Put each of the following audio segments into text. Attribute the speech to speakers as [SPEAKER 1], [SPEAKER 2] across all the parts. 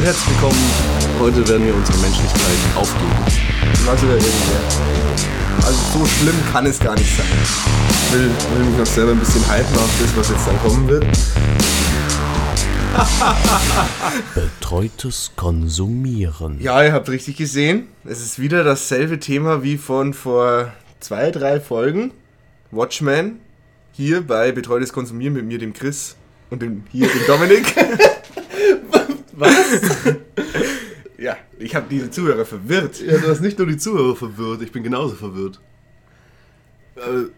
[SPEAKER 1] und herzlich willkommen. Heute werden wir unsere Menschlichkeit aufgeben.
[SPEAKER 2] Was. Also so schlimm kann es gar nicht sein. Ich will, will mich noch selber ein bisschen hypen auf das, was jetzt dann kommen wird.
[SPEAKER 1] Betreutes Konsumieren.
[SPEAKER 2] Ja, ihr habt richtig gesehen. Es ist wieder dasselbe Thema wie von vor zwei, drei Folgen. Watchmen. Hier bei Betreutes Konsumieren mit mir, dem Chris. Und dem, hier, dem Dominik.
[SPEAKER 1] Was?
[SPEAKER 2] ja, ich habe diese Zuhörer verwirrt.
[SPEAKER 1] Ja, du hast nicht nur die Zuhörer verwirrt, ich bin genauso verwirrt. Äh,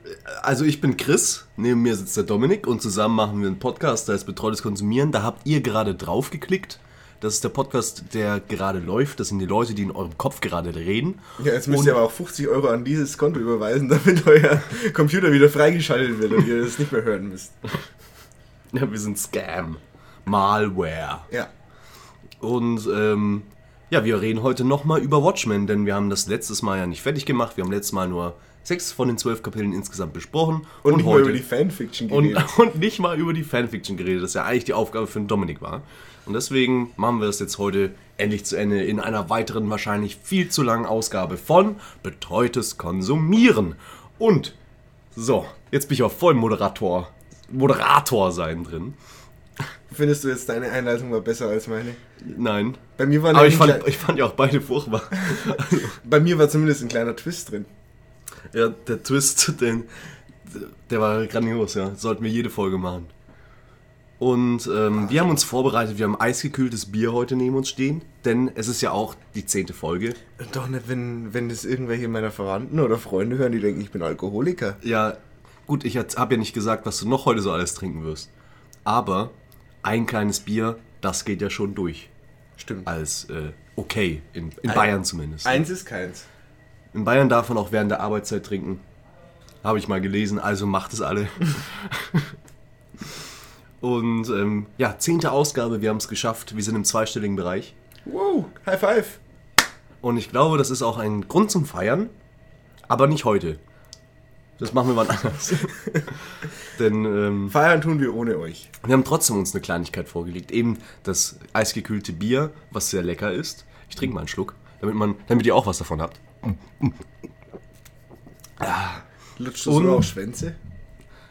[SPEAKER 1] Also ich bin Chris, neben mir sitzt der Dominik und zusammen machen wir einen Podcast, der heißt Betreutes Konsumieren. Da habt ihr gerade drauf geklickt. Das ist der Podcast, der gerade läuft. Das sind die Leute, die in eurem Kopf gerade reden.
[SPEAKER 2] Ja, jetzt müsst
[SPEAKER 1] Und-
[SPEAKER 2] ihr aber auch 50 Euro an dieses Konto überweisen, damit euer Computer wieder freigeschaltet wird und ihr das nicht mehr hören müsst.
[SPEAKER 1] Ja, wir sind Scam. Malware.
[SPEAKER 2] Ja.
[SPEAKER 1] Und ähm, ja, wir reden heute nochmal über Watchmen, denn wir haben das letztes Mal ja nicht fertig gemacht. Wir haben letztes Mal nur sechs von den zwölf Kapiteln insgesamt besprochen.
[SPEAKER 2] Und, nicht mal über die Fanfiction
[SPEAKER 1] und,
[SPEAKER 2] geredet.
[SPEAKER 1] und nicht mal über die Fanfiction geredet, das ja eigentlich die Aufgabe für den Dominik war. Und deswegen machen wir das jetzt heute endlich zu Ende in einer weiteren, wahrscheinlich viel zu langen Ausgabe von Betreutes Konsumieren. Und so, jetzt bin ich auch voll Moderator. Moderator sein drin.
[SPEAKER 2] Findest du jetzt deine Einleitung war besser als meine?
[SPEAKER 1] Nein.
[SPEAKER 2] Bei mir war,
[SPEAKER 1] Aber ich fand, ich fand ja auch beide furchtbar.
[SPEAKER 2] bei mir war zumindest ein kleiner Twist drin.
[SPEAKER 1] Ja, der Twist, den, der war grandios, ja. Sollten wir jede Folge machen. Und ähm, wir haben uns vorbereitet, wir haben eisgekühltes Bier heute neben uns stehen, denn es ist ja auch die zehnte Folge.
[SPEAKER 2] Doch nicht, wenn, wenn das irgendwelche meiner Verwandten oder Freunde hören, die denken, ich bin Alkoholiker.
[SPEAKER 1] Ja, gut, ich habe ja nicht gesagt, was du noch heute so alles trinken wirst. Aber ein kleines Bier, das geht ja schon durch.
[SPEAKER 2] Stimmt.
[SPEAKER 1] Als äh, okay, in, in
[SPEAKER 2] Ein-
[SPEAKER 1] Bayern zumindest.
[SPEAKER 2] Eins ist keins.
[SPEAKER 1] In Bayern darf man auch während der Arbeitszeit trinken. Habe ich mal gelesen, also macht es alle. Und ähm, ja, zehnte Ausgabe, wir haben es geschafft. Wir sind im zweistelligen Bereich.
[SPEAKER 2] Wow, High Five.
[SPEAKER 1] Und ich glaube, das ist auch ein Grund zum Feiern. Aber nicht heute. Das machen wir wann anders. Denn ähm,
[SPEAKER 2] Feiern tun wir ohne euch.
[SPEAKER 1] wir haben trotzdem uns eine Kleinigkeit vorgelegt. Eben das eisgekühlte Bier, was sehr lecker ist. Ich trinke mal einen Schluck, damit, man, damit ihr auch was davon habt.
[SPEAKER 2] Lutscht du auch Schwänze?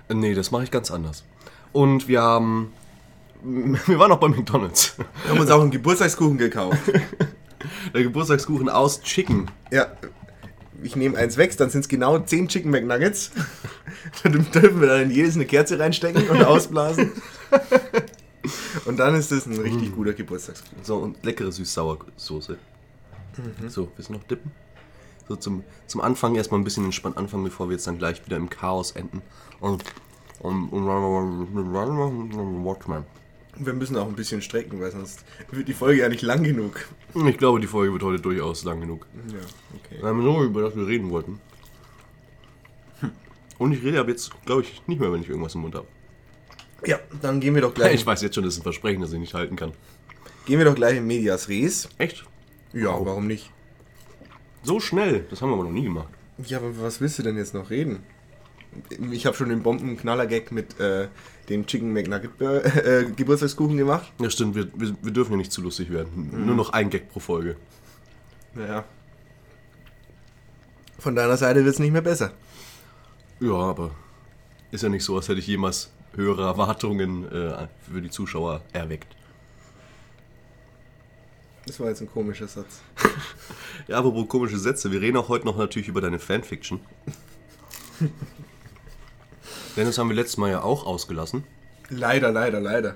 [SPEAKER 1] Äh, Nee, das mache ich ganz anders. Und wir haben. Wir waren auch bei McDonalds.
[SPEAKER 2] Wir haben uns auch einen Geburtstagskuchen gekauft.
[SPEAKER 1] Der Geburtstagskuchen aus Chicken.
[SPEAKER 2] ja, ich nehme eins weg, dann sind es genau 10 Chicken McNuggets. Dann dürfen wir dann in jedes eine Kerze reinstecken und ausblasen. Und dann ist das ein richtig guter Geburtstagskuchen.
[SPEAKER 1] So, und leckere Süß-Sauer-Soße. So, willst du noch dippen? So zum, zum Anfang erstmal ein bisschen entspannt anfangen, bevor wir jetzt dann gleich wieder im Chaos enden. Und. Und. Und. Watchman.
[SPEAKER 2] Wir müssen auch ein bisschen strecken, weil sonst wird die Folge ja nicht lang genug.
[SPEAKER 1] Ich glaube, die Folge wird heute durchaus lang genug.
[SPEAKER 2] Ja, okay.
[SPEAKER 1] Wir haben nur über das wir reden wollten. Und ich rede ab jetzt, glaube ich, nicht mehr, wenn ich irgendwas im Mund habe.
[SPEAKER 2] Ja, dann gehen wir doch gleich,
[SPEAKER 1] Ich weiß jetzt schon, das ist ein Versprechen, das ich nicht halten kann.
[SPEAKER 2] gehen wir doch gleich in Medias Res.
[SPEAKER 1] Echt?
[SPEAKER 2] Ja, warum nicht?
[SPEAKER 1] So schnell? Das haben wir aber noch nie gemacht.
[SPEAKER 2] Ja, aber was willst du denn jetzt noch reden? Ich habe schon den Bombenknaller-Gag mit äh, dem Chicken McNugget äh, Geburtstagskuchen gemacht.
[SPEAKER 1] Ja, stimmt, wir, wir, wir dürfen ja nicht zu lustig werden. Nur noch ein Gag pro Folge.
[SPEAKER 2] Naja. Von deiner Seite wird es nicht mehr besser.
[SPEAKER 1] Ja, aber ist ja nicht so, als hätte ich jemals höhere Erwartungen äh, für die Zuschauer erweckt.
[SPEAKER 2] Das war jetzt ein komischer Satz.
[SPEAKER 1] Ja, aber komische Sätze. Wir reden auch heute noch natürlich über deine Fanfiction. Denn das haben wir letztes Mal ja auch ausgelassen.
[SPEAKER 2] Leider, leider, leider.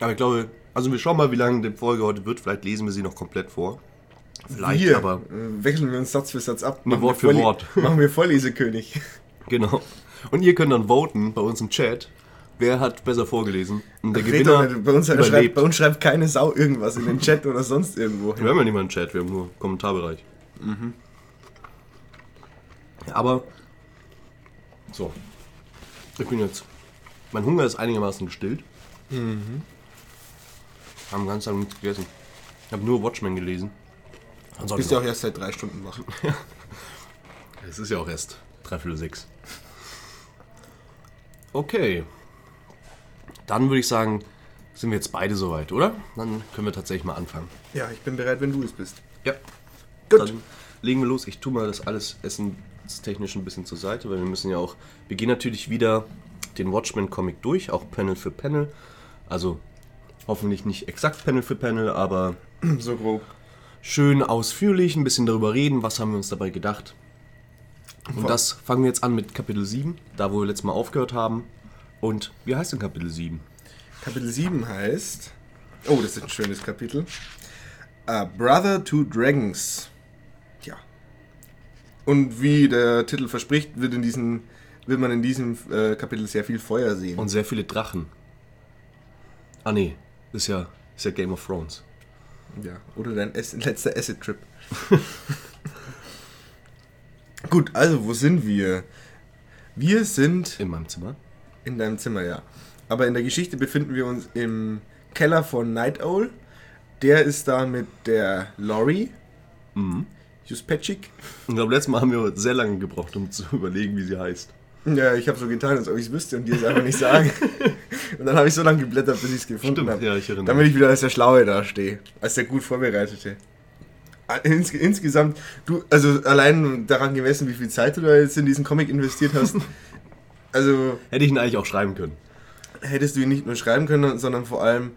[SPEAKER 1] Aber ich glaube, also wir schauen mal, wie lange die Folge heute wird. Vielleicht lesen wir sie noch komplett vor. Vielleicht,
[SPEAKER 2] wir
[SPEAKER 1] aber
[SPEAKER 2] äh, wechseln wir uns Satz für Satz ab. Machen
[SPEAKER 1] Wort für
[SPEAKER 2] Vorle-
[SPEAKER 1] Wort.
[SPEAKER 2] Machen wir Vorlesekönig.
[SPEAKER 1] genau. Und ihr könnt dann voten bei uns im Chat, wer hat besser vorgelesen. Und der Gewinner
[SPEAKER 2] bei, uns schreibt, bei uns schreibt keine Sau irgendwas in den Chat oder sonst irgendwo.
[SPEAKER 1] Wir haben ja nicht mal einen Chat, wir haben nur Kommentarbereich. Ja, aber so. Ich bin jetzt. Mein Hunger ist einigermaßen gestillt. Haben ganz Tag nichts gegessen. Ich habe nur Watchmen gelesen. Ansonsten
[SPEAKER 2] Bist ja auch erst seit drei Stunden wach.
[SPEAKER 1] Es ist ja auch erst dreiviertel sechs. Okay. Dann würde ich sagen, sind wir jetzt beide soweit, oder? Dann können wir tatsächlich mal anfangen.
[SPEAKER 2] Ja, ich bin bereit, wenn du es bist.
[SPEAKER 1] Ja.
[SPEAKER 2] Gut.
[SPEAKER 1] Dann legen wir los. Ich tue mal das alles essenstechnisch ein bisschen zur Seite, weil wir müssen ja auch. Wir gehen natürlich wieder den Watchmen-Comic durch, auch Panel für Panel. Also hoffentlich nicht exakt Panel für Panel, aber
[SPEAKER 2] So grob.
[SPEAKER 1] schön ausführlich, ein bisschen darüber reden, was haben wir uns dabei gedacht. Und das fangen wir jetzt an mit Kapitel 7, da wo wir letztes Mal aufgehört haben. Und wie heißt denn Kapitel 7?
[SPEAKER 2] Kapitel 7 heißt. Oh, das ist ein schönes Kapitel. A Brother to Dragons. Und wie der Titel verspricht, wird, in diesen, wird man in diesem äh, Kapitel sehr viel Feuer sehen.
[SPEAKER 1] Und sehr viele Drachen. Ah nee, ist ja, ist ja Game of Thrones.
[SPEAKER 2] Ja, oder dein Ass- letzter Acid-Trip. Gut, also wo sind wir? Wir sind
[SPEAKER 1] In meinem Zimmer.
[SPEAKER 2] in deinem Zimmer, ja. Aber in der Geschichte befinden wir uns im Keller von Night Owl. Der ist da mit der Lori.
[SPEAKER 1] Mhm.
[SPEAKER 2] Juspetschik.
[SPEAKER 1] Ich glaube, letztes Mal haben wir sehr lange gebraucht, um zu überlegen, wie sie heißt.
[SPEAKER 2] Ja, ich habe so getan, als ob ich es wüsste und dir es einfach nicht sagen. und dann habe ich so lange geblättert, bis ich es gefunden habe.
[SPEAKER 1] ja, ich erinnere
[SPEAKER 2] Damit ich wieder als der Schlaue dastehe. Als der gut Vorbereitete. Ins, insgesamt, du, also allein daran gemessen, wie viel Zeit du da jetzt in diesen Comic investiert hast, also
[SPEAKER 1] Hätte ich ihn eigentlich auch schreiben können.
[SPEAKER 2] hättest du ihn nicht nur schreiben können, sondern vor allem,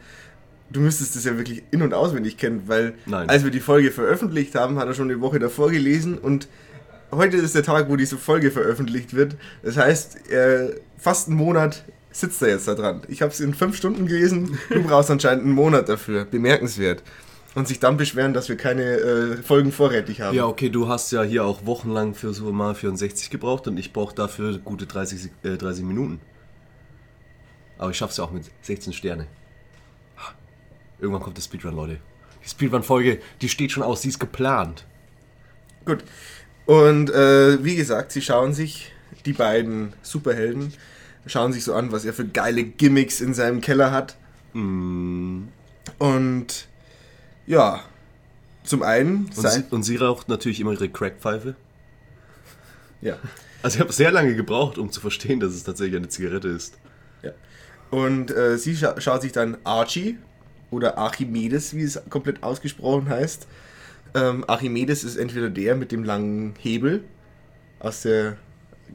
[SPEAKER 2] du müsstest es ja wirklich in- und auswendig kennen, weil
[SPEAKER 1] Nein.
[SPEAKER 2] als wir die Folge veröffentlicht haben, hat er schon eine Woche davor gelesen und heute ist der Tag, wo diese Folge veröffentlicht wird. Das heißt, äh, fast einen Monat sitzt er jetzt da dran. Ich habe es in fünf Stunden gelesen, du brauchst anscheinend einen Monat dafür. Bemerkenswert. Und sich dann beschweren, dass wir keine äh, Folgen vorrätig haben.
[SPEAKER 1] Ja, okay, du hast ja hier auch wochenlang für so mal 64 gebraucht und ich brauche dafür gute 30, Sek- äh, 30 Minuten. Aber ich schaff's ja auch mit 16 Sterne. Irgendwann kommt der Speedrun, Leute. Die Speedrun-Folge, die steht schon aus, die ist geplant.
[SPEAKER 2] Gut. Und äh, wie gesagt, sie schauen sich, die beiden Superhelden, schauen sich so an, was er für geile Gimmicks in seinem Keller hat.
[SPEAKER 1] Mm.
[SPEAKER 2] Und ja, zum einen
[SPEAKER 1] Und, sie, und sie raucht natürlich immer ihre Crackpfeife.
[SPEAKER 2] Ja,
[SPEAKER 1] Also ich habe sehr lange gebraucht, um zu verstehen, dass es tatsächlich eine Zigarette ist.
[SPEAKER 2] ja. Und äh, sie scha schaut sich dann Archie oder Archimedes, wie es komplett ausgesprochen heißt. Ähm, Archimedes ist entweder der mit dem langen Hebel aus der,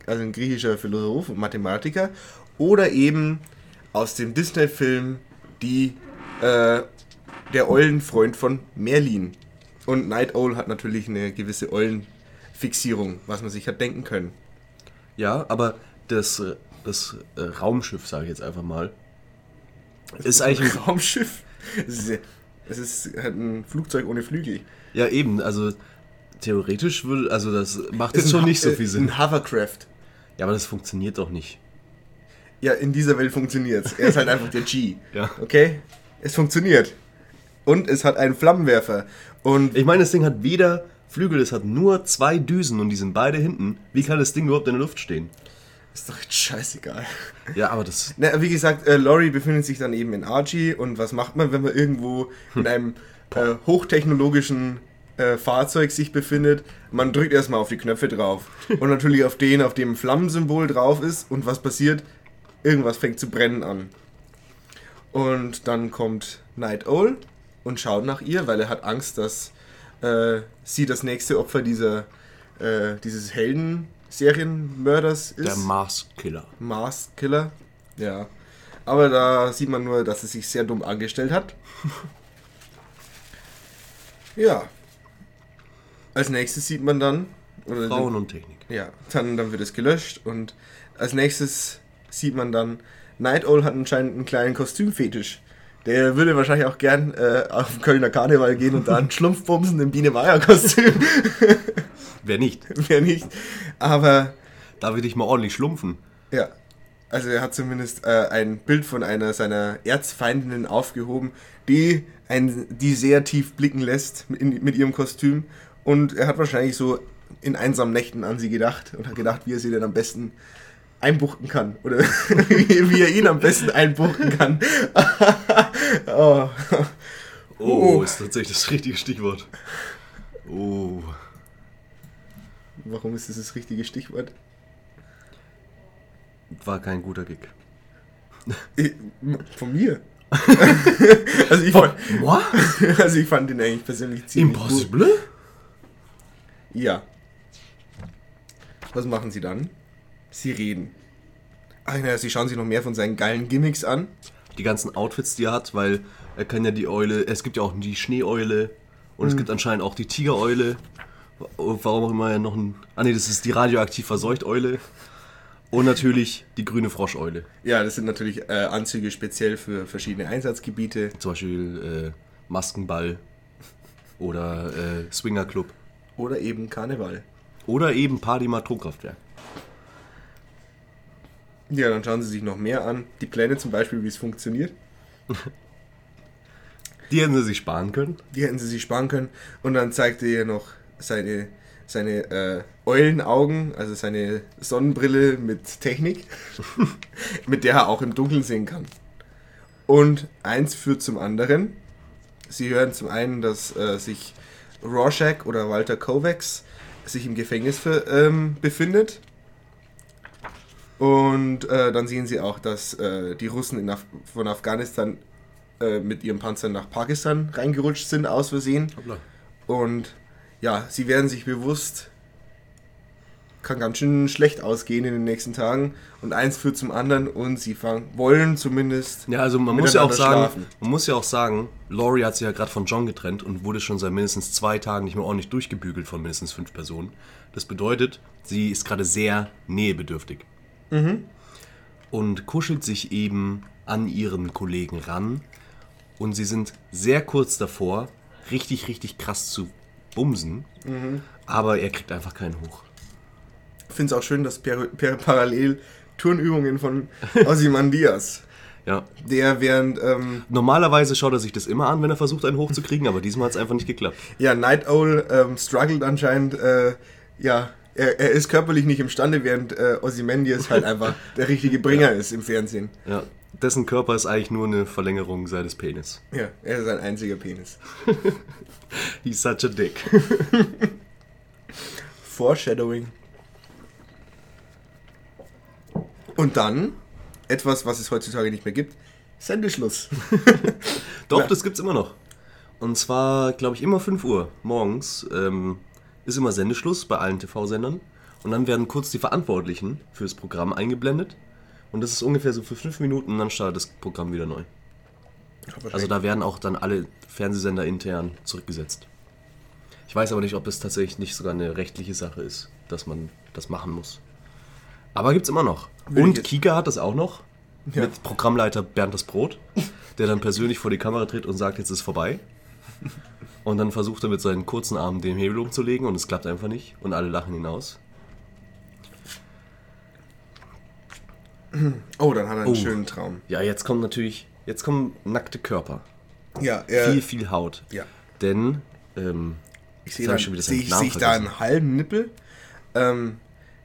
[SPEAKER 2] also ein griechischer Philosoph und Mathematiker, oder eben aus dem Disney-Film die äh, der Eulenfreund von Merlin. Und Night Owl hat natürlich eine gewisse Eulenfixierung, was man sich hat denken können.
[SPEAKER 1] Ja, aber das, das äh, Raumschiff, sage ich jetzt einfach mal, ist eigentlich ein
[SPEAKER 2] Raumschiff. Es ist, es ist halt ein Flugzeug ohne Flügel.
[SPEAKER 1] Ja, eben, also theoretisch würde, also das macht
[SPEAKER 2] Es
[SPEAKER 1] jetzt
[SPEAKER 2] ist
[SPEAKER 1] schon nicht so viel
[SPEAKER 2] äh,
[SPEAKER 1] Sinn.
[SPEAKER 2] Ein Hovercraft.
[SPEAKER 1] Ja, aber das funktioniert doch nicht.
[SPEAKER 2] Ja, in dieser Welt funktioniert's. Er ist halt einfach der G.
[SPEAKER 1] Ja.
[SPEAKER 2] Okay? Es funktioniert. Und es hat einen Flammenwerfer. Und
[SPEAKER 1] Ich meine, das Ding hat weder Flügel, es hat nur zwei Düsen und die sind beide hinten. Wie kann das Ding überhaupt in der Luft stehen?
[SPEAKER 2] Ist doch jetzt scheißegal.
[SPEAKER 1] Ja, aber das.
[SPEAKER 2] Na, wie gesagt, äh, Laurie befindet sich dann eben in Archie. Und was macht man, wenn man irgendwo in einem äh, hochtechnologischen äh, Fahrzeug sich befindet? Man drückt erstmal auf die Knöpfe drauf. Und natürlich auf den, auf dem Flammensymbol drauf ist. Und was passiert? Irgendwas fängt zu brennen an. Und dann kommt Night Owl und schaut nach ihr, weil er hat Angst, dass äh, sie das nächste Opfer dieser, äh, dieses Helden-Serienmörders ist.
[SPEAKER 1] Der Mars-Killer.
[SPEAKER 2] Mars Killer. Ja. Aber da sieht man nur, dass er sich sehr dumm angestellt hat. ja. Als nächstes sieht man dann. Oder
[SPEAKER 1] Frauen und Technik.
[SPEAKER 2] ja, dann, dann wird es gelöscht und als nächstes sieht man dann, Night Owl hat anscheinend einen kleinen Kostümfetisch. Der würde wahrscheinlich auch gern äh, auf den Kölner Karneval gehen und da einen Schlumpfbumsen im Biene Meier Kostüm.
[SPEAKER 1] Wer nicht?
[SPEAKER 2] Wer nicht. Aber
[SPEAKER 1] Da will ich mal ordentlich schlumpfen.
[SPEAKER 2] Ja, also er hat zumindest äh, ein Bild von einer seiner Erzfeindinnen aufgehoben, die, ein, die sehr tief blicken lässt in, mit ihrem Kostüm. Und er hat wahrscheinlich so in einsamen Nächten an sie gedacht und hat gedacht, wie er sie denn am besten einbuchten kann. Oder wie, wie er ihn am besten einbuchten kann. oh.
[SPEAKER 1] Oh,
[SPEAKER 2] Oh.
[SPEAKER 1] ist tatsächlich das richtige Stichwort. Oh.
[SPEAKER 2] Warum ist das das richtige Stichwort?
[SPEAKER 1] War kein guter Gig.
[SPEAKER 2] Ich, von mir? Also ich, fand,
[SPEAKER 1] What?
[SPEAKER 2] also ich fand den eigentlich persönlich ziemlich gut.
[SPEAKER 1] Impossible?
[SPEAKER 2] Ja. Was machen sie dann? Sie reden. Ach, naja, sie schauen sich noch mehr von seinen geilen Gimmicks an.
[SPEAKER 1] Die ganzen Outfits, die er hat, weil er kann ja die Eule, es gibt ja auch die Schneeeule und es gibt anscheinend auch die Tigereule. Warum auch immer er noch ein. Ah ne, das ist die radioaktiv verseucht Eule. Und natürlich die grüne Froscheule.
[SPEAKER 2] Ja, das sind natürlich äh, Anzüge speziell für verschiedene Einsatzgebiete.
[SPEAKER 1] Zum Beispiel äh, Maskenball oder äh, Swingerclub.
[SPEAKER 2] Oder eben Karneval.
[SPEAKER 1] Oder eben Party im Atomkraftwerk.
[SPEAKER 2] Ja, dann schauen sie sich noch mehr an. Die Pläne zum Beispiel, wie es funktioniert.
[SPEAKER 1] Die hätten sie sich sparen können.
[SPEAKER 2] Die hätten sie sich sparen können. Und dann zeigt er ihr noch seine, seine äh, Eulenaugen, also seine Sonnenbrille mit Technik, mit der er auch im Dunkeln sehen kann. Und eins führt zum anderen. Sie hören zum einen, dass äh, sich Rorschach oder Walter Kovacs sich im Gefängnis für, ähm, befindet. Und äh, dann sehen sie auch, dass äh, die Russen Af von Afghanistan äh, mit ihren Panzern nach Pakistan reingerutscht sind, aus Versehen. Und ja, sie werden sich bewusst, kann ganz schön schlecht ausgehen in den nächsten Tagen. Und eins führt zum anderen und sie fangen, wollen zumindest.
[SPEAKER 1] Ja, also man muss ja auch sagen,
[SPEAKER 2] schlafen.
[SPEAKER 1] man muss ja auch sagen, Laurie hat sich ja gerade von John getrennt und wurde schon seit mindestens zwei Tagen nicht mehr ordentlich durchgebügelt von mindestens fünf Personen. Das bedeutet, sie ist gerade sehr nähebedürftig. Und kuschelt sich eben an ihren Kollegen ran. Und sie sind sehr kurz davor, richtig, richtig krass zu bumsen. Aber er kriegt einfach keinen hoch.
[SPEAKER 2] Ich finde es auch schön, dass per, per parallel Turnübungen von Ozymandias,
[SPEAKER 1] Ja.
[SPEAKER 2] der während ähm,
[SPEAKER 1] Normalerweise schaut er sich das immer an, wenn er versucht, einen hochzukriegen, aber diesmal hat es einfach nicht geklappt.
[SPEAKER 2] ja, Night Owl ähm, struggelt anscheinend, äh, ja, er, er ist körperlich nicht imstande, während äh, Ozymandias halt einfach der richtige Bringer ist im Fernsehen.
[SPEAKER 1] Ja. Dessen Körper ist eigentlich nur eine Verlängerung seines Penis.
[SPEAKER 2] Ja, er ist ein einziger Penis.
[SPEAKER 1] He's such a dick.
[SPEAKER 2] Foreshadowing. Und dann etwas, was es heutzutage nicht mehr gibt, Sendeschluss.
[SPEAKER 1] Doch,
[SPEAKER 2] Ja.
[SPEAKER 1] das gibt's immer noch. Und zwar, glaube ich, immer 5 Uhr morgens ähm, ist immer Sendeschluss bei allen TV-Sendern. Und dann werden kurz die Verantwortlichen fürs Programm eingeblendet. Und das ist ungefähr so für 5 Minuten und dann startet das Programm wieder neu. Also da werden auch dann alle Fernsehsender intern zurückgesetzt. Ich weiß aber nicht, ob es tatsächlich nicht sogar eine rechtliche Sache ist, dass man das machen muss. Aber gibt's immer noch.
[SPEAKER 2] Will
[SPEAKER 1] Und Kika hat das auch noch.
[SPEAKER 2] Ja.
[SPEAKER 1] Mit Programmleiter Bernd das Brot, der dann persönlich vor die Kamera tritt und sagt, jetzt ist vorbei. Und dann versucht er mit seinen kurzen Armen den Hebel umzulegen und es klappt einfach nicht. Und alle lachen ihn aus.
[SPEAKER 2] Oh, dann hat er einen
[SPEAKER 1] Oh.
[SPEAKER 2] schönen Traum.
[SPEAKER 1] Ja, jetzt kommt natürlich, jetzt kommen nackte Körper.
[SPEAKER 2] Ja, er,
[SPEAKER 1] Viel, viel Haut.
[SPEAKER 2] ja.
[SPEAKER 1] Denn, ähm,
[SPEAKER 2] Ich sehe
[SPEAKER 1] Jetzt hab
[SPEAKER 2] da,
[SPEAKER 1] ich schon
[SPEAKER 2] sehe ich, sehe ich da einen halben Nippel. Ähm,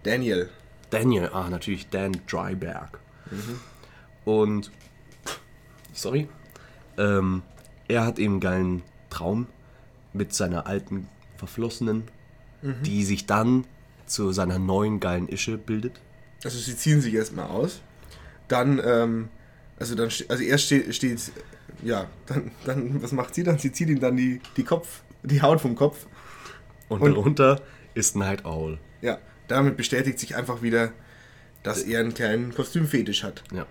[SPEAKER 2] Daniel.
[SPEAKER 1] Daniel, ah, natürlich Dan Dryberg. Und, sorry, ähm, er hat eben einen geilen Traum mit seiner alten Verflossenen, die sich dann zu seiner neuen geilen Ische bildet.
[SPEAKER 2] Also sie ziehen sich erstmal aus. Dann, ähm, also dann, also erst steht, steht, ja, dann, dann, was macht sie dann? Sie zieht ihm dann die, die Kopf, die Haut vom Kopf.
[SPEAKER 1] Und,
[SPEAKER 2] Und-
[SPEAKER 1] darunter ist Night Owl.
[SPEAKER 2] Ja, damit bestätigt sich einfach wieder, dass er einen kleinen Kostümfetisch hat.
[SPEAKER 1] Ja.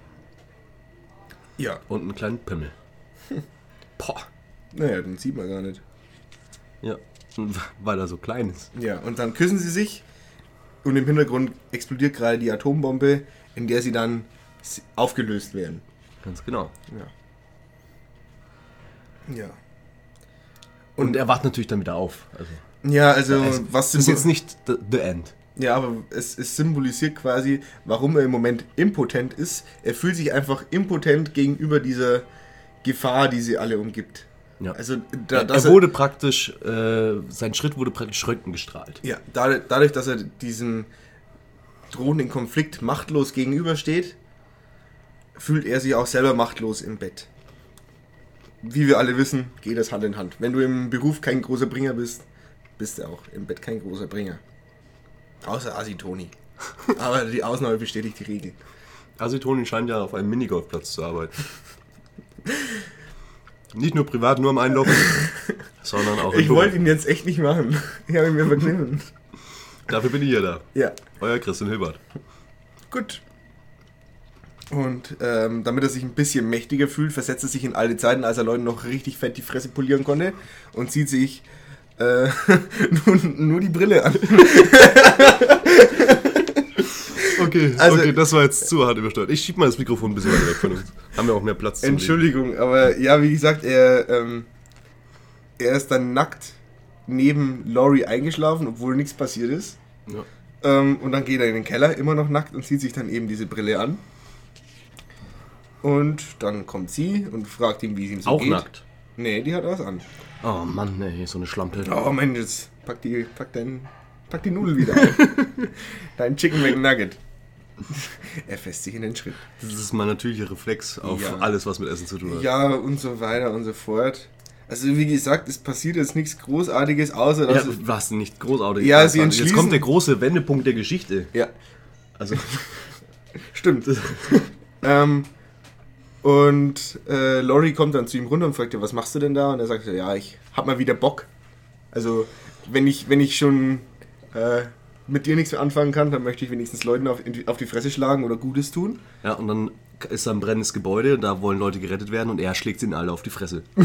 [SPEAKER 2] Ja,
[SPEAKER 1] Und einen kleinen Pimmel. Boah.
[SPEAKER 2] naja, den sieht man gar nicht.
[SPEAKER 1] Ja. Weil er so klein ist.
[SPEAKER 2] Ja, und dann küssen sie sich und im Hintergrund explodiert gerade die Atombombe, in der sie dann aufgelöst werden.
[SPEAKER 1] Ganz genau.
[SPEAKER 2] Ja. Ja.
[SPEAKER 1] Und er wacht natürlich dann wieder auf. Also,
[SPEAKER 2] Ja, also
[SPEAKER 1] es
[SPEAKER 2] was
[SPEAKER 1] ist jetzt nicht the, the end.
[SPEAKER 2] Ja, aber es, es symbolisiert quasi, warum er im Moment impotent ist. Er fühlt sich einfach impotent gegenüber dieser Gefahr, die sie alle umgibt.
[SPEAKER 1] Ja.
[SPEAKER 2] Also da,
[SPEAKER 1] er,
[SPEAKER 2] dass
[SPEAKER 1] er wurde praktisch, äh, sein Schritt wurde praktisch röntgengestrahlt.
[SPEAKER 2] ja, dadurch, dadurch, dass er diesem drohenden Konflikt machtlos gegenübersteht, fühlt er sich auch selber machtlos im Bett. Wie wir alle wissen, geht das Hand in Hand. Wenn du im Beruf kein großer Bringer bist, bist du auch im Bett kein großer Bringer. Außer Asitoni. Aber die Ausnahme bestätigt die Regel.
[SPEAKER 1] Also Toni scheint ja auf einem Minigolfplatz zu arbeiten. Nicht nur privat, nur am Einloggen, sondern auch im
[SPEAKER 2] Ich wollte ihn jetzt echt nicht machen. Ich habe ihn mir verkniffen.
[SPEAKER 1] Dafür bin ich hier da.
[SPEAKER 2] Ja,
[SPEAKER 1] Euer Christian Hilbert.
[SPEAKER 2] gut. Und ähm, damit er sich ein bisschen mächtiger fühlt, versetzt er sich in alte Zeiten, als er Leuten noch richtig fett die Fresse polieren konnte und zieht sich äh, nur, nur die Brille an.
[SPEAKER 1] Okay,
[SPEAKER 2] Also-
[SPEAKER 1] okay, das war jetzt zu hart übersteuert. Ich schieb mal das Mikrofon ein bisschen weiter weg von uns. Haben wir auch mehr Platz
[SPEAKER 2] Entschuldigung, aber ja, wie gesagt, er, ähm, er ist dann nackt neben Laurie eingeschlafen, obwohl nichts passiert ist.
[SPEAKER 1] Leben.
[SPEAKER 2] Ähm, und dann geht er in den Keller, immer noch nackt, und zieht sich dann eben diese Brille an. Und dann kommt sie und fragt ihn, wie es ihm so
[SPEAKER 1] Auch
[SPEAKER 2] geht.
[SPEAKER 1] nackt.
[SPEAKER 2] Nee, die hat was an.
[SPEAKER 1] Oh Mann, ey, so eine Schlampe.
[SPEAKER 2] Oh Mensch, jetzt pack die, pack dein, pack die Nudel wieder ein. Dein Chicken McNugget. er fässt sich in den Schritt.
[SPEAKER 1] Das ist mein natürlicher Reflex auf
[SPEAKER 2] Ja.
[SPEAKER 1] alles, was mit Essen zu tun hat.
[SPEAKER 2] Ja, und so weiter und so fort. Also wie gesagt, es passiert jetzt nichts Großartiges, außer
[SPEAKER 1] Ja,
[SPEAKER 2] dass... es-
[SPEAKER 1] was nicht großartig.
[SPEAKER 2] Ja, sie
[SPEAKER 1] Jetzt
[SPEAKER 2] entschließen-
[SPEAKER 1] kommt der große Wendepunkt der Geschichte.
[SPEAKER 2] ja
[SPEAKER 1] Also,
[SPEAKER 2] stimmt. ähm, und äh, Laurie kommt dann zu ihm runter und fragt, ja, was machst du denn da? Und er sagt, ja, ich hab mal wieder Bock. Also, wenn ich, wenn ich schon äh, mit dir nichts mehr anfangen kann, dann möchte ich wenigstens Leuten auf, auf die Fresse schlagen oder Gutes tun.
[SPEAKER 1] ja, und dann ist da ein brennendes Gebäude, da wollen Leute gerettet werden und er schlägt sie ihnen alle auf die Fresse.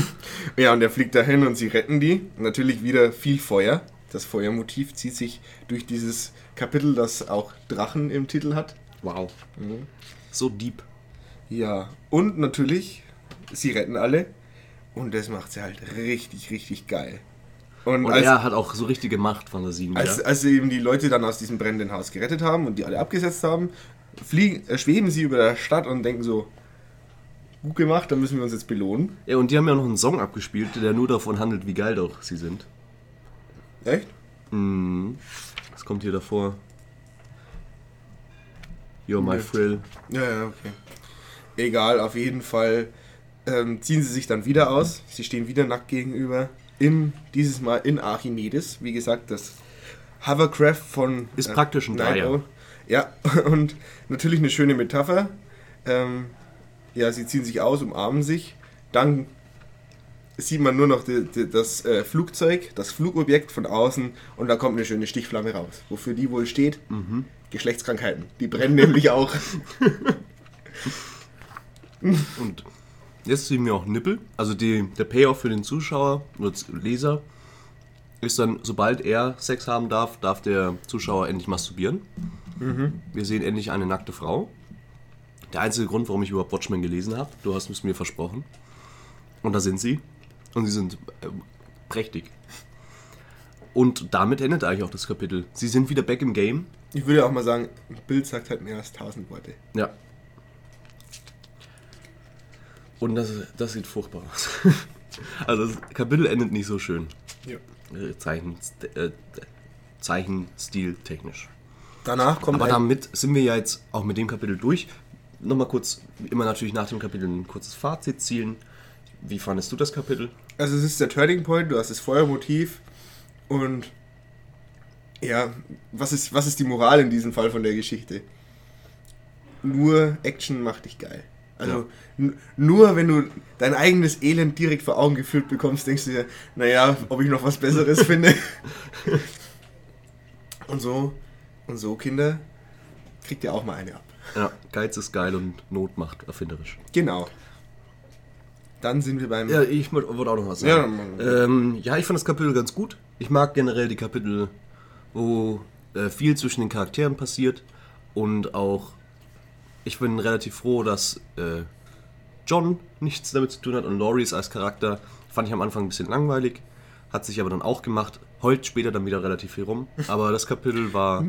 [SPEAKER 2] Ja, und er fliegt dahin und sie retten die. Natürlich wieder viel Feuer. Das Feuermotiv zieht sich durch dieses Kapitel, das auch Drachen im Titel hat.
[SPEAKER 1] Wow. So deep.
[SPEAKER 2] Ja, und natürlich, sie retten alle. Und das macht sie halt richtig, richtig geil. Und,
[SPEAKER 1] Und
[SPEAKER 2] als,
[SPEAKER 1] er hat auch so richtige Machtfantasien.
[SPEAKER 2] als, als sie eben die Leute dann aus diesem brennenden Haus gerettet haben und die alle abgesetzt haben, fliegen, äh, schweben sie über der Stadt und denken so, gut gemacht, dann müssen wir uns jetzt belohnen.
[SPEAKER 1] Ja, und die haben ja noch einen Song abgespielt, der nur davon handelt, wie geil doch sie sind.
[SPEAKER 2] Echt?
[SPEAKER 1] Mhm. Das kommt hier davor. You're my
[SPEAKER 2] Ja.
[SPEAKER 1] frill.
[SPEAKER 2] Ja, ja, okay. Egal, auf jeden Fall ähm, ziehen sie sich dann wieder aus. Sie stehen wieder nackt gegenüber. In, dieses Mal in Archimedes. Wie gesagt, das Hovercraft von...
[SPEAKER 1] Ist praktisch ein Dreier.
[SPEAKER 2] Ja, und natürlich eine schöne Metapher. Ähm, ja, sie ziehen sich aus, umarmen sich. Dann sieht man nur noch die, die, das äh, Flugzeug, das Flugobjekt von außen und da kommt eine schöne Stichflamme raus. Wofür die wohl steht? Geschlechtskrankheiten. Die brennen nämlich auch.
[SPEAKER 1] Und jetzt sehen wir auch Nippel. Also die, der Payoff für den Zuschauer oder Leser ist dann, sobald er Sex haben darf, darf der Zuschauer endlich masturbieren. Wir sehen endlich eine nackte Frau. Der einzige Grund, warum ich überhaupt Watchmen gelesen habe, du hast es mir versprochen. Und da sind sie. Und sie sind äh, prächtig. Und damit endet eigentlich auch das Kapitel. Sie sind wieder back im Game.
[SPEAKER 2] Ich würde auch mal sagen, Bild sagt halt mehr als tausend Worte.
[SPEAKER 1] Ja. Und das, das sieht furchtbar aus. Also das Kapitel endet nicht so schön.
[SPEAKER 2] Ja.
[SPEAKER 1] Äh, Zeichen, äh, Zeichenstil technisch.
[SPEAKER 2] Danach kommt
[SPEAKER 1] Aber damit sind wir ja jetzt auch mit dem Kapitel durch. Nochmal kurz, immer natürlich nach dem Kapitel ein kurzes Fazit zielen. Wie fandest du das Kapitel?
[SPEAKER 2] also es ist der Turning Point, du hast das Feuermotiv und ja, was ist, was ist die Moral in diesem Fall von der Geschichte? Nur Action macht dich geil. Also n- nur wenn du dein eigenes Elend direkt vor Augen geführt bekommst, denkst du dir, naja, ob ich noch was Besseres finde. und so, und so, Kinder, kriegt ihr auch mal eine ab.
[SPEAKER 1] Ja, Geiz ist geil und Not macht erfinderisch.
[SPEAKER 2] Genau. Dann sind wir beim.
[SPEAKER 1] Ja, ich wollte auch noch was
[SPEAKER 2] Ja,
[SPEAKER 1] sagen.
[SPEAKER 2] dann-
[SPEAKER 1] ähm, ja, ich fand das Kapitel ganz gut. Ich mag generell die Kapitel, wo äh, viel zwischen den Charakteren passiert und auch ich bin relativ froh, dass äh, John nichts damit zu tun hat und ist als Charakter fand ich am Anfang ein bisschen langweilig, hat sich aber dann auch gemacht, heult später dann wieder relativ viel rum, aber das Kapitel war,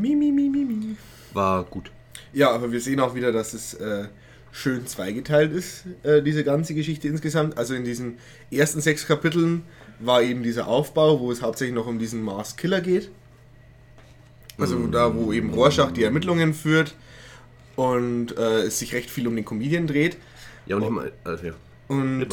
[SPEAKER 1] war gut.
[SPEAKER 2] Ja, aber wir sehen auch wieder, dass es äh, schön zweigeteilt ist, äh, diese ganze Geschichte insgesamt. Also in diesen ersten sechs Kapiteln war eben dieser Aufbau, wo es hauptsächlich noch um diesen Mars Killer geht. Also da, wo eben Rorschach die Ermittlungen führt und äh, es sich recht viel um den Comedian dreht.
[SPEAKER 1] Ja, und ich mal, also, ja.
[SPEAKER 2] Und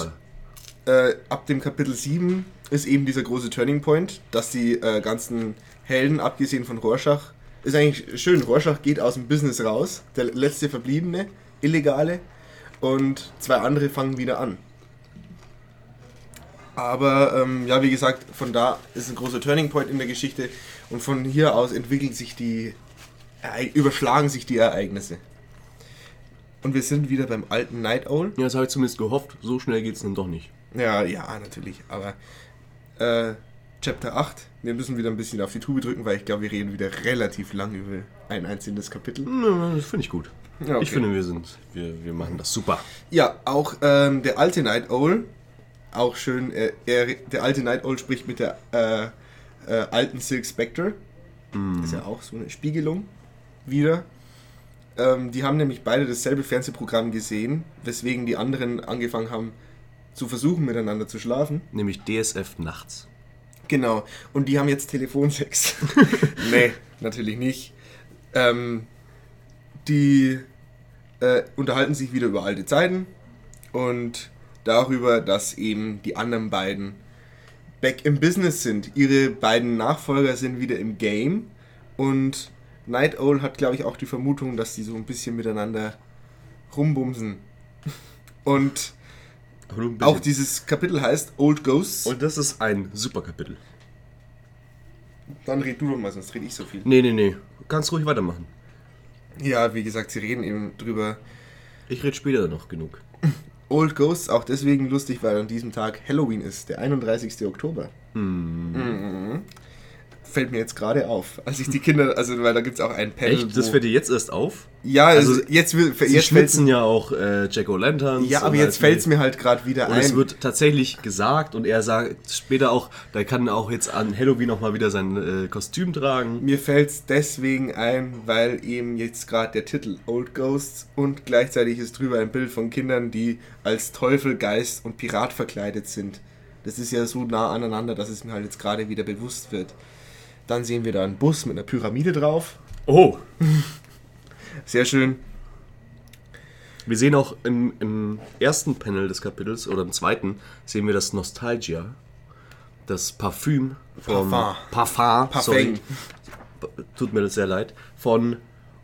[SPEAKER 2] äh, ab dem Kapitel 7 ist eben dieser große Turning Point, dass die äh, ganzen Helden, abgesehen von Rorschach, ist eigentlich schön. Rorschach geht aus dem Business raus, der letzte Verbliebene, Illegale, und zwei andere fangen wieder an. Aber ähm, ja, wie gesagt, von da ist ein großer Turning Point in der Geschichte und von hier aus entwickeln sich die, überschlagen sich die Ereignisse. Und wir sind wieder beim alten Night Owl.
[SPEAKER 1] Ja, das habe ich zumindest gehofft. So schnell geht es dann doch nicht.
[SPEAKER 2] Ja, ja, natürlich. Aber äh, Chapter 8, wir müssen wieder ein bisschen auf die Tube drücken, weil ich glaube, wir reden wieder relativ lang über ein einzelnes Kapitel.
[SPEAKER 1] Nö, Das finde ich gut.
[SPEAKER 2] Ja, okay.
[SPEAKER 1] Ich finde, wir sind, wir, wir machen das super.
[SPEAKER 2] Ja, auch ähm, der alte Night Owl, auch schön, äh, er, der alte Night Owl spricht mit der äh, äh, alten Silk Spectre. Das ist ja auch so eine Spiegelung wieder. Ähm, die haben nämlich beide dasselbe Fernsehprogramm gesehen, weswegen die anderen angefangen haben zu versuchen, miteinander zu schlafen.
[SPEAKER 1] Nämlich DSF nachts.
[SPEAKER 2] Genau. Und die haben jetzt Telefonsex. nee, natürlich nicht. Ähm, die äh, unterhalten sich wieder über alte Zeiten und darüber, dass eben die anderen beiden back im Business sind. Ihre beiden Nachfolger sind wieder im Game und Night Owl hat, glaube ich, auch die Vermutung, dass die so ein bisschen miteinander rumbumsen. Und auch dieses Kapitel heißt Old Ghosts.
[SPEAKER 1] Und das ist ein super Kapitel.
[SPEAKER 2] Dann red du doch mal, sonst rede ich so viel.
[SPEAKER 1] Nee, nee, nee. Kannst ruhig weitermachen.
[SPEAKER 2] Ja, wie gesagt, sie reden eben drüber.
[SPEAKER 1] Ich rede später noch genug.
[SPEAKER 2] Old Ghosts auch deswegen lustig, weil an diesem Tag Halloween ist, der 31. Oktober. Mhm. Fällt mir jetzt gerade auf, als ich die Kinder, also weil da gibt es auch ein Panel.
[SPEAKER 1] Echt? Das fällt dir jetzt erst auf?
[SPEAKER 2] Ja, also, jetzt, will-
[SPEAKER 1] Sie
[SPEAKER 2] jetzt
[SPEAKER 1] schwitzen ja auch äh, Jack O'Lanterns.
[SPEAKER 2] Ja, aber jetzt
[SPEAKER 1] halt-
[SPEAKER 2] fällt es mir halt gerade wieder
[SPEAKER 1] Und
[SPEAKER 2] ein.
[SPEAKER 1] es wird tatsächlich gesagt und er sagt später auch, da kann auch jetzt an Halloween noch mal wieder sein äh, Kostüm tragen.
[SPEAKER 2] Mir fällt es deswegen ein, weil eben jetzt gerade der Titel Old Ghosts und gleichzeitig ist drüber ein Bild von Kindern, die als Teufel, Geist und Pirat verkleidet sind. Das ist ja so nah aneinander, dass es mir halt jetzt gerade wieder bewusst wird. Dann sehen wir da einen Bus mit einer Pyramide drauf.
[SPEAKER 1] Oh!
[SPEAKER 2] Sehr schön.
[SPEAKER 1] Wir sehen auch im, im ersten Panel des Kapitels oder im zweiten sehen wir das Nostalgia, das Parfüm vom
[SPEAKER 2] Parfum.
[SPEAKER 1] Parfum,
[SPEAKER 2] Parfum.
[SPEAKER 1] sorry, tut mir das sehr leid, von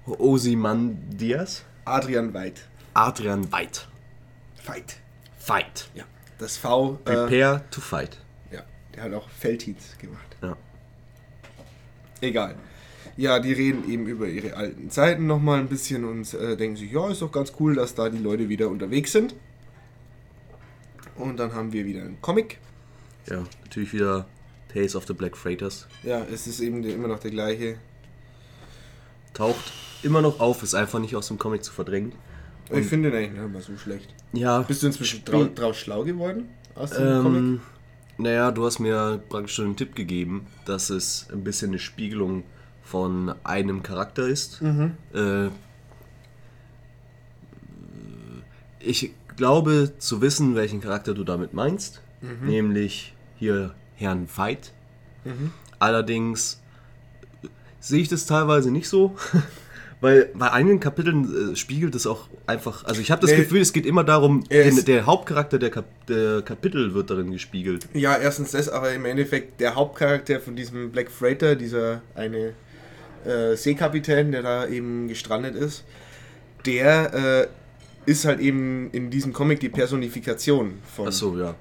[SPEAKER 1] Ozymandias,
[SPEAKER 2] Adrian Weid.
[SPEAKER 1] Adrian Veit.
[SPEAKER 2] Fight.
[SPEAKER 1] Fight.
[SPEAKER 2] Ja. Das V. Äh,
[SPEAKER 1] Prepare to fight.
[SPEAKER 2] ja, der hat auch Feldhits gemacht. Egal. Ja, die reden eben über ihre alten Zeiten nochmal ein bisschen und äh, denken sich, ja, ist doch ganz cool, dass da die Leute wieder unterwegs sind. Und dann haben wir wieder einen Comic.
[SPEAKER 1] ja, natürlich wieder Tales of the Black Freighters.
[SPEAKER 2] Ja, es ist eben der, immer noch der gleiche.
[SPEAKER 1] Taucht immer noch auf, ist einfach nicht aus dem Comic zu verdrängen.
[SPEAKER 2] ich finde den eigentlich nicht mal so schlecht.
[SPEAKER 1] Ja,
[SPEAKER 2] Bist du inzwischen drau draus schlau geworden aus dem Comic?
[SPEAKER 1] Naja, du hast mir praktisch schon einen Tipp gegeben, dass es ein bisschen eine Spiegelung von einem Charakter ist.
[SPEAKER 2] Mhm.
[SPEAKER 1] Äh, ich glaube zu wissen, welchen Charakter du damit meinst,
[SPEAKER 2] Mhm.
[SPEAKER 1] nämlich hier Herrn Veit. Allerdings sehe ich das teilweise nicht so. Weil bei einigen Kapiteln äh, spiegelt es auch einfach. Also ich habe das
[SPEAKER 2] Nee.
[SPEAKER 1] Gefühl, es geht immer darum, den, der Hauptcharakter der, Kap der Kapitel wird darin gespiegelt.
[SPEAKER 2] Ja, erstens das, aber im Endeffekt der Hauptcharakter von diesem Black Freighter, dieser eine äh, Seekapitän, der da eben gestrandet ist, der äh, ist halt eben in diesem Comic die Personifikation von,
[SPEAKER 1] Ach so, ja.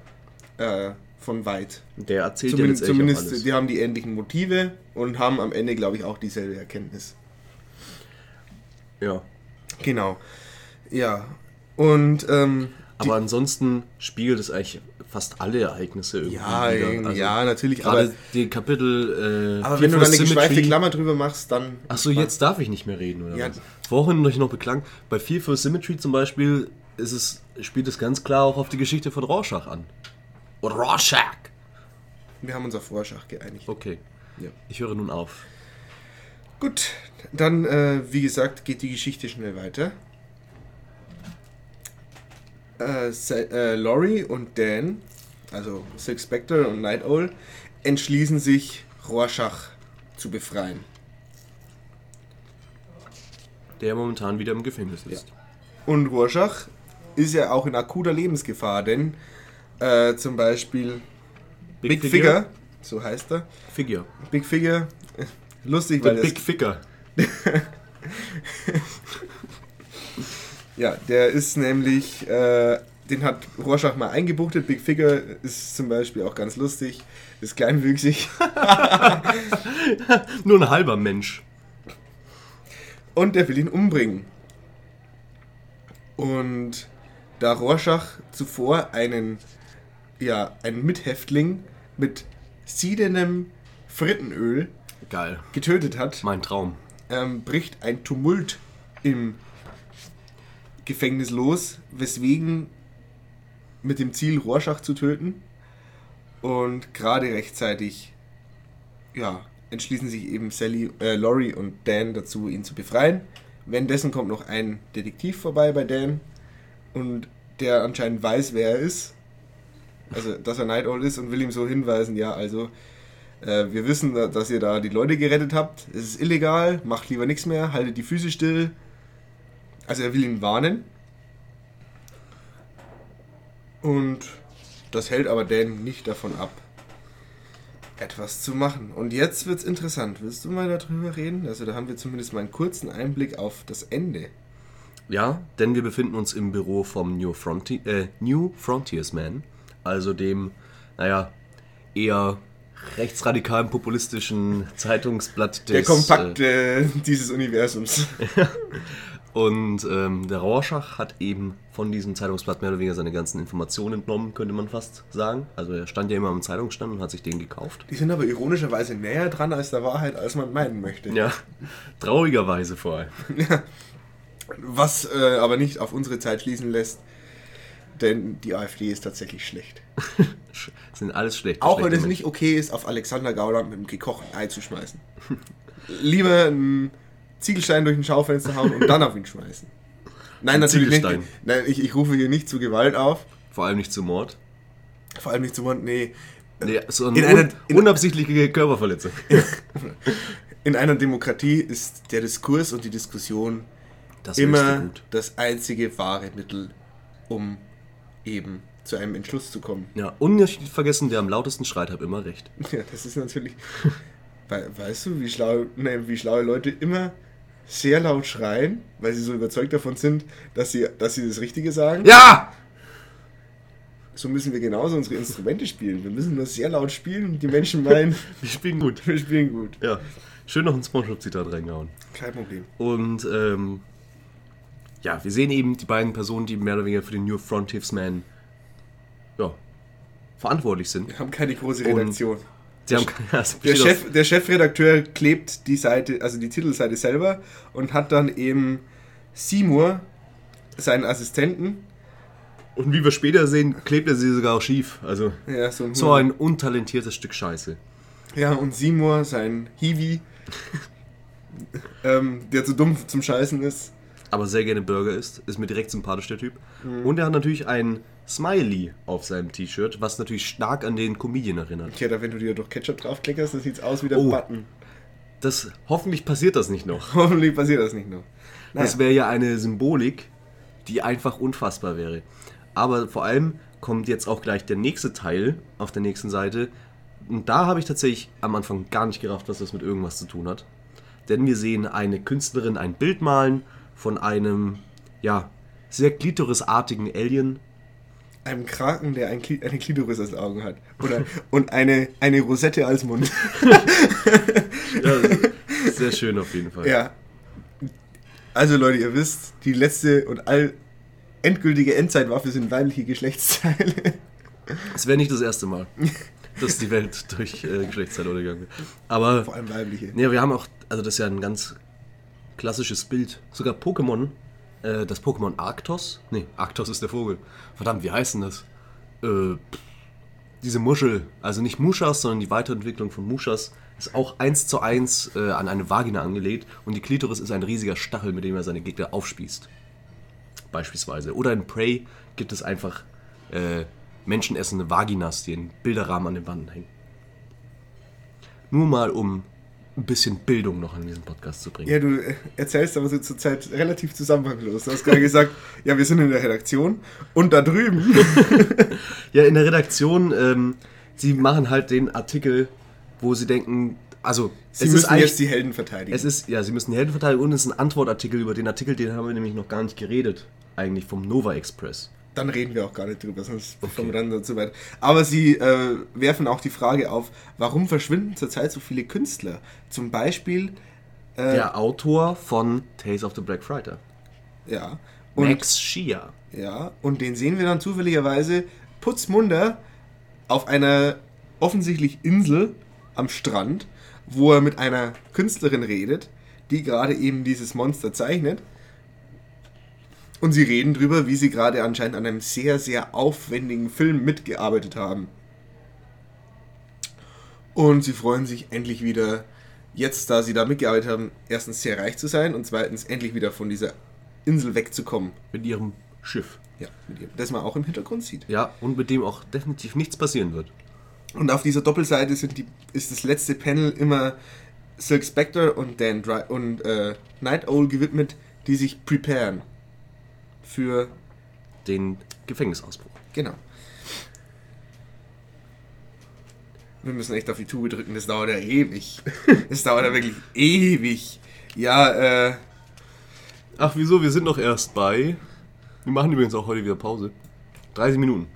[SPEAKER 2] äh, von White.
[SPEAKER 1] Der erzählt
[SPEAKER 2] Zumindest,
[SPEAKER 1] ja
[SPEAKER 2] zumindest
[SPEAKER 1] alles.
[SPEAKER 2] die haben die ähnlichen Motive und haben am Ende, glaube ich, auch dieselbe Erkenntnis.
[SPEAKER 1] Ja.
[SPEAKER 2] Genau. Ja. Und ähm,
[SPEAKER 1] Aber ansonsten spiegelt es eigentlich fast alle Ereignisse irgendwie
[SPEAKER 2] ja,
[SPEAKER 1] Also
[SPEAKER 2] ja, natürlich, aber,
[SPEAKER 1] die Kapitel. Äh,
[SPEAKER 2] aber wenn du
[SPEAKER 1] for
[SPEAKER 2] da eine geschweifte Klammer drüber machst, dann.
[SPEAKER 1] Achso, jetzt darf ich nicht mehr reden, oder
[SPEAKER 2] Ja.
[SPEAKER 1] was? Vorhin euch noch beklang, bei Fear for Symmetry zum Beispiel ist es, spielt es ganz klar auch auf die Geschichte von Rorschach an. Oder Rorschach!
[SPEAKER 2] Wir haben uns auf Rorschach geeinigt.
[SPEAKER 1] Okay,
[SPEAKER 2] Ja.
[SPEAKER 1] ich höre nun auf.
[SPEAKER 2] Gut, dann, äh, wie gesagt, geht die Geschichte schnell weiter. Äh, äh, Laurie und Dan, also Silk Spectre und Night Owl, entschließen sich, Rorschach zu befreien.
[SPEAKER 1] Der momentan wieder im Gefängnis ist.
[SPEAKER 2] Und Rorschach ist ja auch in akuter Lebensgefahr, denn äh, zum Beispiel Big, Figure, so heißt er,
[SPEAKER 1] Figure.
[SPEAKER 2] Big Figure, lustig,
[SPEAKER 1] Der
[SPEAKER 2] weil
[SPEAKER 1] Big Figure.
[SPEAKER 2] ja, der ist nämlich, äh, den hat Rorschach mal eingebuchtet. Big Figure ist zum Beispiel auch ganz lustig, ist kleinwüchsig.
[SPEAKER 1] Nur ein halber Mensch.
[SPEAKER 2] Und der will ihn umbringen. Und da Rorschach zuvor einen, ja, einen Mithäftling mit siedendem Frittenöl
[SPEAKER 1] Geil.
[SPEAKER 2] getötet hat,
[SPEAKER 1] Mein Traum.
[SPEAKER 2] ähm, bricht ein Tumult im Gefängnis los, weswegen mit dem Ziel, Rorschach zu töten. Und gerade rechtzeitig, ja, entschließen sich eben Sally, äh, Laurie und Dan dazu, ihn zu befreien. Währenddessen kommt noch ein Detektiv vorbei bei Dan und der anscheinend weiß, wer er ist. Also, dass er Night Owl ist und will ihm so hinweisen, ja, also, äh, wir wissen, da- dass ihr da die Leute gerettet habt. Es ist illegal, macht lieber nichts mehr, haltet die Füße still. Also er will ihn warnen. Und das hält aber Dan nicht davon ab, etwas zu machen. Und jetzt wird's interessant. Willst du mal darüber reden? Also da haben wir zumindest mal einen kurzen Einblick auf das Ende.
[SPEAKER 1] Ja, denn wir befinden uns im Büro vom New, Fronti äh, New Frontiersman, also dem, naja, eher rechtsradikalen populistischen Zeitungsblatt des...
[SPEAKER 2] Der Kompakt äh, dieses Universums.
[SPEAKER 1] Und ähm, der Rorschach hat eben von diesem Zeitungsblatt mehr oder weniger seine ganzen Informationen entnommen, könnte man fast sagen. Also er stand ja immer am Zeitungsstand und hat sich den gekauft.
[SPEAKER 2] Die sind aber ironischerweise näher dran als der Wahrheit, als man meinen möchte.
[SPEAKER 1] Ja, traurigerweise vor allem.
[SPEAKER 2] Was äh, aber nicht auf unsere Zeit schließen lässt, denn die AfD ist tatsächlich schlecht.
[SPEAKER 1] Sch- sind alles schlechte
[SPEAKER 2] Auch wenn es nicht okay ist, auf Alexander Gauland mit einem gekochten Ei zu schmeißen. Lieber einen Ziegelstein durch ein Schaufenster hauen und dann auf ihn schmeißen. Nein,
[SPEAKER 1] Ein
[SPEAKER 2] natürlich nicht. Nein, ich, ich rufe hier nicht zu Gewalt auf.
[SPEAKER 1] Vor allem nicht zu Mord.
[SPEAKER 2] Vor allem nicht zu Mord. Nee.
[SPEAKER 1] Nee, so
[SPEAKER 2] In
[SPEAKER 1] eine
[SPEAKER 2] einer-
[SPEAKER 1] un unabsichtliche Körperverletzung.
[SPEAKER 2] In einer Demokratie ist der Diskurs und die Diskussion
[SPEAKER 1] Das
[SPEAKER 2] immer das einzige wahre Mittel, um eben zu einem Entschluss zu kommen.
[SPEAKER 1] Ja, und nicht vergessen, der am lautesten schreit, hat immer recht.
[SPEAKER 2] Ja, das ist natürlich. We- Weißt du, wie, schlau, ne, wie schlaue Leute immer sehr laut schreien, weil sie so überzeugt davon sind, dass sie, dass sie das Richtige sagen?
[SPEAKER 1] Ja!
[SPEAKER 2] So müssen wir genauso unsere Instrumente spielen. Wir müssen nur sehr laut spielen und die Menschen meinen,
[SPEAKER 1] Wir spielen gut.
[SPEAKER 2] wir spielen gut.
[SPEAKER 1] Ja, schön noch ein Spongebob-Zitat reingehauen.
[SPEAKER 2] Kein Problem.
[SPEAKER 1] Und ähm, ja, wir sehen eben die beiden Personen, die mehr oder weniger für den New Frontiers Man ja, verantwortlich sind.
[SPEAKER 2] Wir haben keine große
[SPEAKER 1] Und
[SPEAKER 2] Redaktion.
[SPEAKER 1] Sie haben, ja, es
[SPEAKER 2] Der, Chef, der Chefredakteur klebt die Seite, also die Titelseite selber und hat dann eben Seymour, seinen Assistenten,
[SPEAKER 1] und wie wir später sehen, klebt er sie sogar auch schief. Also
[SPEAKER 2] ja, so ein,
[SPEAKER 1] so ein untalentiertes Stück Scheiße.
[SPEAKER 2] Ja, und Seymour, sein Hiwi, ähm, der zu dumm zum Scheißen ist.
[SPEAKER 1] Aber sehr gerne Burger isst. Ist mir direkt sympathisch, der Typ.
[SPEAKER 2] Mhm.
[SPEAKER 1] Und er hat natürlich ein Smiley auf seinem T-Shirt, was natürlich stark an den Comedian erinnert.
[SPEAKER 2] Tja, da wenn du dir doch Ketchup draufklickerst, dann sieht's aus wie der
[SPEAKER 1] Oh.
[SPEAKER 2] Button.
[SPEAKER 1] Das, hoffentlich passiert das nicht noch.
[SPEAKER 2] Hoffentlich passiert das nicht noch.
[SPEAKER 1] Das wäre ja eine Symbolik, die einfach unfassbar wäre. Aber vor allem kommt jetzt auch gleich der nächste Teil auf der nächsten Seite. Und da habe ich tatsächlich am Anfang gar nicht gerafft, was das mit irgendwas zu tun hat. Denn wir sehen eine Künstlerin ein Bild malen von einem, ja, sehr klitorisartigen Alien.
[SPEAKER 2] Einem Kraken, der ein Kli eine Klitoris als Augen hat. Oder, und eine, eine Rosette als Mund.
[SPEAKER 1] Ja, sehr schön auf jeden Fall.
[SPEAKER 2] ja. Also Leute, ihr wisst, die letzte und all endgültige Endzeitwaffe sind weibliche Geschlechtsteile.
[SPEAKER 1] Es wäre nicht das erste Mal, dass die Welt durch äh, Geschlechtsteile untergegangen wird. Aber
[SPEAKER 2] Vor allem weibliche.
[SPEAKER 1] Ja, wir haben auch, also das ist ja ein ganz klassisches Bild. Sogar Pokémon, äh, das Pokémon Arctos. Nee, Arctos ist der Vogel. Verdammt, wie heißt denn das? Äh, diese Muschel, also nicht Muschas, sondern die Weiterentwicklung von Muschas, ist auch eins zu eins äh, an eine Vagina angelegt und die Klitoris ist ein riesiger Stachel, mit dem er seine Gegner aufspießt. Beispielsweise. Oder in Prey gibt es einfach äh, menschenessende Vaginas, die in Bilderrahmen an den Wänden hängen. Nur mal, um ein bisschen Bildung noch an diesen Podcast zu bringen.
[SPEAKER 2] Ja, du äh, erzählst aber so zur Zeit relativ zusammenhanglos. Du hast gerade gesagt, ja, wir sind in der Redaktion und da drüben.
[SPEAKER 1] Ja, in der Redaktion, ähm, sie machen halt den Artikel, wo sie denken, also
[SPEAKER 2] Sie
[SPEAKER 1] es ist
[SPEAKER 2] müssen
[SPEAKER 1] eigentlich,
[SPEAKER 2] jetzt die Helden verteidigen.
[SPEAKER 1] es ist, ja, sie müssen die Helden verteidigen und es ist ein Antwortartikel über den Artikel, den haben wir nämlich noch gar nicht geredet, eigentlich vom Nova Express.
[SPEAKER 2] Dann reden wir auch gar nicht drüber, sonst kommen wir dann zu weit. Aber sie äh, werfen auch die Frage auf, warum verschwinden zurzeit so viele Künstler? Zum Beispiel, äh,
[SPEAKER 1] Der Autor von Tales of the Black Friday.
[SPEAKER 2] ja, und,
[SPEAKER 1] Max Shia.
[SPEAKER 2] ja, und den sehen wir dann zufälligerweise putzmunder auf einer offensichtlich Insel am Strand, wo er mit einer Künstlerin redet, die gerade eben dieses Monster zeichnet. Und sie reden drüber, wie sie gerade anscheinend an einem sehr, sehr aufwendigen Film mitgearbeitet haben. Und sie freuen sich endlich wieder, jetzt da sie da mitgearbeitet haben, erstens sehr reich zu sein und zweitens endlich wieder von dieser Insel wegzukommen.
[SPEAKER 1] Mit ihrem Schiff.
[SPEAKER 2] Ja, mit ihm. Das man auch im Hintergrund sieht.
[SPEAKER 1] Ja, und mit dem auch definitiv nichts passieren wird.
[SPEAKER 2] Und auf dieser Doppelseite sind die, ist das letzte Panel immer Silk Spectre und Dan Dry und äh, Night Owl gewidmet, die sich preparen für
[SPEAKER 1] Den Gefängnisausbruch.
[SPEAKER 2] genau. Wir müssen echt auf die Tube drücken, das dauert ja ewig. Das dauert ja wirklich ewig. Ja, äh,
[SPEAKER 1] Ach, wieso? Wir sind doch erst bei. Wir machen übrigens auch heute wieder Pause. 30 Minuten.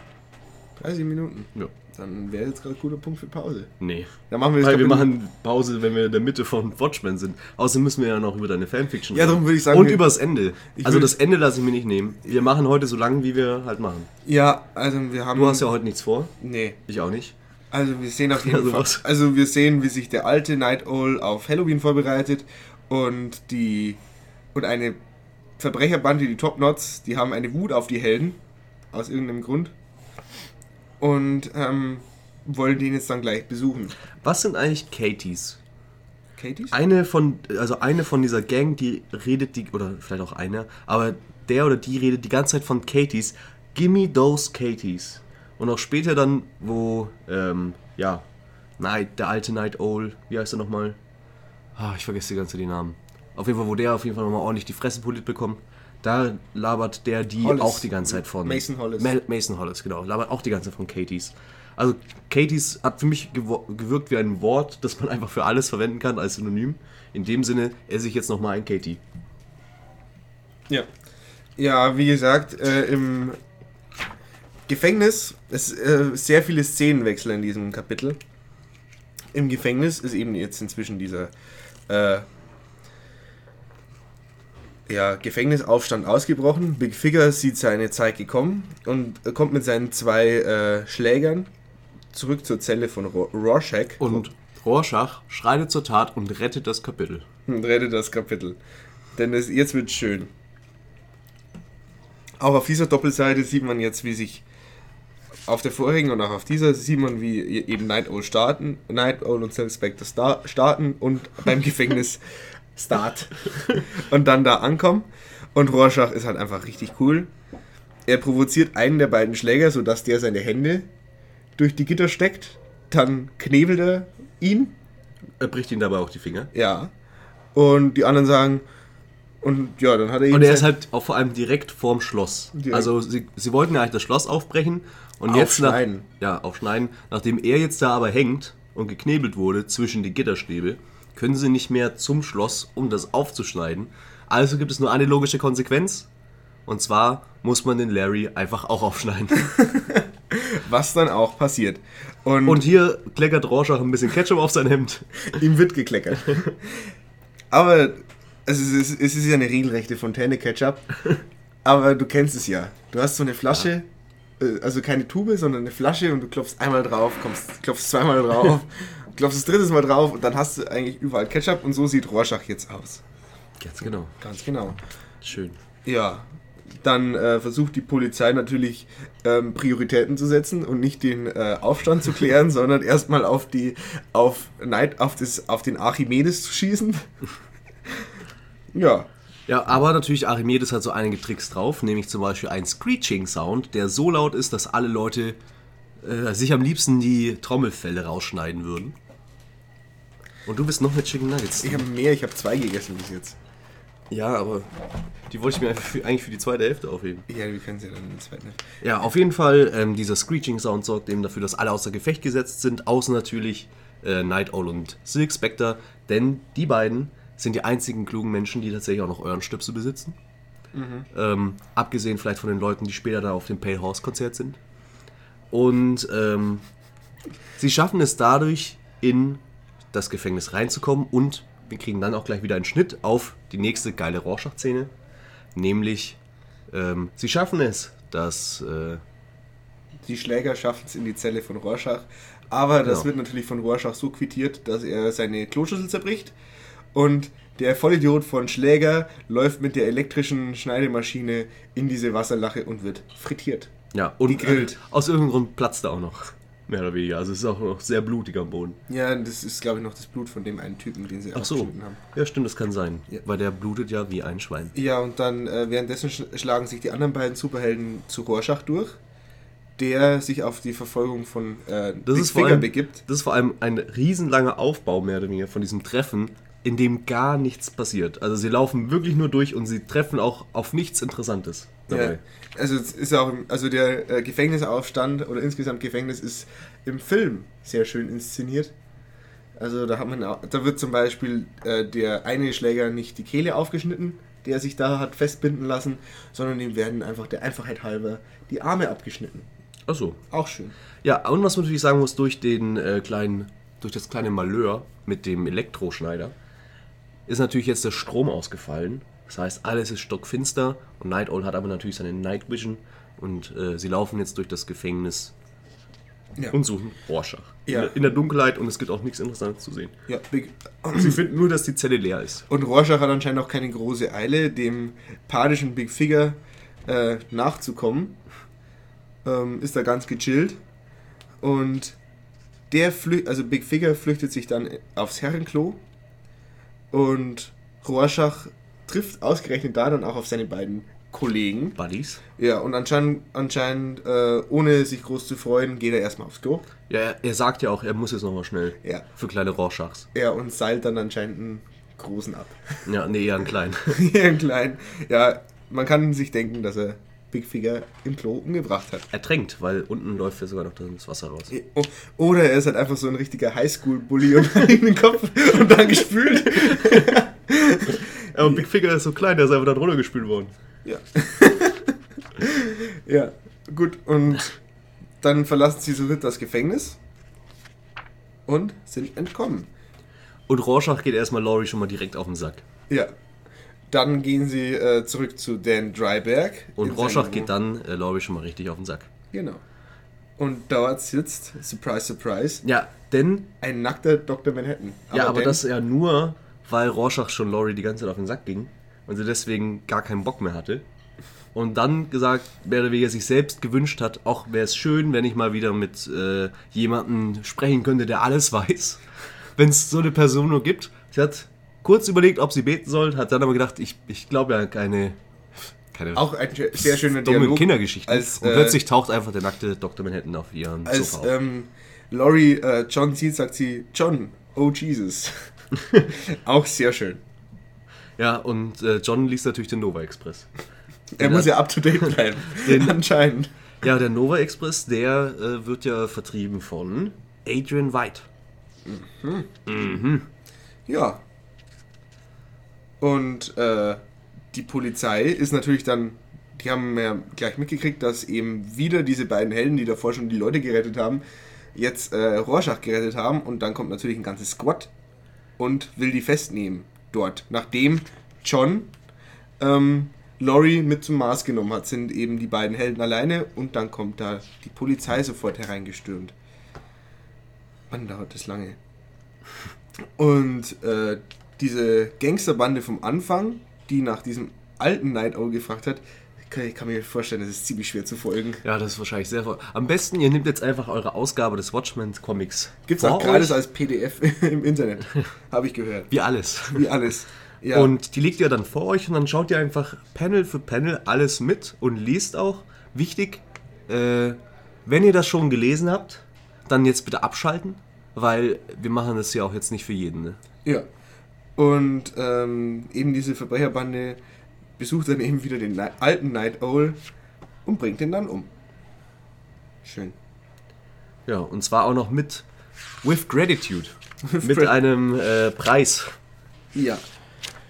[SPEAKER 2] 30 Minuten.
[SPEAKER 1] Ja.
[SPEAKER 2] Dann wäre jetzt gerade ein guter Punkt für Pause.
[SPEAKER 1] Nee.
[SPEAKER 2] Dann machen wir
[SPEAKER 1] Weil wir machen Pause, wenn wir in der Mitte von Watchmen sind. Außerdem müssen wir ja noch über deine Fanfiction
[SPEAKER 2] Ja,
[SPEAKER 1] reden.
[SPEAKER 2] darum würde ich sagen,
[SPEAKER 1] Und
[SPEAKER 2] wir-
[SPEAKER 1] über das Ende. Also das Ende lasse ich mir nicht nehmen. Wir machen heute so lange, wie wir halt machen.
[SPEAKER 2] Ja, also wir haben.
[SPEAKER 1] Du hast ja heute nichts vor.
[SPEAKER 2] Nee.
[SPEAKER 1] Ich auch nicht.
[SPEAKER 2] Also wir sehen auf jeden
[SPEAKER 1] Also
[SPEAKER 2] Fall.
[SPEAKER 1] was?
[SPEAKER 2] Also wir sehen, wie sich der alte Night Owl auf Halloween vorbereitet und die und eine Verbrecherbande, die Top Knots, die haben eine Wut auf die Helden aus irgendeinem Grund und ähm, wollen den jetzt dann gleich besuchen.
[SPEAKER 1] Was sind eigentlich Katies?
[SPEAKER 2] Katie?
[SPEAKER 1] Eine von, also eine von dieser Gang, die redet die, oder vielleicht auch einer, aber der oder die redet die ganze Zeit von Katies. Gimme those Katies. Und auch später dann, wo, ähm, ja, Night, der alte Night Owl, wie heißt er nochmal? Ah, ich vergesse die ganze Zeit die Namen. Auf jeden Fall, wo der auf jeden Fall nochmal ordentlich die Fresse poliert bekommt, da labert der die
[SPEAKER 2] Hollis.
[SPEAKER 1] auch die ganze Zeit von.
[SPEAKER 2] Mason Hollis.
[SPEAKER 1] Ma Mason Hollis, genau. Labert auch die ganze Zeit von Katies. Also Katies hat für mich gewirkt wie ein Wort, das man einfach für alles verwenden kann als Synonym. In dem Sinne esse ich jetzt nochmal ein Katie.
[SPEAKER 2] Ja. Ja, wie gesagt, äh, im Gefängnis, es äh, sehr viele Szenenwechsel in diesem Kapitel. Im Gefängnis ist eben jetzt inzwischen dieser äh, ja, Gefängnisaufstand ausgebrochen. Big Figure sieht seine Zeit gekommen und kommt mit seinen zwei äh, Schlägern zurück zur Zelle von Ro Rorschach
[SPEAKER 1] Und Rorschach schreitet zur Tat und rettet das Kapitel.
[SPEAKER 2] und rettet das Kapitel. Denn es, jetzt wird schön. Auch auf dieser Doppelseite sieht man jetzt, wie sich auf der vorigen und auch auf dieser sieht man, wie eben Night Owl starten, Night Owl und Silk Spectre star starten und beim Gefängnis Start und dann da ankommen. Und Rorschach ist halt einfach richtig cool. Er provoziert einen der beiden Schläger, sodass der seine Hände durch die Gitter steckt. Dann knebelt er ihn
[SPEAKER 1] Er bricht ihm dabei auch die Finger.
[SPEAKER 2] ja. Und die anderen sagen, und ja, dann hat er ihn.
[SPEAKER 1] Und er ist halt auch vor allem direkt vorm Schloss.
[SPEAKER 2] Direkt.
[SPEAKER 1] Also sie, sie wollten ja eigentlich das Schloss aufbrechen und jetzt nach,
[SPEAKER 2] Aufschneiden.
[SPEAKER 1] ja, aufschneiden. Nachdem er jetzt da aber hängt und geknebelt wurde zwischen die Gitterstäbe, können sie nicht mehr zum Schloss, um das aufzuschneiden. Also gibt es nur eine logische Konsequenz. Und zwar muss man den Larry einfach auch aufschneiden.
[SPEAKER 2] was dann auch passiert. Und,
[SPEAKER 1] Und hier kleckert Rorschach ein bisschen Ketchup auf sein Hemd.
[SPEAKER 2] ihm wird gekleckert. Aber es ist, es ist ja eine regelrechte Fontäne Ketchup. Aber du kennst es ja. Du hast so eine Flasche, äh, also keine Tube, sondern eine Flasche und du klopfst einmal drauf, kommst, klopfst zweimal drauf, klopfst das drittes Mal drauf und dann hast du eigentlich überall Ketchup und so sieht Rorschach jetzt aus.
[SPEAKER 1] Ganz genau.
[SPEAKER 2] Ganz genau.
[SPEAKER 1] Schön.
[SPEAKER 2] Ja, dann äh, versucht die Polizei natürlich ähm, Prioritäten zu setzen und nicht den äh, Aufstand zu klären, sondern erstmal auf die auf Neid auf das auf den Archimedes zu schießen. ja,
[SPEAKER 1] Ja, aber natürlich Archimedes hat so einige Tricks drauf, nämlich zum Beispiel einen Screeching-Sound, der so laut ist, dass alle Leute äh, sich am liebsten die Trommelfelle rausschneiden würden. Und du bist noch mit Chicken Nuggets.
[SPEAKER 2] ich habe mehr, ich habe zwei gegessen bis jetzt.
[SPEAKER 1] Ja, aber die wollte ich mir für, eigentlich für die zweite Hälfte aufheben.
[SPEAKER 2] Ja, wir können sie ja dann in der zweiten.
[SPEAKER 1] Ja, auf jeden Fall, ähm, dieser Screeching-Sound sorgt eben dafür, dass alle außer Gefecht gesetzt sind, außer natürlich äh, Night Owl und Silk Spectre, denn die beiden sind die einzigen klugen Menschen, die tatsächlich auch noch euren Stöpsel besitzen. Ähm, abgesehen vielleicht von den Leuten, die später da auf dem Pale Horse Konzert sind. Und ähm, sie schaffen es dadurch, in das Gefängnis reinzukommen und wir kriegen dann auch gleich wieder einen Schnitt auf die nächste geile Rorschach-Szene. Nämlich, ähm, sie schaffen es, dass äh,
[SPEAKER 2] Die Schläger schaffen es in die Zelle von Rorschach. Aber das
[SPEAKER 1] Genau.
[SPEAKER 2] wird natürlich von Rorschach so quittiert, dass er seine Kloschüssel zerbricht. Und der Vollidiot von Schläger läuft mit der elektrischen Schneidemaschine in diese Wasserlache und wird frittiert.
[SPEAKER 1] Ja, und
[SPEAKER 2] Gegrillt.
[SPEAKER 1] äh, aus irgendeinem Grund platzt er auch noch. Mehr oder weniger. Also es ist auch noch sehr blutig am Boden.
[SPEAKER 2] Ja, das ist, glaube ich, noch das Blut von dem einen Typen, den sie
[SPEAKER 1] Ach so.
[SPEAKER 2] haben.
[SPEAKER 1] Ja, stimmt, das kann sein.
[SPEAKER 2] Ja.
[SPEAKER 1] Weil der blutet ja wie ein Schwein.
[SPEAKER 2] Ja, und dann äh, währenddessen sch schlagen sich die anderen beiden Superhelden zu Rorschach durch, der sich auf die Verfolgung von äh,
[SPEAKER 1] Das
[SPEAKER 2] Big
[SPEAKER 1] ist,
[SPEAKER 2] Finger
[SPEAKER 1] allem,
[SPEAKER 2] begibt.
[SPEAKER 1] das ist vor allem ein riesenlanger Aufbau, mehr oder weniger, von diesem Treffen, in dem gar nichts passiert. Also sie laufen wirklich nur durch und sie treffen auch auf nichts Interessantes
[SPEAKER 2] Ja,
[SPEAKER 1] dabei.
[SPEAKER 2] also es ist auch, also der äh, Gefängnisaufstand oder insgesamt Gefängnis ist im Film sehr schön inszeniert. Also da hat man, auch- da wird zum Beispiel äh, der eine Schläger nicht die Kehle aufgeschnitten, der sich da hat festbinden lassen, sondern ihm werden einfach der Einfachheit halber die Arme abgeschnitten.
[SPEAKER 1] Ach so.
[SPEAKER 2] Auch schön.
[SPEAKER 1] Ja, und was man natürlich sagen muss, durch den äh, kleinen, durch das kleine Malheur mit dem Elektroschneider ist natürlich jetzt der Strom ausgefallen. Das heißt, alles ist stockfinster und Night Owl hat aber natürlich seine Night Vision und äh, sie laufen jetzt durch das Gefängnis
[SPEAKER 2] Ja.
[SPEAKER 1] und suchen Rorschach.
[SPEAKER 2] Ja.
[SPEAKER 1] In, der- Dunkelheit und es gibt auch nichts Interessantes zu sehen.
[SPEAKER 2] Ja,
[SPEAKER 1] Sie finden nur, dass die Zelle leer ist.
[SPEAKER 2] Und Rorschach hat anscheinend auch keine große Eile, dem panischen Big Figure äh, nachzukommen. Ähm, ist da ganz gechillt. Und der flüchtet, also Big Figure flüchtet sich dann aufs Herrenklo. Und Rorschach trifft ausgerechnet da dann auch auf seine beiden Kollegen.
[SPEAKER 1] Buddies.
[SPEAKER 2] Ja, und anscheinend, anscheinend äh, ohne sich groß zu freuen, geht er erstmal aufs Klo.
[SPEAKER 1] Ja, er, sagt ja auch, er muss jetzt nochmal schnell.
[SPEAKER 2] Ja.
[SPEAKER 1] Für kleine Rorschachs.
[SPEAKER 2] Ja, und seilt dann anscheinend einen großen ab.
[SPEAKER 1] Ja, nee, eher einen kleinen.
[SPEAKER 2] Hier im Kleinen. Ja, man kann sich denken, dass er Big Figure im Klo umgebracht hat.
[SPEAKER 1] Ertränkt, weil unten läuft ja sogar noch das Wasser raus.
[SPEAKER 2] O- Oder er ist halt einfach so ein richtiger Highschool-Bully und hat den Kopf und dann gespült.
[SPEAKER 1] Aber Big Figure ist so klein, der ist einfach da drunter gespült worden.
[SPEAKER 2] Ja. ja, gut. Und dann verlassen sie so das Gefängnis und sind entkommen.
[SPEAKER 1] Und Rorschach geht erstmal Laurie schon mal direkt auf den Sack.
[SPEAKER 2] Ja. Dann gehen sie äh, zurück zu Dan Dryberg.
[SPEAKER 1] Und Rorschach geht dann äh, Laurie schon mal richtig auf den Sack.
[SPEAKER 2] Genau. Und dort sitzt, surprise, surprise,
[SPEAKER 1] Ja, denn,
[SPEAKER 2] ein nackter Dr. Manhattan.
[SPEAKER 1] ja, aber
[SPEAKER 2] Dan-
[SPEAKER 1] das ja nur, weil Rorschach schon Laurie die ganze Zeit auf den Sack ging und sie deswegen gar keinen Bock mehr hatte. Und dann gesagt, mehr oder weniger sich selbst gewünscht hat, auch wäre es schön, wenn ich mal wieder mit äh, jemandem sprechen könnte, der alles weiß. Wenn es so eine Person nur gibt. Sie hat kurz überlegt, ob sie beten soll, hat dann aber gedacht, ich, ich glaube ja keine, keine
[SPEAKER 2] Auch ein sehr schöner
[SPEAKER 1] dumme
[SPEAKER 2] Dialog.
[SPEAKER 1] Kindergeschichten.
[SPEAKER 2] Als,
[SPEAKER 1] und
[SPEAKER 2] äh,
[SPEAKER 1] plötzlich taucht einfach der nackte Dr. Manhattan auf ihren
[SPEAKER 2] Als
[SPEAKER 1] Sofa auf.
[SPEAKER 2] ähm, Laurie äh, John sieht, sagt sie, John, oh Jesus. Auch sehr schön.
[SPEAKER 1] Ja, und äh, John liest natürlich den Nova Express.
[SPEAKER 2] Er muss ja up to date bleiben.
[SPEAKER 1] Den-
[SPEAKER 2] Anscheinend.
[SPEAKER 1] Ja, der Nova Express, der äh, wird ja vertrieben von Adrian White.
[SPEAKER 2] Ja. Und äh, die Polizei ist natürlich dann, die haben ja gleich mitgekriegt, dass eben wieder diese beiden Helden, die davor schon die Leute gerettet haben, jetzt äh, Rorschach gerettet haben. Und dann kommt natürlich ein ganzes Squad und will die festnehmen dort. Nachdem John ähm, Laurie mit zum Mars genommen hat, sind eben die beiden Helden alleine und dann kommt da die Polizei sofort hereingestürmt. Wann dauert das lange? Und äh, diese Gangsterbande vom Anfang, die nach diesem alten Night Owl gefragt hat, kann, ich kann mir vorstellen, das ist ziemlich schwer zu folgen.
[SPEAKER 1] Ja, das ist wahrscheinlich sehr. voll- Am besten, ihr nehmt jetzt einfach eure Ausgabe des Watchmen-Comics.
[SPEAKER 2] Gibt es auch gratis als PDF im Internet, habe ich gehört.
[SPEAKER 1] Wie alles.
[SPEAKER 2] Wie alles. Ja,
[SPEAKER 1] Und die legt ihr dann vor euch und dann schaut ihr einfach Panel für Panel alles mit und liest auch. Wichtig, äh, wenn ihr das schon gelesen habt, dann jetzt bitte abschalten, weil wir machen das ja auch jetzt nicht für jeden. Ne?
[SPEAKER 2] ja. Und ähm, eben diese Verbrecherbande besucht dann eben wieder den alten Night Owl und bringt ihn dann um. Schön.
[SPEAKER 1] Ja, und zwar auch noch mit With Gratitude. Mit einem äh, Preis.
[SPEAKER 2] Ja.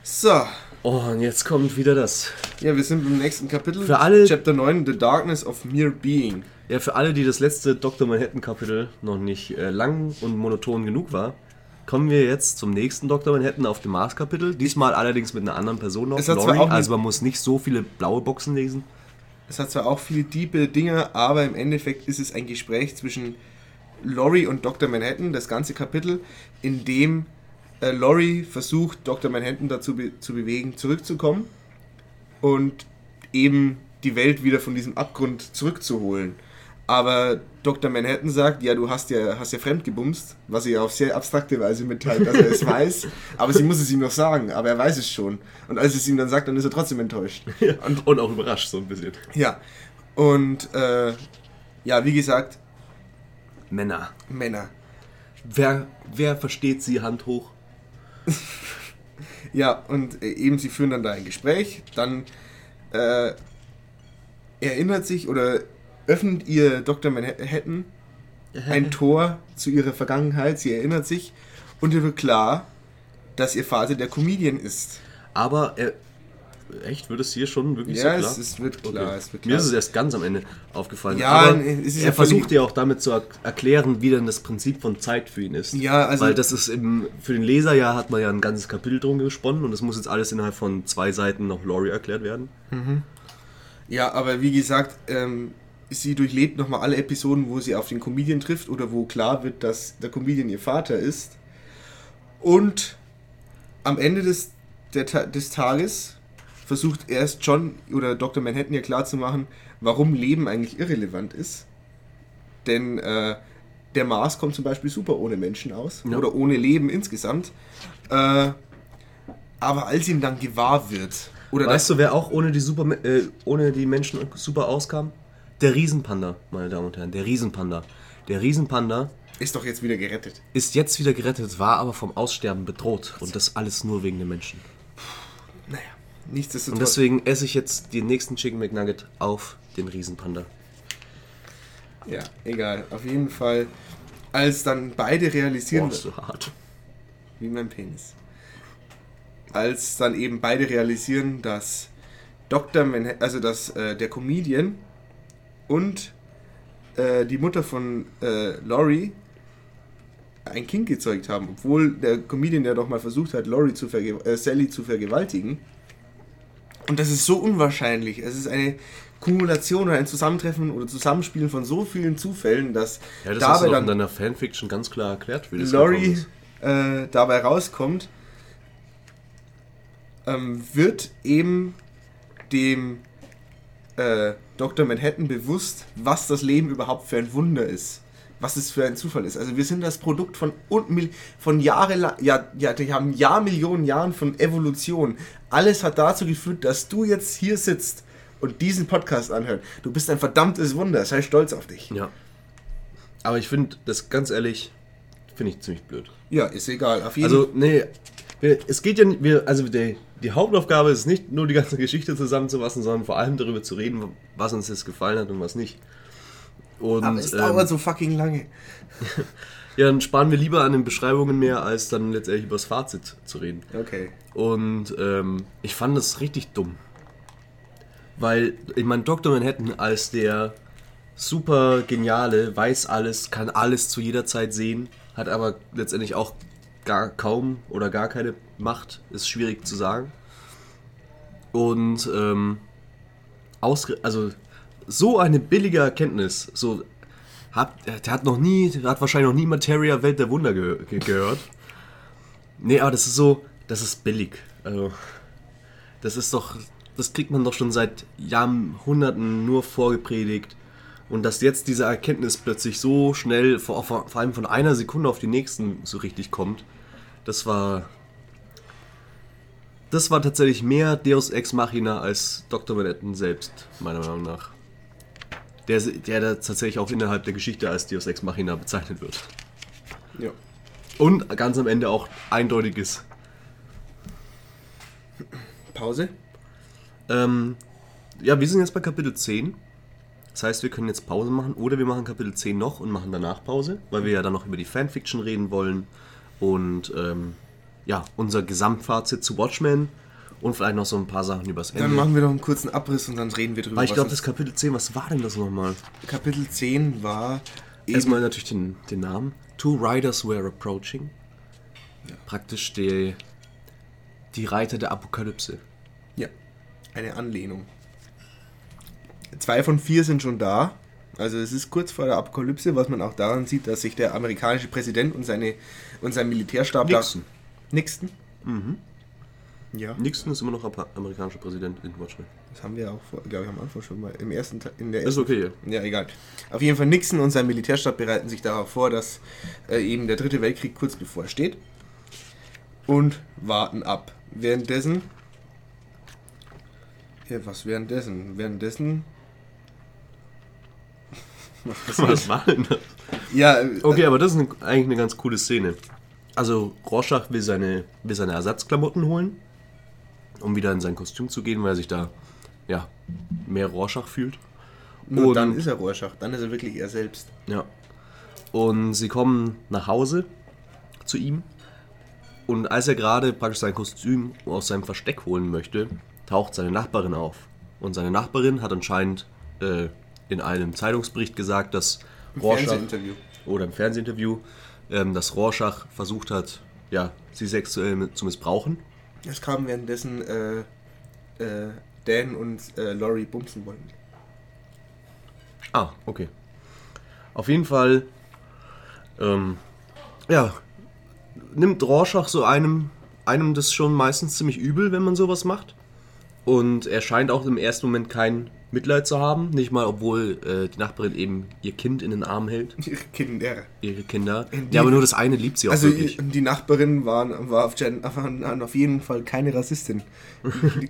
[SPEAKER 2] So,
[SPEAKER 1] Oh, und jetzt kommt wieder das.
[SPEAKER 2] Ja, wir sind im nächsten Kapitel.
[SPEAKER 1] Für alle-
[SPEAKER 2] Chapter 9, The Darkness of Mere Being.
[SPEAKER 1] Ja, für alle, die das letzte Dr. Manhattan-Kapitel noch nicht äh, lang und monoton genug war, kommen wir jetzt zum nächsten Dr. Manhattan auf dem Mars-Kapitel. Diesmal allerdings mit einer anderen Person noch,
[SPEAKER 2] Es hat zwar
[SPEAKER 1] Laurie. Also man muss nicht so viele blaue Boxen lesen.
[SPEAKER 2] Es hat zwar auch viele tiefe Dinge, aber im Endeffekt ist es ein Gespräch zwischen Laurie und Dr. Manhattan, das ganze Kapitel, in dem äh, Laurie versucht, Dr. Manhattan dazu be zu bewegen, zurückzukommen und eben die Welt wieder von diesem Abgrund zurückzuholen. Aber Dr. Manhattan sagt, ja, du hast ja, hast ja fremdgebumst, was sie ja auf sehr abstrakte Weise mitteilt, dass er es weiß, aber sie muss es ihm noch sagen, aber er weiß es schon. Und als es ihm dann sagt, dann ist er trotzdem enttäuscht.
[SPEAKER 1] Und, und auch überrascht so ein bisschen.
[SPEAKER 2] Ja, und äh, ja, wie gesagt,
[SPEAKER 1] Männer.
[SPEAKER 2] Männer.
[SPEAKER 1] Wer, wer versteht sie Hand hoch?
[SPEAKER 2] Ja, und äh, eben sie führen dann da ein Gespräch, dann äh, erinnert sich oder öffnet ihr Dr. Manhattan ein Tor zu ihrer Vergangenheit, sie erinnert sich und ihr wird klar, dass ihr Vater der Comedian ist.
[SPEAKER 1] Aber er. Echt? Wird es hier schon wirklich
[SPEAKER 2] Ja,
[SPEAKER 1] so klar?
[SPEAKER 2] es, es wird klar,
[SPEAKER 1] Okay.
[SPEAKER 2] es wird
[SPEAKER 1] Mir
[SPEAKER 2] klar.
[SPEAKER 1] ist es erst ganz am Ende aufgefallen.
[SPEAKER 2] Ja,
[SPEAKER 1] Aber
[SPEAKER 2] es ist ja
[SPEAKER 1] er
[SPEAKER 2] völlig-
[SPEAKER 1] versucht ja auch damit zu er erklären, wie denn das Prinzip von Zeit für ihn ist.
[SPEAKER 2] Ja, also-
[SPEAKER 1] Weil das ist im, für den Leser ja hat man ja ein ganzes Kapitel drum gesponnen und das muss jetzt alles innerhalb von zwei Seiten noch Laurie erklärt werden.
[SPEAKER 2] Ja, aber wie gesagt, ähm, sie durchlebt nochmal alle Episoden, wo sie auf den Comedian trifft oder wo klar wird, dass der Comedian ihr Vater ist. Und am Ende des, der, des Tages versucht erst John oder Dr. Manhattan ihr klarzumachen, warum Leben eigentlich irrelevant ist. Denn äh, der Mars kommt zum Beispiel super ohne Menschen aus
[SPEAKER 1] Ja.
[SPEAKER 2] oder ohne Leben insgesamt. Äh, aber als ihm dann gewahr wird, oder
[SPEAKER 1] weißt du, wer auch ohne die, super, äh, ohne die Menschen super auskam? Der Riesenpanda, meine Damen und Herren. Der Riesenpanda. Der Riesenpanda
[SPEAKER 2] ist doch jetzt wieder gerettet.
[SPEAKER 1] ist jetzt wieder gerettet, war aber vom Aussterben bedroht. Und das alles nur wegen den Menschen.
[SPEAKER 2] Naja, nichtsdestotrotz.
[SPEAKER 1] Und deswegen esse ich jetzt den nächsten Chicken McNugget auf den Riesenpanda.
[SPEAKER 2] ja, egal. Auf jeden Fall, als dann beide realisieren,
[SPEAKER 1] Boah, ist so hart.
[SPEAKER 2] wie mein Penis, als dann eben beide realisieren, dass Dr. Manhattan, also dass äh, der Comedian und äh, die Mutter von äh, Laurie ein Kind gezeugt haben, obwohl der Comedian ja doch mal versucht hat, Laurie zu äh, Sally zu vergewaltigen. Und das ist so unwahrscheinlich. Es ist eine Kumulation oder ein Zusammentreffen oder Zusammenspielen von so vielen Zufällen, dass
[SPEAKER 1] Ja, das
[SPEAKER 2] dabei dann
[SPEAKER 1] in deiner Fanfiction ganz klar erklärt, wie das
[SPEAKER 2] Laurie äh, dabei rauskommt, ähm, wird eben dem äh, Dr. Manhattan bewusst, was das Leben überhaupt für ein Wunder ist. Was es für ein Zufall ist. Also wir sind das Produkt von, von Jahre, ja, ja, die haben Jahrmillionen Jahren von Evolution. Alles hat dazu geführt, dass du jetzt hier sitzt und diesen Podcast anhört. Du bist ein verdammtes Wunder. Sei stolz auf dich.
[SPEAKER 1] Ja. Aber ich finde das ganz ehrlich, finde ich ziemlich blöd.
[SPEAKER 2] Ja, ist egal. Auf jeden
[SPEAKER 1] Also, nee, wir, es geht ja nicht, wir, also die, die Hauptaufgabe ist nicht nur die ganze Geschichte zusammenzufassen, sondern vor allem darüber zu reden, was uns jetzt gefallen hat und was nicht. Und
[SPEAKER 2] Aber es
[SPEAKER 1] ähm,
[SPEAKER 2] dauert so fucking lange.
[SPEAKER 1] ja, dann sparen wir lieber an den Beschreibungen mehr, als dann letztendlich über das Fazit zu reden.
[SPEAKER 2] Okay.
[SPEAKER 1] Und ähm, ich fand das richtig dumm. Weil, ich meine, Dr. Manhattan als der super geniale, weiß alles, kann alles zu jeder Zeit sehen, hat aber letztendlich auch gar kaum oder gar keine Macht, ist schwierig zu sagen. Und ähm, also so eine billige Erkenntnis, so hat, der hat noch nie, hat wahrscheinlich noch nie Materia Welt der Wunder ge ge gehört. Nee, aber das ist so, das ist billig. Also, das ist doch, das kriegt man doch schon seit Jahrhunderten nur vorgepredigt. Und dass jetzt diese Erkenntnis plötzlich so schnell, vor, vor allem von einer Sekunde auf die nächsten, so richtig kommt, das war. Das war tatsächlich mehr Deus Ex Machina als Dr. Manhattan selbst, meiner Meinung nach. Der, der da tatsächlich auch innerhalb der Geschichte als Deus Ex Machina bezeichnet wird.
[SPEAKER 2] Ja.
[SPEAKER 1] Und ganz am Ende auch eindeutig ist.
[SPEAKER 2] Pause?
[SPEAKER 1] Ähm, ja, wir sind jetzt bei Kapitel 10. Das heißt, wir können jetzt Pause machen oder wir machen Kapitel 10 noch und machen danach Pause, weil wir ja dann noch über die Fanfiction reden wollen und ähm, ja, unser Gesamtfazit zu Watchmen Und vielleicht noch so ein paar Sachen übers
[SPEAKER 2] Dann
[SPEAKER 1] Ende.
[SPEAKER 2] machen wir noch einen kurzen Abriss und dann reden wir drüber.
[SPEAKER 1] Weil ich glaube, das Kapitel 10, was war denn das nochmal?
[SPEAKER 2] Kapitel 10 war
[SPEAKER 1] Erstmal natürlich den, den Namen. Two Riders were approaching. Praktisch die, die Reiter der Apokalypse.
[SPEAKER 2] ja, eine Anlehnung. Zwei von vier sind schon da. Also es ist kurz vor der Apokalypse, was man auch daran sieht, dass sich der amerikanische Präsident und, seine, und sein Militärstab
[SPEAKER 1] Nixon.
[SPEAKER 2] da... Nixon? Mhm. Ja,
[SPEAKER 1] Nixon ist immer noch amerikanischer Präsident in Watchmen.
[SPEAKER 2] das haben wir auch, glaube ich, am Anfang schon mal im ersten Teil... In der
[SPEAKER 1] Ist okay.
[SPEAKER 2] Ja, egal. Auf jeden Fall Nixon und sein Militärstab bereiten sich darauf vor, dass äh, eben der dritte Weltkrieg kurz bevorsteht. Und warten ab. Währenddessen. Ja, was währenddessen? Währenddessen. Was?
[SPEAKER 1] Was war denn das?
[SPEAKER 2] Ja, äh,
[SPEAKER 1] Okay, aber das ist eine, eigentlich eine ganz coole Szene. Also Rorschach will seine, will seine Ersatzklamotten holen, um wieder in sein Kostüm zu gehen, weil er sich da ja, mehr Rorschach fühlt.
[SPEAKER 2] nur
[SPEAKER 1] und-
[SPEAKER 2] dann ist er Rorschach. Dann ist er wirklich er selbst.
[SPEAKER 1] Ja. Und sie kommen nach Hause zu ihm. Und als er gerade praktisch sein Kostüm aus seinem Versteck holen möchte, taucht seine Nachbarin auf. Und seine Nachbarin hat anscheinend äh, in einem Zeitungsbericht gesagt, dass Rorschach
[SPEAKER 2] Fernsehinterview.
[SPEAKER 1] oder im Fernsehinterview, ähm, dass Rorschach versucht hat, ja, sie sexuell zu missbrauchen.
[SPEAKER 2] Es kam währenddessen äh, äh, Dan und äh, Laurie bumsen wollten.
[SPEAKER 1] Ah, okay. Auf jeden Fall, ähm, ja, nimmt Rorschach so einem, einem das schon meistens ziemlich übel, wenn man sowas macht. Und er scheint auch im ersten Moment kein Mitleid zu haben, nicht mal obwohl äh, die Nachbarin eben ihr Kind in den Arm hält,
[SPEAKER 2] Ihre Kinder.
[SPEAKER 1] ihre Kinder.
[SPEAKER 2] Die-
[SPEAKER 1] ja, aber nur das eine liebt sie auch
[SPEAKER 2] Also
[SPEAKER 1] wirklich.
[SPEAKER 2] die Nachbarin waren, war auf, waren auf jeden Fall keine Rassistin. Die,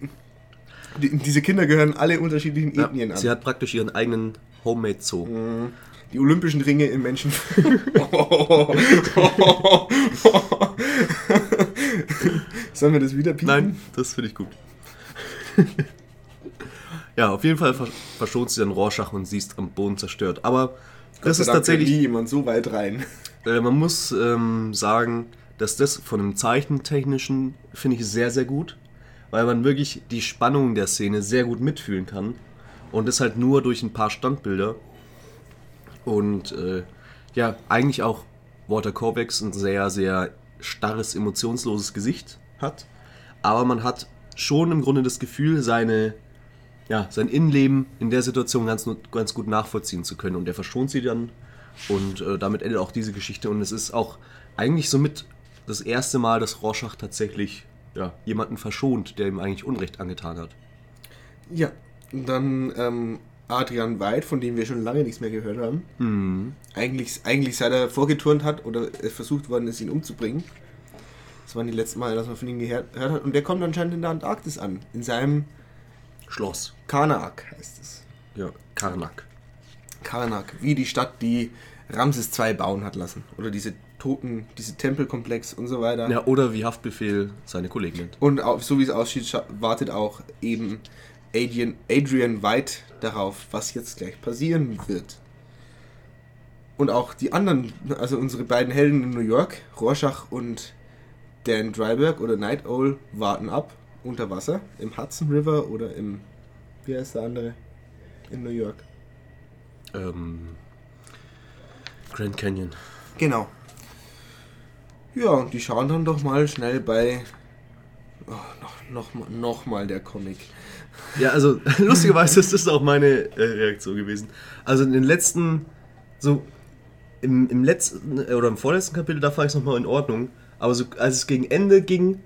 [SPEAKER 2] die, diese Kinder gehören alle unterschiedlichen
[SPEAKER 1] Ja,
[SPEAKER 2] Ethnien an.
[SPEAKER 1] sie hat praktisch ihren eigenen Homemade Zoo.
[SPEAKER 2] die olympischen Ringe im Menschen. Sollen wir das wieder piepen?
[SPEAKER 1] Nein, das finde ich gut. ja, auf jeden Fall ver verschont sie dann Rorschach und sie ist am Boden zerstört. Aber das ist tatsächlich,
[SPEAKER 2] nie jemand so weit rein.
[SPEAKER 1] äh, man muss ähm, sagen, dass das von dem Zeichentechnischen finde ich sehr, sehr gut, weil man wirklich die Spannung der Szene sehr gut mitfühlen kann. Und das halt nur durch ein paar Standbilder. Und äh, ja, eigentlich auch Walter Kovacs ein sehr, sehr starres, emotionsloses Gesicht hat. Aber man hat schon im Grunde das Gefühl, seine, ja, sein Innenleben in der Situation ganz, ganz gut nachvollziehen zu können. Und er verschont sie dann. Und äh, damit endet auch diese Geschichte. Und es ist auch eigentlich somit das erste Mal, dass Rorschach tatsächlich ja, jemanden verschont, der ihm eigentlich Unrecht angetan hat.
[SPEAKER 2] Ja, und dann ähm, Adrian Weid, von dem wir schon lange nichts mehr gehört haben.
[SPEAKER 1] Mhm.
[SPEAKER 2] Eigentlich, eigentlich seit er vorgeturnt hat oder versucht worden ist, ihn umzubringen. Das waren die letzten Mal, dass man von ihm gehört hat. Und der kommt anscheinend in der Antarktis an. In seinem
[SPEAKER 1] Schloss.
[SPEAKER 2] Karnak heißt es.
[SPEAKER 1] Ja, Karnak.
[SPEAKER 2] Karnak, wie die Stadt, die Ramses II bauen hat lassen. Oder diese Toten, diese Tempelkomplex und so weiter.
[SPEAKER 1] Ja, oder wie Haftbefehl seine Kollegen nennt.
[SPEAKER 2] Und auch, so wie es aussieht, wartet auch eben Adrian, Adrian White darauf, was jetzt gleich passieren wird. Und auch die anderen, also unsere beiden Helden in New York, Rorschach und Dan Dryberg oder Night Owl, warten ab unter Wasser im Hudson River oder im, wie heißt der andere, in New York.
[SPEAKER 1] Ähm, Grand Canyon.
[SPEAKER 2] Genau. Ja, und die schauen dann doch mal schnell bei. Oh, noch, noch, noch mal der Comic.
[SPEAKER 1] Ja, also lustigerweise ist das auch meine äh, Reaktion gewesen. Also in den letzten, so im, im letzten äh, oder im vorletzten Kapitel, da fand ich es nochmal in Ordnung. Aber so als es gegen Ende ging,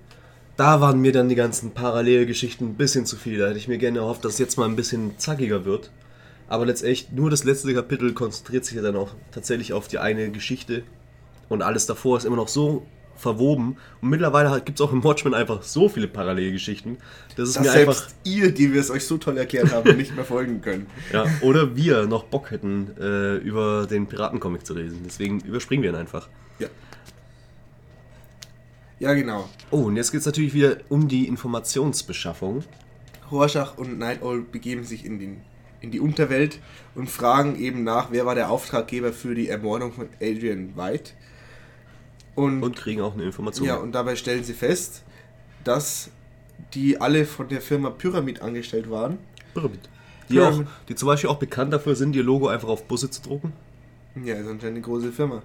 [SPEAKER 1] da waren mir dann die ganzen Parallelgeschichten ein bisschen zu viel. Da hätte ich mir gerne erhofft, dass es jetzt mal ein bisschen zackiger wird. Aber letztendlich nur das letzte Kapitel konzentriert sich ja dann auch tatsächlich auf die eine Geschichte. Und alles davor ist immer noch so verwoben. Und mittlerweile gibt es auch im Watchmen einfach so viele Parallelgeschichten, dass es
[SPEAKER 2] Dass
[SPEAKER 1] mir
[SPEAKER 2] selbst
[SPEAKER 1] einfach
[SPEAKER 2] ihr, die wir es euch so toll erklärt haben, nicht mehr folgen können.
[SPEAKER 1] Ja, oder wir noch Bock hätten, äh, über den Piratencomic zu lesen. Deswegen überspringen wir ihn einfach.
[SPEAKER 2] Ja. Genau.
[SPEAKER 1] Oh, und jetzt geht es natürlich wieder um die Informationsbeschaffung.
[SPEAKER 2] Rorschach und Night Owl begeben sich in, den, in die Unterwelt und fragen eben nach, wer war der Auftraggeber für die Ermordung von Adrian White. Und,
[SPEAKER 1] Und kriegen auch eine Information.
[SPEAKER 2] ja, und dabei stellen sie fest, dass die alle von der Firma Pyramid angestellt waren.
[SPEAKER 1] Pyramid. Die,
[SPEAKER 2] Pyramid.
[SPEAKER 1] auch, die zum Beispiel auch bekannt dafür sind, ihr Logo einfach auf Busse zu drucken.
[SPEAKER 2] Ja, ist anscheinend eine große Firma.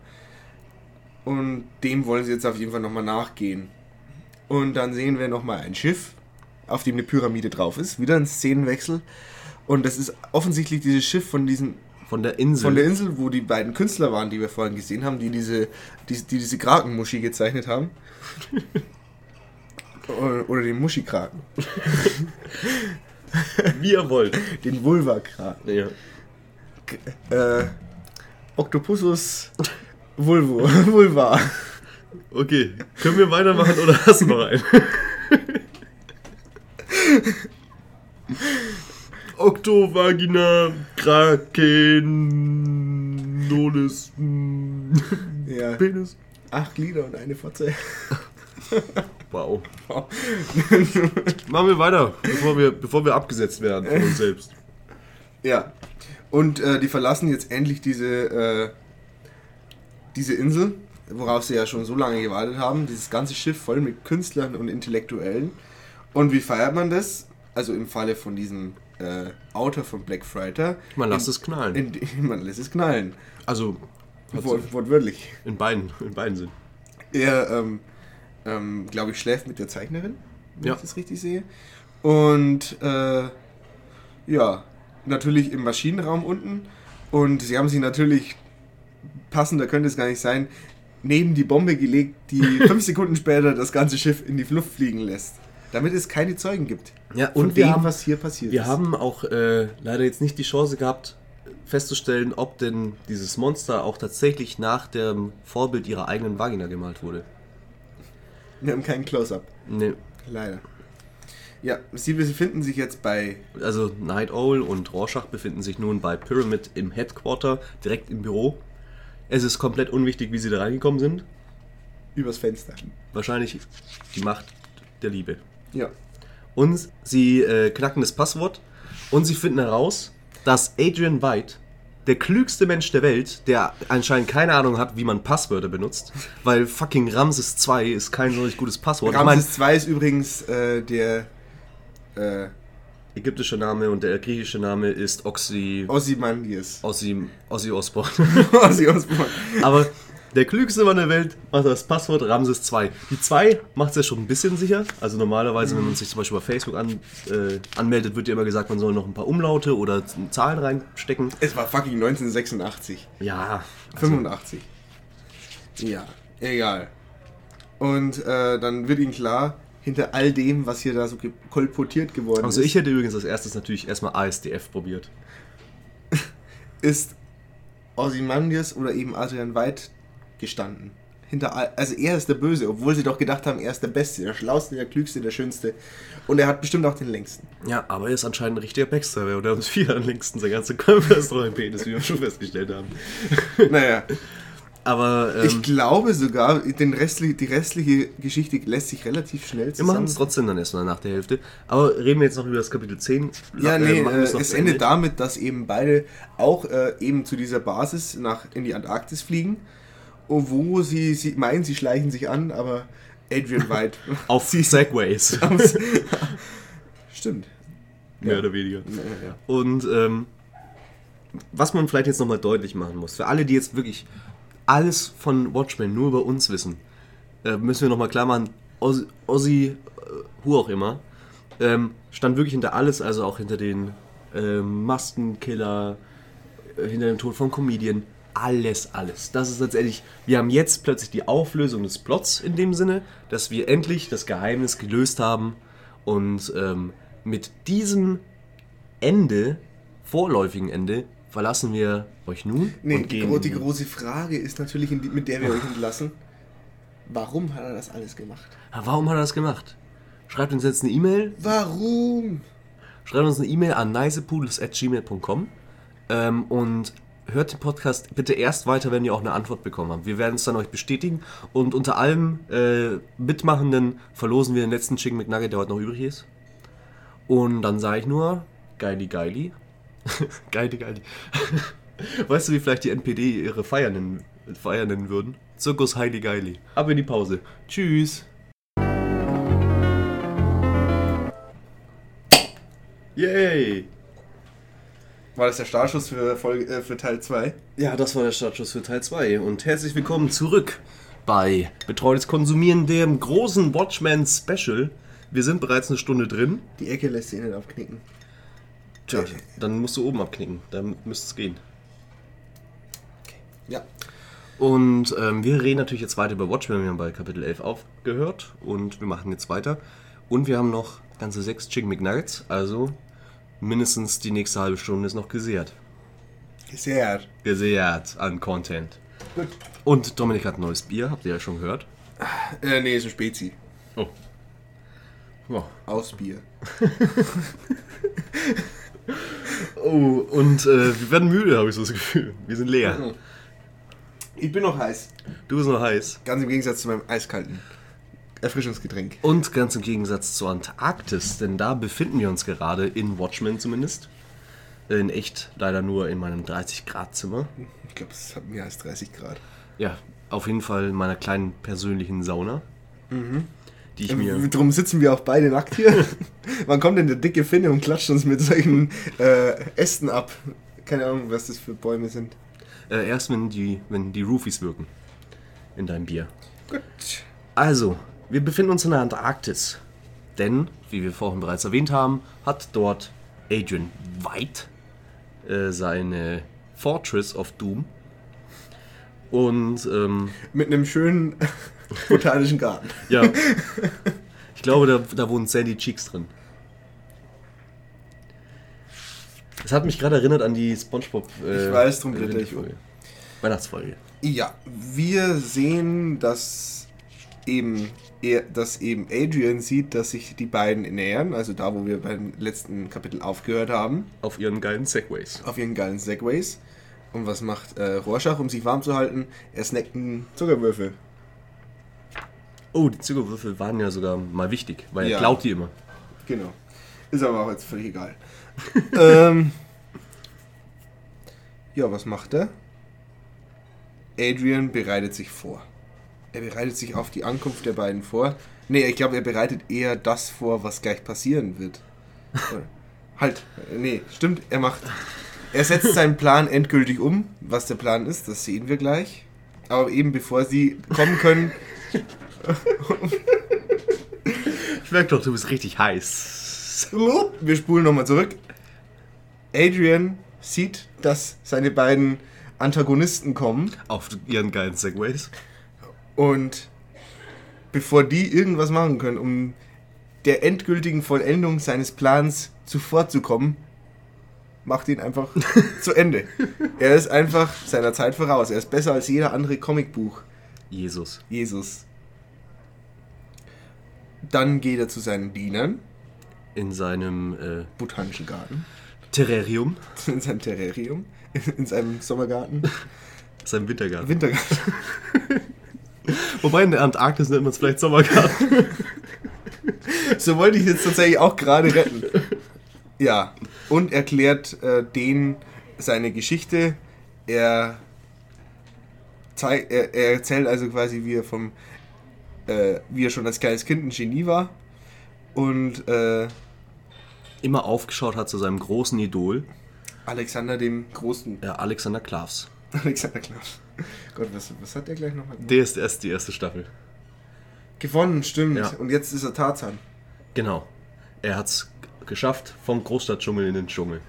[SPEAKER 2] Und dem wollen sie jetzt auf jeden Fall nochmal nachgehen. Und dann sehen wir nochmal ein Schiff, auf dem eine Pyramide drauf ist. Wieder ein Szenenwechsel. Und das ist offensichtlich dieses Schiff von diesem
[SPEAKER 1] Von der Insel.
[SPEAKER 2] von der Insel, wo die beiden Künstler waren, die wir vorhin gesehen haben, die diese, die, die diese Krakenmuschi gezeichnet haben. oder, oder den Muschikraken.
[SPEAKER 1] Wie ihr wollt.
[SPEAKER 2] Den Vulva-Kraken.
[SPEAKER 1] Ja.
[SPEAKER 2] Äh, Octopusus Vulvo. Vulva.
[SPEAKER 1] Okay, können wir weitermachen oder hast du noch einen? Oktovagina Krakenolis
[SPEAKER 2] Ja.
[SPEAKER 1] Penis.
[SPEAKER 2] Acht Glieder und eine Fotze.
[SPEAKER 1] Wow. Machen wir weiter, bevor wir, bevor wir abgesetzt werden von uns selbst.
[SPEAKER 2] Ja. Und äh, die verlassen jetzt endlich diese, äh, diese Insel, worauf sie ja schon so lange gewartet haben. Dieses ganze Schiff voll mit Künstlern und Intellektuellen. Und wie feiert man das? Also im Falle von diesem äh, Autor von Black Friday.
[SPEAKER 1] Man lässt
[SPEAKER 2] in,
[SPEAKER 1] es knallen.
[SPEAKER 2] In, man lässt es knallen.
[SPEAKER 1] Also,
[SPEAKER 2] Wort, wortwörtlich.
[SPEAKER 1] in beiden, in beiden Sinn.
[SPEAKER 2] Er, ähm, ähm, glaube ich, schläft mit der Zeichnerin, wenn
[SPEAKER 1] Ja.
[SPEAKER 2] ich das richtig sehe. Und äh, ja, natürlich im Maschinenraum unten. Und sie haben sie natürlich, passender könnte es gar nicht sein, neben die Bombe gelegt, die fünf Sekunden später das ganze Schiff in die Luft fliegen lässt. Damit es keine Zeugen gibt.
[SPEAKER 1] Ja, und wir
[SPEAKER 2] dem,
[SPEAKER 1] haben,
[SPEAKER 2] was hier passiert
[SPEAKER 1] wir
[SPEAKER 2] ist.
[SPEAKER 1] haben auch äh, leider jetzt nicht die Chance gehabt, festzustellen, ob denn dieses Monster auch tatsächlich nach dem Vorbild ihrer eigenen Vagina gemalt wurde.
[SPEAKER 2] wir haben keinen Close-Up.
[SPEAKER 1] Nee.
[SPEAKER 2] Leider. Ja, sie befinden sich jetzt bei
[SPEAKER 1] Also Night Owl und Rorschach befinden sich nun bei Pyramid im Headquarter, direkt im Büro. Es ist komplett unwichtig, wie sie da reingekommen sind.
[SPEAKER 2] übers Fenster.
[SPEAKER 1] Wahrscheinlich die Macht der Liebe.
[SPEAKER 2] Ja.
[SPEAKER 1] Und sie äh, knacken das Passwort und sie finden heraus, dass Adrian White, der klügste Mensch der Welt, der anscheinend keine Ahnung hat, wie man Passwörter benutzt, weil fucking Ramses 2 ist kein so richtig gutes Passwort.
[SPEAKER 2] Ramses 2 ist übrigens äh, der äh,
[SPEAKER 1] ägyptische Name und der griechische Name ist Oxy,
[SPEAKER 2] Ozymandias.
[SPEAKER 1] Ossi, Ossi Osborn.
[SPEAKER 2] Ozzy Osbourne.
[SPEAKER 1] Aber der klügste Mann der Welt macht das Passwort Ramses 2. Die 2 macht es ja schon ein bisschen sicher. Also normalerweise, wenn man sich zum Beispiel bei Facebook an, äh, anmeldet, wird ja immer gesagt, man soll noch ein paar Umlaute oder Zahlen reinstecken.
[SPEAKER 2] Es war fucking 1986.
[SPEAKER 1] Ja,
[SPEAKER 2] 85. Ja, egal. Und äh, dann wird ihnen klar, hinter all dem, was hier da so kolportiert geworden
[SPEAKER 1] also
[SPEAKER 2] ist,
[SPEAKER 1] ich hätte übrigens als erstes natürlich erstmal ASDF probiert.
[SPEAKER 2] ist Ozymandias oder eben Adrian White gestanden. Hinter also er ist der Böse, obwohl sie doch gedacht haben, er ist der Beste, der Schlauste, der Klügste, der Schönste. Und er hat bestimmt auch den längsten.
[SPEAKER 1] Ja, aber er ist anscheinend ein richtiger Backstabber und er hat uns viel am längsten sein ganzer Körper ist doch ein Penis, wie wir schon festgestellt haben.
[SPEAKER 2] Naja,
[SPEAKER 1] Aber ähm,
[SPEAKER 2] ich glaube sogar, den restli die restliche Geschichte lässt sich relativ schnell
[SPEAKER 1] wir machen
[SPEAKER 2] zusammen.
[SPEAKER 1] es trotzdem dann erstmal nach der Hälfte. Aber reden wir jetzt noch über das Kapitel 10.
[SPEAKER 2] Ja, nee,
[SPEAKER 1] machen
[SPEAKER 2] äh,
[SPEAKER 1] es
[SPEAKER 2] endet
[SPEAKER 1] Ende.
[SPEAKER 2] damit, dass eben beide auch äh, eben zu dieser Basis nach in die Antarktis fliegen, wo sie, sie meinen, sie schleichen sich an, aber Adrian White
[SPEAKER 1] Auf Segways.
[SPEAKER 2] aus- Stimmt.
[SPEAKER 1] mehr
[SPEAKER 2] Ja.
[SPEAKER 1] oder weniger.
[SPEAKER 2] Ja, ja.
[SPEAKER 1] Und ähm, was man vielleicht jetzt nochmal deutlich machen muss, für alle, die jetzt wirklich alles von Watchmen nur über uns wissen, äh, müssen wir nochmal klar machen, Ozzy, Ozzy äh, who auch immer, ähm, stand wirklich hinter alles, also auch hinter den ähm, Maskenkiller, äh, hinter dem Tod von Comedian, alles, alles. Das ist letztendlich, wir haben jetzt plötzlich die Auflösung des Plots in dem Sinne, dass wir endlich das Geheimnis gelöst haben und ähm, mit diesem Ende, vorläufigen Ende, verlassen wir euch nun
[SPEAKER 2] Nee,
[SPEAKER 1] und
[SPEAKER 2] die,
[SPEAKER 1] gehen.
[SPEAKER 2] die große Frage ist natürlich, mit der wir euch entlassen. Warum hat er das alles gemacht?
[SPEAKER 1] Warum hat er das gemacht? Schreibt uns jetzt eine E-Mail.
[SPEAKER 2] Warum?
[SPEAKER 1] Schreibt uns eine E-Mail an nicepudels.gmail.com ähm, und hört den Podcast bitte erst weiter, wenn ihr auch eine Antwort bekommen habt. Wir werden es dann euch bestätigen und unter allem äh, Mitmachenden verlosen wir den letzten Chicken McNugget, der heute noch übrig ist. Und dann sage ich nur, geili geili. geili geili. weißt du, wie vielleicht die NPD ihre Feier nennen, Feier nennen würden? Zirkus Heili Geili. Ab in die Pause. Tschüss. Yay!
[SPEAKER 2] War das der Startschuss für, Folge, äh, für Teil 2?
[SPEAKER 1] Ja, das war der Startschuss für Teil 2 und herzlich willkommen zurück bei Betreutes Konsumieren, dem großen Watchmen Special. Wir sind bereits eine Stunde drin.
[SPEAKER 2] Die Ecke lässt sich nicht aufknicken.
[SPEAKER 1] Tja, dann musst du oben abknicken, dann müsste es gehen.
[SPEAKER 2] Ja.
[SPEAKER 1] Und ähm, wir reden natürlich jetzt weiter über Watchmen. Wir haben bei Kapitel 11 aufgehört und wir machen jetzt weiter. Und wir haben noch ganze sechs Chicken McNuggets, also mindestens die nächste halbe Stunde ist noch gesehrt.
[SPEAKER 2] Sehr.
[SPEAKER 1] Gesehrt an Content.
[SPEAKER 2] Gut.
[SPEAKER 1] Und Dominik hat ein neues Bier, habt ihr ja schon gehört.
[SPEAKER 2] Äh, nee, ist ein Spezi.
[SPEAKER 1] Oh. Ja.
[SPEAKER 2] Aus Bier.
[SPEAKER 1] Oh, und äh, wir werden müde, habe ich so das Gefühl. Wir sind leer.
[SPEAKER 2] Ich bin noch heiß.
[SPEAKER 1] Du bist noch heiß.
[SPEAKER 2] Ganz im Gegensatz zu meinem eiskalten Erfrischungsgetränk.
[SPEAKER 1] Und ganz im Gegensatz zur Antarktis, denn da befinden wir uns gerade, in Watchmen zumindest. In echt leider nur in meinem 30-Grad-Zimmer.
[SPEAKER 2] Ich glaube, es hat mehr als 30 Grad.
[SPEAKER 1] Ja, auf jeden Fall in meiner kleinen persönlichen Sauna. Die ich mir.
[SPEAKER 2] Drum sitzen wir auch beide nackt hier. Wann kommt denn der dicke Finne und klatscht uns mit solchen äh, Ästen ab? Keine Ahnung, was das für Bäume sind.
[SPEAKER 1] Äh, erst wenn die, wenn die Roofies wirken. In deinem Bier.
[SPEAKER 2] Gut.
[SPEAKER 1] Also, wir befinden uns in der Antarktis. Denn, wie wir vorhin bereits erwähnt haben, hat dort Adrian White äh, seine Fortress of Doom. Und, ähm,
[SPEAKER 2] Mit einem schönen botanischen Garten.
[SPEAKER 1] ja. ich glaube, da, da wohnen Sandy Cheeks drin. Das hat mich gerade erinnert an die Spongebob. Äh,
[SPEAKER 2] Ich weiß, drum blätter ich
[SPEAKER 1] Folge. Weihnachtsfolge.
[SPEAKER 2] Ja, wir sehen, dass eben, er, dass eben Adrian sieht, dass sich die beiden nähern, also da, wo wir beim letzten Kapitel aufgehört haben,
[SPEAKER 1] Auf ihren geilen Segways.
[SPEAKER 2] auf ihren geilen Segways. Und was macht äh, Rorschach, um sich warm zu halten? Er snackt einen Zuckerwürfel.
[SPEAKER 1] Oh, die Zuckerwürfel waren ja sogar mal wichtig, weil
[SPEAKER 2] Ja.
[SPEAKER 1] er klaut die immer.
[SPEAKER 2] Genau. Ist aber auch jetzt völlig egal. ähm, ja, was macht er? Adrian bereitet sich vor. Er bereitet sich auf die Ankunft der beiden vor. Nee, ich glaube, er bereitet eher das vor, was gleich passieren wird. Halt, nee, stimmt, er macht. Er setzt seinen Plan endgültig um. Was der Plan ist, das sehen wir gleich. Aber eben bevor sie kommen können,
[SPEAKER 1] Ich merke doch, du bist richtig heiß.
[SPEAKER 2] Wir spulen nochmal zurück. Adrian sieht, dass seine beiden Antagonisten kommen
[SPEAKER 1] Auf ihren geilen Segways.
[SPEAKER 2] und bevor die irgendwas machen können, um der endgültigen Vollendung seines Plans zuvorzukommen, macht ihn einfach zu Ende. Er ist einfach seiner Zeit voraus. Er ist besser als jeder andere Comicbuch.
[SPEAKER 1] Jesus.
[SPEAKER 2] Jesus. Dann geht er zu seinen Dienern,
[SPEAKER 1] In seinem äh,
[SPEAKER 2] botanischen Garten,
[SPEAKER 1] Terrarium,
[SPEAKER 2] in seinem Terrarium, in seinem Sommergarten,
[SPEAKER 1] seinem Wintergarten.
[SPEAKER 2] Wintergarten.
[SPEAKER 1] Wobei in der Antarktis nennt man es vielleicht Sommergarten.
[SPEAKER 2] So wollte ich jetzt tatsächlich auch gerade retten. Ja, und erklärt äh, denen seine Geschichte. Er, er, er erzählt also quasi, wie er vom äh, wie er schon als kleines Kind ein Genie war. Und äh,
[SPEAKER 1] Immer aufgeschaut hat zu seinem großen Idol,
[SPEAKER 2] Alexander dem Großen.
[SPEAKER 1] äh, Alexander Klavs.
[SPEAKER 2] Alexander Klaus. Gott, was, was hat der gleich nochmal?
[SPEAKER 1] Der ist erst die erste Staffel.
[SPEAKER 2] Gewonnen, stimmt.
[SPEAKER 1] Ja.
[SPEAKER 2] Und jetzt ist er Tarzan.
[SPEAKER 1] Genau. Er hat's geschafft vom Großstadtdschungel in den Dschungel.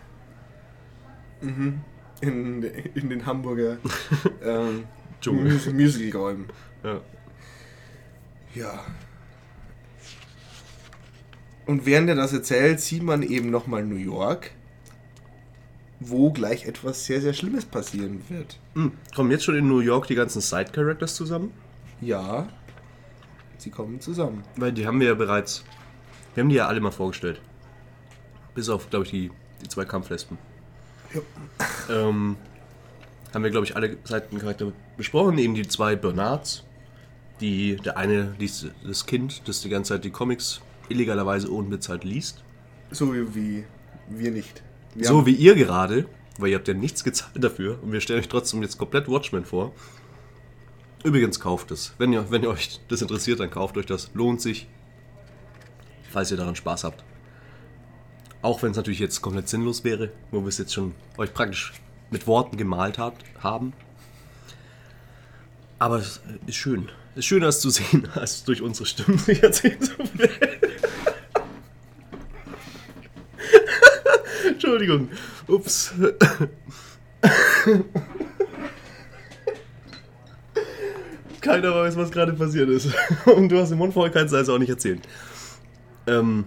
[SPEAKER 2] In, in den Hamburger ähm, Musical-Räumen.
[SPEAKER 1] Ja.
[SPEAKER 2] Ja. Und während er das erzählt, sieht man eben nochmal New York, wo gleich etwas sehr, sehr Schlimmes passieren wird.
[SPEAKER 1] Hm. Kommen jetzt schon in New York die ganzen Side-Characters zusammen?
[SPEAKER 2] Ja, sie kommen zusammen.
[SPEAKER 1] Weil die haben wir ja bereits. Wir haben die ja alle mal vorgestellt. Bis auf, glaube ich, die, die zwei Kampflespen.
[SPEAKER 2] Ja.
[SPEAKER 1] Ähm, haben wir, glaube ich, alle Seitencharakter besprochen. Eben die zwei Bernards. Die, der eine, dies, das Kind, das die ganze Zeit die Comics illegalerweise unbezahlt liest.
[SPEAKER 2] So wie, wie wir nicht. Wir
[SPEAKER 1] so wie ihr gerade, weil ihr habt ja nichts gezahlt dafür. Und wir stellen euch trotzdem jetzt komplett Watchmen vor. Übrigens kauft es. Wenn ihr, wenn ihr euch das interessiert, dann kauft euch das. Lohnt sich. Falls ihr daran Spaß habt. Auch wenn es natürlich jetzt komplett sinnlos wäre, wo wir es jetzt schon euch praktisch mit Worten gemalt hat, haben. Aber es ist schön. Schöner, es zu sehen, als durch unsere Stimmen sich erzählen zu werden. Entschuldigung. Ups. Keiner weiß, was gerade passiert ist. Und du hast den Mund voll, kannst es also auch nicht erzählen. Ähm,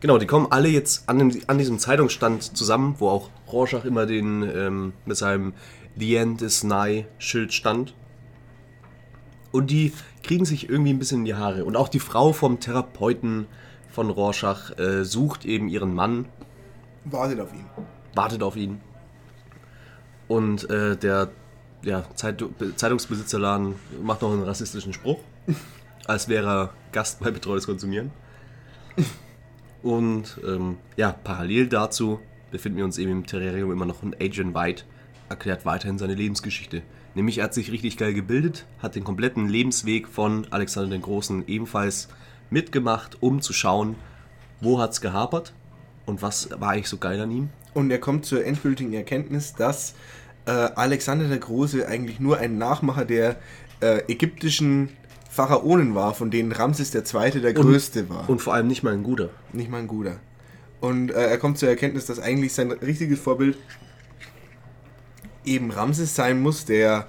[SPEAKER 1] genau, die kommen alle jetzt an, dem, an diesem Zeitungsstand zusammen, wo auch Rorschach immer den ähm, mit seinem The End is Nigh Schild stand. Und die kriegen sich irgendwie ein bisschen in die Haare. Und auch die Frau vom Therapeuten von Rorschach äh, sucht eben ihren Mann,
[SPEAKER 2] Wartet auf ihn.
[SPEAKER 1] wartet auf ihn. Und äh, der ja, Zeit Zeitungsbesitzerladen macht noch einen rassistischen Spruch, als wäre er Gast bei Betreutes Konsumieren. Und ähm, ja, parallel dazu befinden wir uns eben im Terrarium immer noch und Adrian White erklärt weiterhin seine Lebensgeschichte. Nämlich er hat sich richtig geil gebildet, hat den kompletten Lebensweg von Alexander den Großen ebenfalls mitgemacht, um zu schauen, wo hat's gehapert und was war eigentlich so geil an ihm.
[SPEAKER 2] Und er kommt zur endgültigen Erkenntnis, dass äh, Alexander der Große eigentlich nur ein Nachmacher der äh, ägyptischen Pharaonen war, von denen Ramses II. der größte war.
[SPEAKER 1] Und vor allem nicht mal ein guter.
[SPEAKER 2] Nicht mal ein guter. Und äh, er kommt zur Erkenntnis, dass eigentlich sein richtiges Vorbild eben Ramses sein muss, der,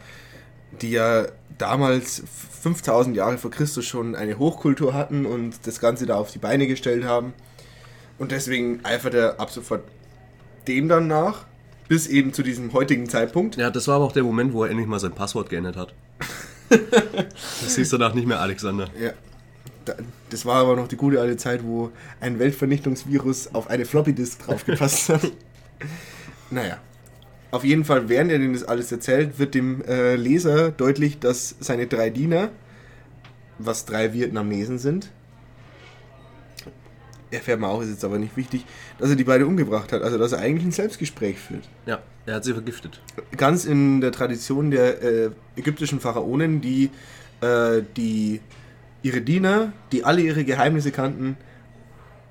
[SPEAKER 2] die ja damals 5000 Jahre vor Christus schon eine Hochkultur hatten und das Ganze da auf die Beine gestellt haben. Und deswegen eifert er ab sofort dem dann nach, bis eben zu diesem heutigen Zeitpunkt.
[SPEAKER 1] Ja, das war aber auch der Moment, wo er endlich mal sein Passwort geändert hat. das hieß danach nicht mehr Alexander.
[SPEAKER 2] Ja. Da- Das war aber noch die gute alte Zeit, wo ein Weltvernichtungsvirus auf eine Floppy-Disk draufgepasst hat. naja. Auf jeden Fall, während er denen das alles erzählt, wird dem äh, Leser deutlich, dass seine drei Diener, was drei Vietnamesen sind, erfährt man auch, ist jetzt aber nicht wichtig, dass er die beide umgebracht hat. Also, dass er eigentlich ein Selbstgespräch führt.
[SPEAKER 1] Ja, er hat sie vergiftet.
[SPEAKER 2] ganz in der Tradition der äh, ägyptischen Pharaonen, die, äh, die ihre Diener, die alle ihre Geheimnisse kannten,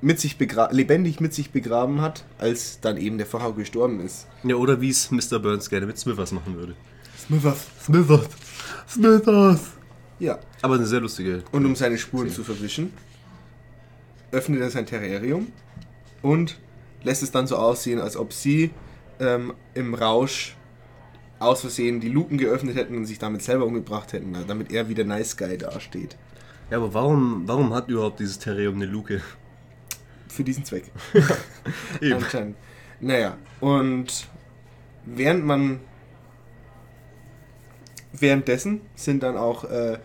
[SPEAKER 2] mit sich begra lebendig mit sich begraben hat, als dann eben der Pharao gestorben ist.
[SPEAKER 1] Ja, oder wie es Mr. Burns gerne mit Smithers machen würde.
[SPEAKER 2] Smithers.
[SPEAKER 1] Smithers! Smithers!
[SPEAKER 2] Ja.
[SPEAKER 1] Aber eine sehr lustige.
[SPEAKER 2] Und um seine Spuren zu verwischen, öffnet er sein Terrarium und lässt es dann so aussehen, als ob sie ähm, im Rausch aus Versehen die Luken geöffnet hätten und sich damit selber umgebracht hätten, damit er wieder Nice Guy dasteht.
[SPEAKER 1] Ja, aber warum, warum hat überhaupt dieses Terrarium eine Luke?
[SPEAKER 2] Für diesen Zweck.
[SPEAKER 1] Eben.
[SPEAKER 2] Anscheinend. Naja, und während man. Währenddessen sind dann auch äh,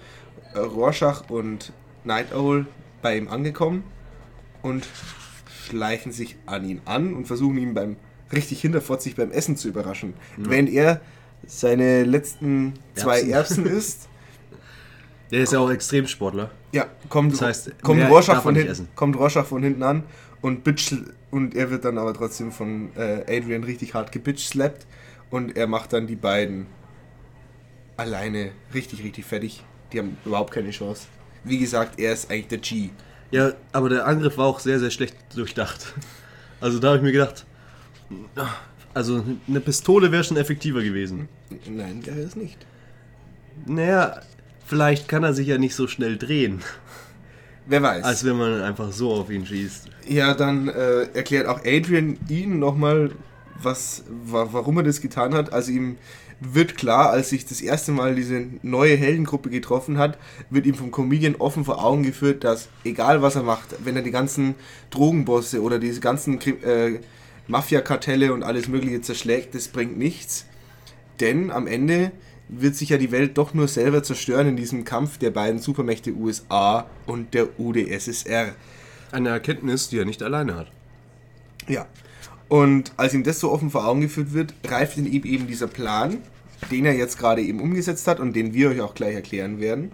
[SPEAKER 2] Rorschach und Night Owl bei ihm angekommen und schleichen sich an ihn an und versuchen ihn beim richtig hinterfotzig beim Essen zu überraschen. Während er seine letzten zwei
[SPEAKER 1] Erbsen.
[SPEAKER 2] Erbsen isst,
[SPEAKER 1] Der ist ja auch Extremsportler.
[SPEAKER 2] ja, kommt,
[SPEAKER 1] Das heißt,
[SPEAKER 2] kommt, Rorschach von hinten, kommt Rorschach von hinten an und bitch, und er wird dann aber trotzdem von äh, Adrian richtig hart gebitch slappt und er macht dann die beiden alleine richtig, richtig fertig. Die haben überhaupt keine Chance. Wie gesagt, er ist eigentlich der G.
[SPEAKER 1] Ja, aber der Angriff war auch sehr, sehr schlecht durchdacht. Also da habe ich mir gedacht, also eine Pistole wäre schon effektiver gewesen.
[SPEAKER 2] Nein, der ist nicht.
[SPEAKER 1] Naja, vielleicht kann er sich ja nicht so schnell drehen,
[SPEAKER 2] Wer weiß.
[SPEAKER 1] als wenn man einfach so auf ihn schießt.
[SPEAKER 2] Ja, dann äh, erklärt auch Adrian ihn nochmal, was, wa warum er das getan hat. Also ihm wird klar, als sich das erste Mal diese neue Heldengruppe getroffen hat, wird ihm vom Comedian offen vor Augen geführt, dass egal was er macht, wenn er die ganzen Drogenbosse oder diese ganzen äh, Mafia-Kartelle und alles Mögliche zerschlägt, das bringt nichts. Denn am Ende wird sich ja die Welt doch nur selber zerstören in diesem Kampf der beiden Supermächte USA und der UdSSR.
[SPEAKER 1] Eine Erkenntnis, die er nicht alleine hat.
[SPEAKER 2] Ja. Und als ihm das so offen vor Augen geführt wird, reift in ihm eben dieser Plan, den er jetzt gerade eben umgesetzt hat und den wir euch auch gleich erklären werden.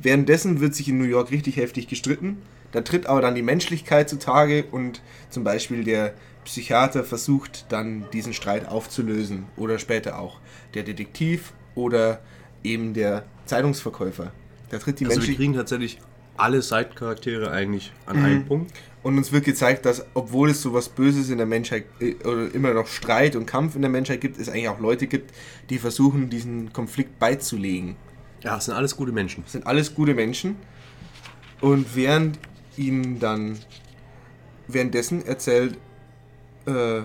[SPEAKER 2] Währenddessen wird sich in New York richtig heftig gestritten. Da tritt aber dann die Menschlichkeit zutage und zum Beispiel der Psychiater versucht dann diesen Streit aufzulösen oder später auch der Detektiv oder eben der Zeitungsverkäufer. Da tritt die
[SPEAKER 1] Also wir
[SPEAKER 2] Menschlichkeit.
[SPEAKER 1] kriegen tatsächlich alle Side-Charaktere eigentlich an einem Punkt.
[SPEAKER 2] Und uns wird gezeigt, dass obwohl es sowas Böses in der Menschheit äh, oder immer noch Streit und Kampf in der Menschheit gibt, es eigentlich auch Leute gibt, die versuchen, diesen Konflikt beizulegen.
[SPEAKER 1] Ja, es sind alles gute Menschen.
[SPEAKER 2] Das sind alles gute Menschen. Und während ihnen dann währenddessen erzählt äh,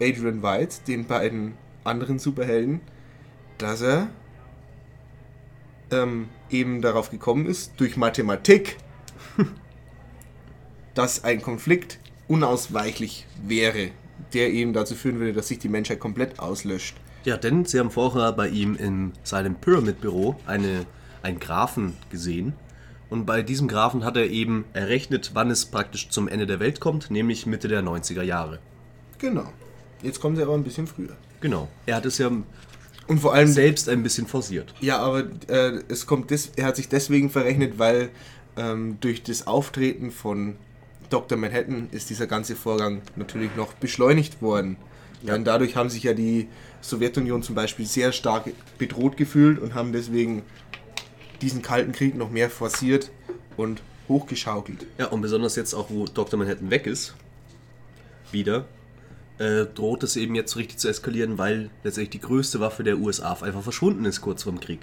[SPEAKER 2] Adrian White den beiden anderen Superhelden, dass er ähm, eben darauf gekommen ist, durch Mathematik, dass ein Konflikt unausweichlich wäre, der eben dazu führen würde, dass sich die Menschheit komplett auslöscht.
[SPEAKER 1] Ja, denn sie haben vorher bei ihm in seinem Pyramid-Büro eine, einen Graphen gesehen. Und bei diesem Graphen hat er eben errechnet, wann es praktisch zum Ende der Welt kommt, nämlich Mitte der 90er Jahre.
[SPEAKER 2] Genau. Jetzt kommen sie aber ein bisschen früher.
[SPEAKER 1] Genau. Er hat es ja
[SPEAKER 2] Und vor allem
[SPEAKER 1] selbst ein bisschen forciert.
[SPEAKER 2] Ja, aber äh, es kommt des, er hat sich deswegen verrechnet, weil ähm, durch das Auftreten von Dr. Manhattan ist dieser ganze Vorgang natürlich noch beschleunigt worden.
[SPEAKER 1] Ja.
[SPEAKER 2] Denn dadurch haben sich ja die Sowjetunion zum Beispiel sehr stark bedroht gefühlt und haben deswegen diesen Kalten Krieg noch mehr forciert und hochgeschaukelt.
[SPEAKER 1] Ja, und besonders jetzt auch, wo Dr. Manhattan weg ist, wieder, äh, droht es eben jetzt richtig zu eskalieren, weil letztendlich die größte Waffe der USA einfach verschwunden ist kurz vorm Krieg.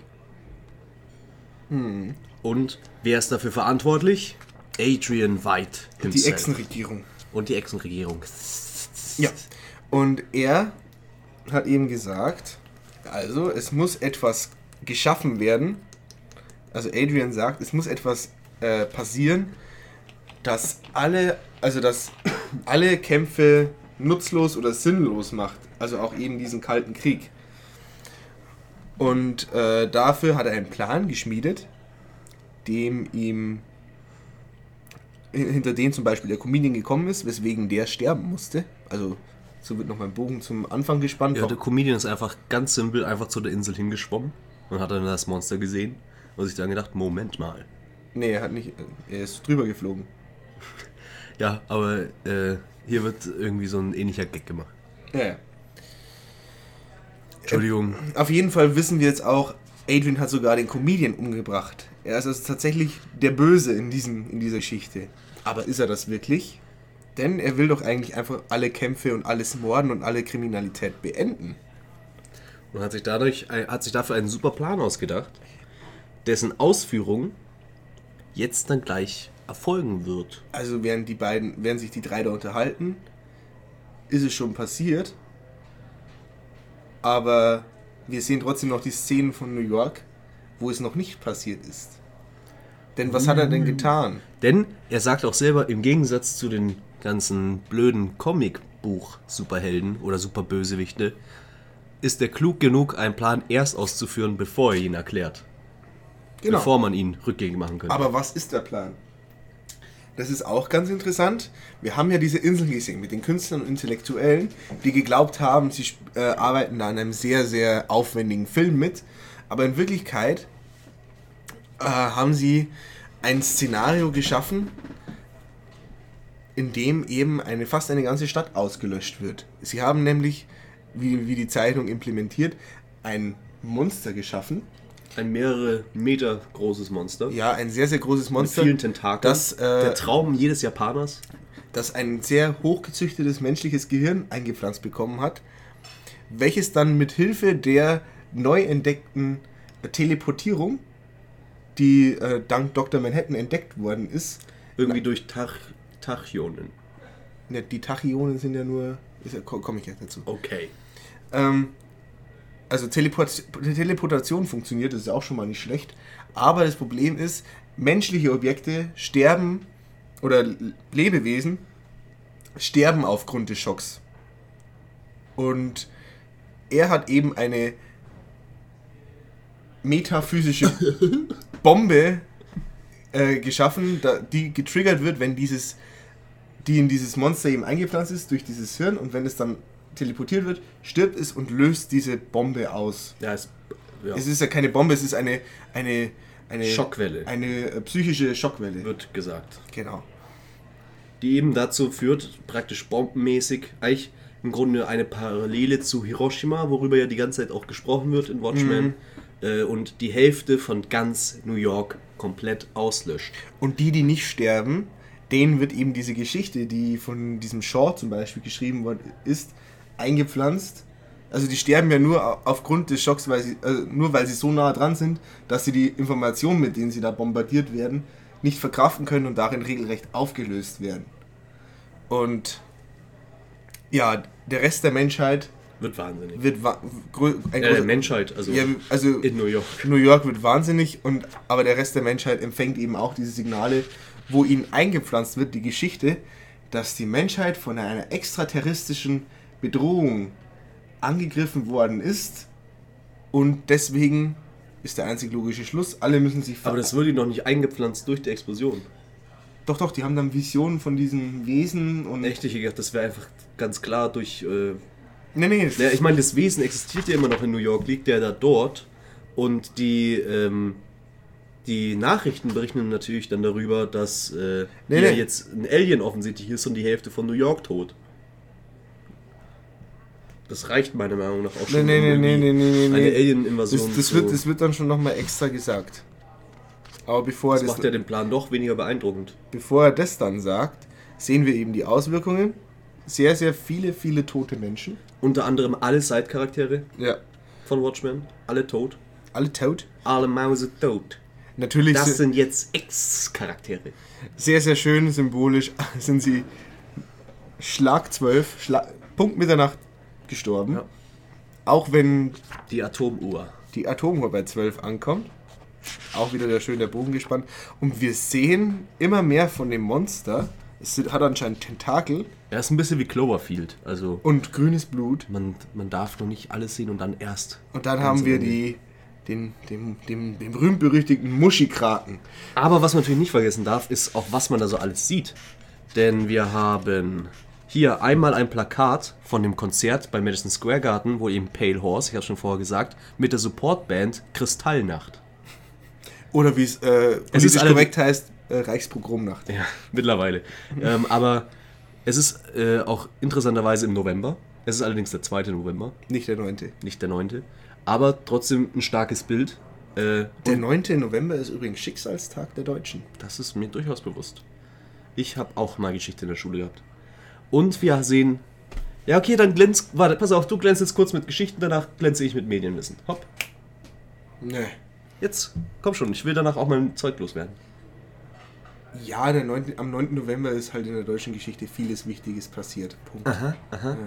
[SPEAKER 1] Und wer ist dafür verantwortlich? Adrian White
[SPEAKER 2] Die
[SPEAKER 1] himself.
[SPEAKER 2] Echsenregierung.
[SPEAKER 1] Und die Echsenregierung.
[SPEAKER 2] Ja. Und er hat eben gesagt, also es muss etwas geschaffen werden. Also Adrian sagt, es muss etwas äh, passieren, dass alle, also dass alle Kämpfe nutzlos oder sinnlos macht. Also auch eben diesen kalten Krieg. Und äh, dafür hat er einen Plan geschmiedet, dem ihm hinter den zum Beispiel der Comedian gekommen ist, weswegen der sterben musste. Also so wird noch mein Bogen zum Anfang gespannt.
[SPEAKER 1] Ja, der Comedian ist einfach ganz simpel einfach zu der Insel hingeschwommen und hat dann das Monster gesehen und sich dann gedacht, Moment mal.
[SPEAKER 2] nee, er hat nicht. Er ist drüber geflogen.
[SPEAKER 1] Ja, aber äh, hier wird irgendwie so ein ähnlicher Gag gemacht.
[SPEAKER 2] Ja, ja.
[SPEAKER 1] Entschuldigung.
[SPEAKER 2] Auf jeden Fall wissen wir jetzt auch, Adrian hat sogar den Comedian umgebracht. Er ist also tatsächlich der Böse in, diesem, in dieser Geschichte. Aber ist er das wirklich? Denn er will doch eigentlich einfach alle Kämpfe und alles Morden und alle Kriminalität beenden.
[SPEAKER 1] Und hat sich dadurch ein- hat sich dafür einen super Plan ausgedacht, dessen Ausführung jetzt dann gleich erfolgen wird.
[SPEAKER 2] Also während die beiden, während sich die drei da unterhalten, ist es schon passiert. Aber wir sehen trotzdem noch die Szenen von New York, wo es noch nicht passiert ist. Denn was hat er denn getan?
[SPEAKER 1] Denn er sagt auch selber, im Gegensatz zu den ganzen blöden Comicbuch-Superhelden oder Superbösewichte, ist er klug genug, einen Plan erst auszuführen, bevor er ihn erklärt. Bevor man ihn rückgängig machen könnte.
[SPEAKER 2] Genau. Aber was ist der Plan? Das ist auch ganz interessant. Wir haben ja diese Inseln gesehen mit den Künstlern und Intellektuellen, die geglaubt haben, sie äh, arbeiten da an einem sehr, sehr aufwendigen Film mit. Aber in Wirklichkeit äh, haben sie ein Szenario geschaffen, in dem eben eine, fast eine ganze Stadt ausgelöscht wird. Sie haben nämlich, wie, wie die Zeichnung implementiert, ein Monster geschaffen.
[SPEAKER 1] Ein mehrere Meter großes Monster.
[SPEAKER 2] Ja, ein sehr, sehr großes
[SPEAKER 1] Mit
[SPEAKER 2] Monster.
[SPEAKER 1] vielen Tentakeln.
[SPEAKER 2] das, äh,
[SPEAKER 1] Der Traum jedes Japaners.
[SPEAKER 2] das ein sehr hochgezüchtetes menschliches Gehirn eingepflanzt bekommen hat, welches dann mit Hilfe der neu entdeckten Teleportierung, die äh, dank Dr. Manhattan entdeckt worden ist,
[SPEAKER 1] Irgendwie durch Tach Tachyonen.
[SPEAKER 2] ne, die Tachyonen sind ja nur, komme ich jetzt dazu.
[SPEAKER 1] Okay.
[SPEAKER 2] Ähm, also Teleport Teleportation funktioniert, das ist auch schon mal nicht schlecht. Aber das Problem ist, menschliche Objekte sterben oder Lebewesen sterben aufgrund des Schocks. Und er hat eben eine metaphysische Bombe äh, geschaffen, da, die getriggert wird, wenn dieses, die in dieses Monster eben eingepflanzt ist durch dieses Hirn und wenn es dann teleportiert wird, stirbt es und löst diese Bombe aus.
[SPEAKER 1] Ja, es, ja.
[SPEAKER 2] Es ist ja keine Bombe, es ist eine, eine, eine
[SPEAKER 1] Schockwelle.
[SPEAKER 2] Eine äh, psychische Schockwelle.
[SPEAKER 1] wird gesagt.
[SPEAKER 2] Genau.
[SPEAKER 1] Die eben dazu führt, praktisch bombenmäßig, eigentlich im Grunde eine Parallele zu Hiroshima, worüber ja die ganze Zeit auch gesprochen wird in Watchmen. Äh, und die Hälfte von ganz New York komplett auslöscht.
[SPEAKER 2] Und die, die nicht sterben, denen wird eben diese Geschichte, die von diesem Shaw zum Beispiel geschrieben worden ist, eingepflanzt. Also die sterben ja nur au- aufgrund des Schocks, weil sie, also nur weil sie so nah dran sind, dass sie die Informationen, mit denen sie da bombardiert werden, nicht verkraften können und darin regelrecht aufgelöst werden. Und ja, der Rest der Menschheit
[SPEAKER 1] Wird wahnsinnig.
[SPEAKER 2] wird wa ein
[SPEAKER 1] Äh, Menschheit, also
[SPEAKER 2] ja, also
[SPEAKER 1] in New York.
[SPEAKER 2] New York wird wahnsinnig und aber der Rest der Menschheit empfängt eben auch diese Signale, wo ihnen eingepflanzt wird die Geschichte, dass die Menschheit von einer extraterrestrischen Bedrohung angegriffen worden ist und deswegen ist der einzig logische Schluss, alle müssen sich
[SPEAKER 1] Aber das ihnen noch nicht eingepflanzt durch die Explosion.
[SPEAKER 2] Doch doch, die haben dann Visionen von diesen Wesen und
[SPEAKER 1] Echt, ich gedacht, das wäre einfach ganz klar durch. Äh,
[SPEAKER 2] Nee, nee,
[SPEAKER 1] ja, ich meine, das Wesen existiert ja immer noch in New York, liegt ja da dort. Und die, ähm, die Nachrichten berichten natürlich dann darüber, dass äh,
[SPEAKER 2] Nee, nee.
[SPEAKER 1] jetzt ein Alien offensichtlich ist und die Hälfte von New York tot. Das reicht meiner Meinung nach auch schon.
[SPEAKER 2] nee, nee, nee, nee, nee, nee.
[SPEAKER 1] Eine Alien-Invasion.
[SPEAKER 2] Das, das, wird, das wird dann schon nochmal extra gesagt. Aber bevor er
[SPEAKER 1] das
[SPEAKER 2] das,
[SPEAKER 1] macht ja den Plan doch weniger beeindruckend.
[SPEAKER 2] bevor er das dann sagt, sehen wir eben die Auswirkungen. Sehr, sehr viele, viele tote Menschen.
[SPEAKER 1] Unter anderem alle Side-Charaktere
[SPEAKER 2] Ja.
[SPEAKER 1] von Watchmen, alle tot.
[SPEAKER 2] Alle tot.
[SPEAKER 1] Alle Mause tot.
[SPEAKER 2] Natürlich
[SPEAKER 1] Das
[SPEAKER 2] sind
[SPEAKER 1] jetzt Ex-Charaktere.
[SPEAKER 2] sehr, sehr schön symbolisch sind sie Schlag 12, Schla Punkt Mitternacht gestorben.
[SPEAKER 1] Ja.
[SPEAKER 2] Auch wenn
[SPEAKER 1] Die Atomuhr.
[SPEAKER 2] die Atomuhr bei 12 ankommt. Auch wieder der schön der Bogen gespannt. Und wir sehen immer mehr von dem Monster. Es hat anscheinend Tentakel
[SPEAKER 1] Er ist ein bisschen wie Cloverfield. Also
[SPEAKER 2] und grünes Blut.
[SPEAKER 1] man, man darf noch nicht alles sehen und dann erst.
[SPEAKER 2] Und dann haben wir die, den, den, den, den berühmt-berüchtigten Muschikraken.
[SPEAKER 1] Aber was man natürlich nicht vergessen darf, ist auch, was man da so alles sieht. Denn wir haben hier einmal ein Plakat von dem Konzert bei Madison Square Garden, wo eben Pale Horse, ich habe schon vorher gesagt, mit der Supportband Kristallnacht.
[SPEAKER 2] Oder wie es äh,
[SPEAKER 1] Es ist
[SPEAKER 2] korrekt heißt, äh, Reichspogromnacht.
[SPEAKER 1] Ja, mittlerweile. ähm, aber es ist äh, auch interessanterweise im November. Es ist allerdings der 2. November,
[SPEAKER 2] Nicht der 9.
[SPEAKER 1] nicht der 9. Aber trotzdem ein starkes Bild. Äh,
[SPEAKER 2] Der 9. November ist übrigens Schicksalstag der Deutschen.
[SPEAKER 1] Das ist mir durchaus bewusst. Ich habe auch mal Geschichte in der Schule gehabt. Und wir sehen. Ja, okay, dann glänzt. Warte, pass auf, du glänzt jetzt kurz mit Geschichten, danach glänze ich mit Medienwissen. Hopp.
[SPEAKER 2] Nee.
[SPEAKER 1] Jetzt, komm schon, ich will danach auch mein Zeug loswerden.
[SPEAKER 2] Ja, der 9., am 9. November ist halt in der deutschen Geschichte vieles Wichtiges passiert. Punkt.
[SPEAKER 1] Aha.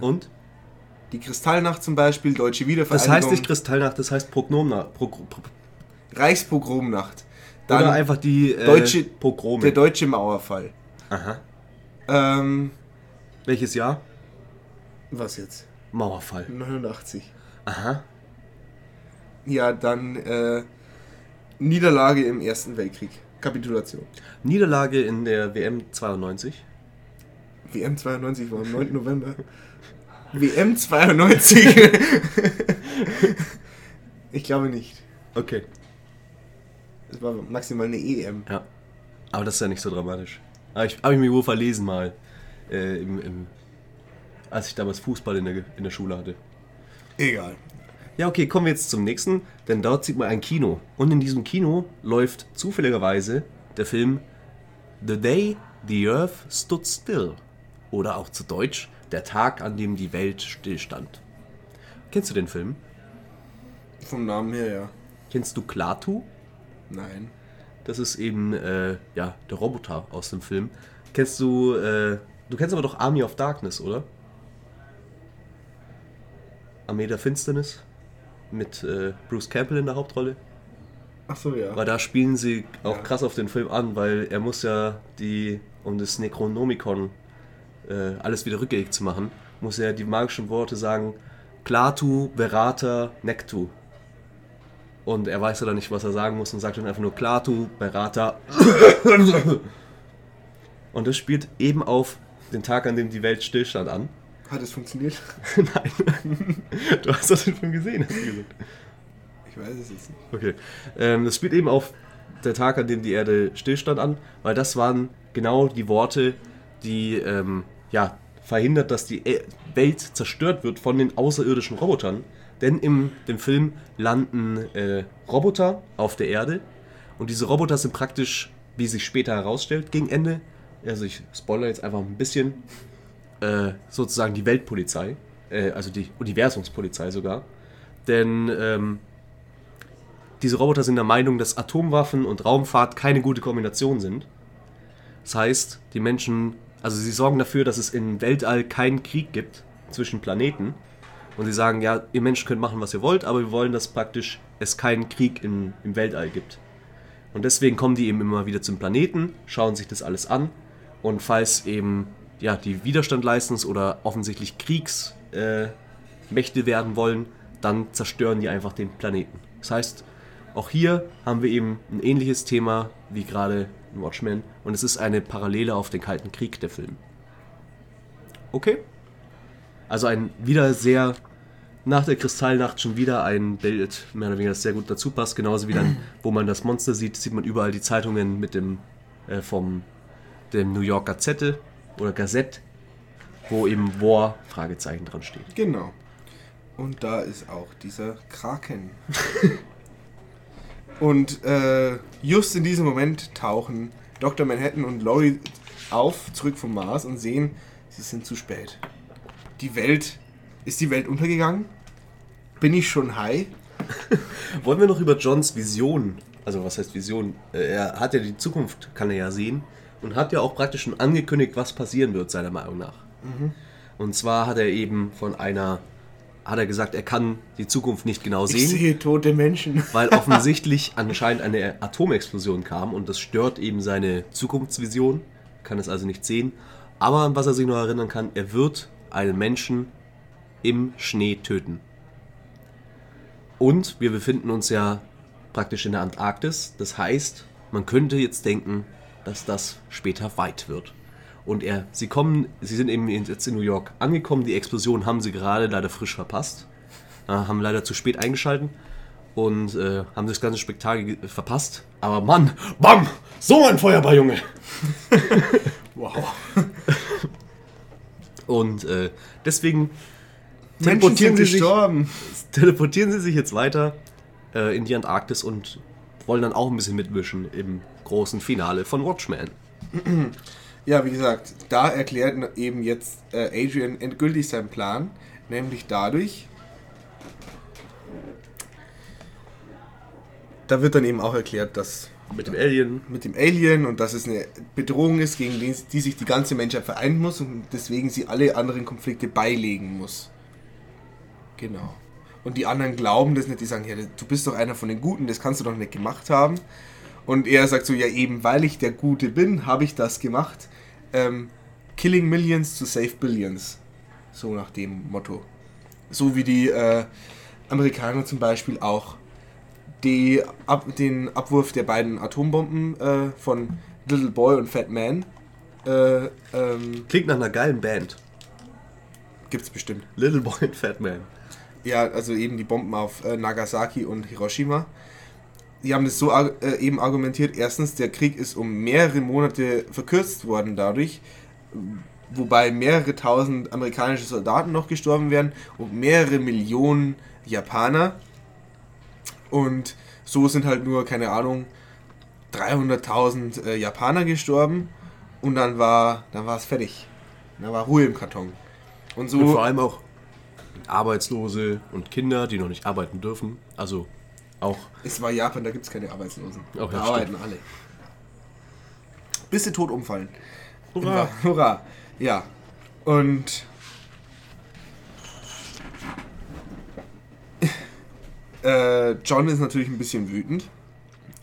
[SPEAKER 1] Und?
[SPEAKER 2] Die Kristallnacht zum Beispiel, Deutsche
[SPEAKER 1] Das
[SPEAKER 2] Wiedervereinigung,
[SPEAKER 1] heißt nicht Kristallnacht, das heißt Prognomnacht. Pro, pro, pro,
[SPEAKER 2] Reichspogromnacht. Dann
[SPEAKER 1] oder einfach die äh,
[SPEAKER 2] Deutsche-
[SPEAKER 1] Pogrome.
[SPEAKER 2] der deutsche Mauerfall.
[SPEAKER 1] Aha.
[SPEAKER 2] Ähm,
[SPEAKER 1] Welches Jahr?
[SPEAKER 2] was jetzt?
[SPEAKER 1] Mauerfall.
[SPEAKER 2] 89.
[SPEAKER 1] Aha.
[SPEAKER 2] Ja, dann äh, Niederlage im Ersten Weltkrieg. Kapitulation.
[SPEAKER 1] Niederlage in der WM 92.
[SPEAKER 2] WM 92 war am 9. November. WM 92. ich glaube nicht.
[SPEAKER 1] Okay.
[SPEAKER 2] Es war maximal eine EM.
[SPEAKER 1] Ja. Aber das ist ja nicht so dramatisch. Aber ich habe ich mich wohl verlesen mal, äh, im, im, als ich damals Fußball in der, in der Schule hatte.
[SPEAKER 2] Egal.
[SPEAKER 1] Ja, okay, kommen wir jetzt zum nächsten, denn dort sieht man ein Kino. Und in diesem Kino läuft zufälligerweise der Film The Day the Earth Stood Still. Oder auch zu Deutsch, der Tag, an dem die Welt stillstand. Kennst du den Film?
[SPEAKER 2] Vom Namen her, ja.
[SPEAKER 1] Kennst du Klaatu?
[SPEAKER 2] Nein.
[SPEAKER 1] Das ist eben äh, ja, der Roboter aus dem Film. Kennst du, äh, du kennst aber doch Army of Darkness, oder? Armee der Finsternis mit äh, Bruce Campbell in der Hauptrolle.
[SPEAKER 2] Ach so, ja.
[SPEAKER 1] Weil da spielen sie auch
[SPEAKER 2] Ja.
[SPEAKER 1] krass auf den Film an, weil er muss ja die, um das Necronomicon äh, alles wieder rückgängig zu machen, muss er die magischen Worte sagen, Klatu, Berata, Nektu. Und er weiß ja dann nicht, was er sagen muss und sagt dann einfach nur Klatu, Berata. Und das spielt eben auf den Tag, an dem die Welt stillstand an.
[SPEAKER 2] Hat es funktioniert?
[SPEAKER 1] Nein. Du hast den Film gesehen, hast du gesagt.
[SPEAKER 2] Ich weiß es jetzt nicht.
[SPEAKER 1] Okay. Ähm, das spielt eben auf der Tag, an dem die Erde stillstand an, weil das waren genau die Worte, die ähm, ja, verhindert, dass die E- Welt zerstört wird von den außerirdischen Robotern. Denn in dem Film landen äh, Roboter auf der Erde Und diese Roboter sind praktisch, wie sich später herausstellt, gegen Ende, also ich spoilere jetzt einfach ein bisschen, äh, sozusagen die Weltpolizei, äh, also die Universumspolizei sogar. Denn ähm, diese Roboter sind der Meinung, dass Atomwaffen und Raumfahrt keine gute Kombination sind. Das heißt, die Menschen, also sie sorgen dafür, dass es im Weltall keinen Krieg gibt zwischen Planeten. Und sie sagen, ja, ihr Menschen könnt machen, was ihr wollt, aber wir wollen, dass praktisch es keinen Krieg im, im Weltall gibt. Und deswegen kommen die eben immer wieder zum Planeten, schauen sich das alles an. Und falls eben ja, die Widerstand leisten oder offensichtlich Kriegsmächte äh, werden wollen, dann zerstören die einfach den Planeten. Das heißt, auch hier haben wir eben ein ähnliches Thema wie gerade in Watchmen und es ist eine Parallele auf den Kalten Krieg der Film. Okay? Also ein wieder sehr nach der Kristallnacht schon wieder ein Bild, mehr oder weniger das sehr gut dazu passt, genauso wie dann, wo man das Monster sieht, sieht man überall die Zeitungen mit dem äh, vom dem New York Gazette oder Gazette, wo eben War Fragezeichen dran steht.
[SPEAKER 2] Genau. Und da ist auch dieser Kraken. und äh, just in diesem Moment tauchen Dr. Manhattan und Laurie auf, zurück vom Mars und sehen, sie sind zu spät. Die Welt, ist die Welt untergegangen? Bin ich schon high?
[SPEAKER 1] Wollen wir noch über Johns Vision, also was heißt Vision? Äh, er hat ja die Zukunft, kann er ja sehen und hat ja auch praktisch schon angekündigt, was passieren wird, seiner Meinung nach. Mhm. Und zwar hat er eben von einer, hat er gesagt, er kann die Zukunft nicht genau sehen. Ich
[SPEAKER 2] sehe tote Menschen.
[SPEAKER 1] Weil offensichtlich anscheinend eine Atomexplosion kam und das stört eben seine Zukunftsvision, kann es also nicht sehen. Aber an was er sich noch erinnern kann, er wird einen Menschen im Schnee töten. Und wir befinden uns ja praktisch in der Antarktis. Das heißt, man könnte jetzt denken, dass das später weit wird. Und er, sie kommen, sie sind eben jetzt in New York angekommen. Die Explosion haben sie gerade leider frisch verpasst, äh, haben leider zu spät eingeschalten und äh, haben das ganze Spektakel verpasst. Aber Mann, bam, so ein Feuerball, Junge. wow. und äh, deswegen teleportieren sie, sich, teleportieren sie sich jetzt weiter äh, in die Antarktis und wollen dann auch ein bisschen mitmischen im großen Finale von Watchmen.
[SPEAKER 2] Ja, wie gesagt, da erklärt eben jetzt äh, Adrian endgültig seinen Plan, nämlich dadurch, da wird dann eben auch erklärt, dass
[SPEAKER 1] mit dem Alien.
[SPEAKER 2] Mit dem Alien und dass es eine Bedrohung ist, gegen die, die sich die ganze Menschheit vereinen muss und deswegen sie alle anderen Konflikte beilegen muss. Genau. Und die anderen glauben das nicht, die sagen, ja, du bist doch einer von den Guten, das kannst du doch nicht gemacht haben. Und er sagt so, ja eben, weil ich der Gute bin, habe ich das gemacht. Ähm, killing Millions to save Billions. So nach dem Motto. So wie die äh, Amerikaner zum Beispiel auch die, ab, den Abwurf der beiden Atombomben äh, von Little Boy und Fat Man. Äh,
[SPEAKER 1] ähm, Klingt nach einer geilen Band.
[SPEAKER 2] Gibt's bestimmt.
[SPEAKER 1] Little Boy und Fat Man.
[SPEAKER 2] Ja, also eben die Bomben auf äh, Nagasaki und Hiroshima. Die haben das so äh, eben argumentiert. Erstens, der Krieg ist um mehrere Monate verkürzt worden dadurch, wobei mehrere tausend amerikanische Soldaten noch gestorben wären und mehrere Millionen Japaner. Und so sind halt nur, keine Ahnung, 300.000 äh, Japaner gestorben und dann war dann es fertig. Dann war Ruhe im Karton.
[SPEAKER 1] Und so und vor allem auch Arbeitslose und Kinder, die noch nicht arbeiten dürfen. Also auch.
[SPEAKER 2] Es war Japan, da gibt es keine Arbeitslosen. Auch, da arbeiten alle. Bis sie tot umfallen. Hurra! Hurra! Ja. Und. Äh, John ist natürlich ein bisschen wütend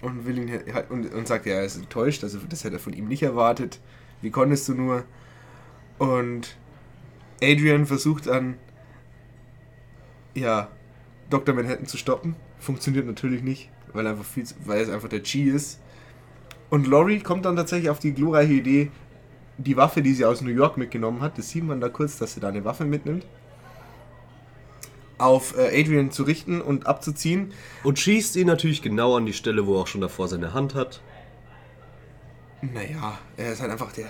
[SPEAKER 2] und will ihn und, und sagt, ja, er ist enttäuscht, also das hätte er von ihm nicht erwartet. Wie konntest du nur? Und Adrian versucht dann ja, Dr. Manhattan zu stoppen. Funktioniert natürlich nicht, weil, einfach viel, weil es einfach der Chi ist. Und Laurie kommt dann tatsächlich auf die glorreiche Idee, die Waffe, die sie aus New York mitgenommen hat, das sieht man da kurz, dass sie da eine Waffe mitnimmt, auf äh, Adrian zu richten und abzuziehen.
[SPEAKER 1] Und schießt ihn natürlich genau an die Stelle, wo er auch schon davor seine Hand hat.
[SPEAKER 2] Naja, er ist halt einfach der.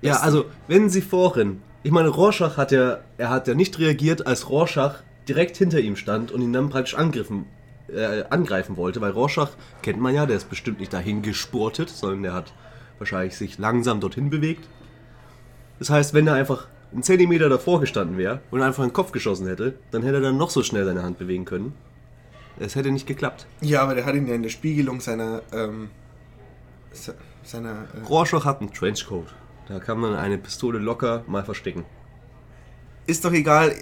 [SPEAKER 1] Ja, also, wenn sie vorhin ich meine, Rorschach hat ja, er hat ja nicht reagiert, als Rorschach direkt hinter ihm stand und ihn dann praktisch angriffen äh, angreifen wollte, weil Rorschach kennt man ja, der ist bestimmt nicht dahin gespurtet, sondern der hat wahrscheinlich sich langsam dorthin bewegt. Das heißt, wenn er einfach einen Zentimeter davor gestanden wäre und einfach in den Kopf geschossen hätte, dann hätte er dann noch so schnell seine Hand bewegen können. Es hätte nicht geklappt.
[SPEAKER 2] Ja, aber der hat ihn ja in der Spiegelung seiner, ähm, se- seiner, äh,
[SPEAKER 1] Rorschach hat einen Trenchcoat. Da kann man eine Pistole locker mal verstecken.
[SPEAKER 2] ist doch egal.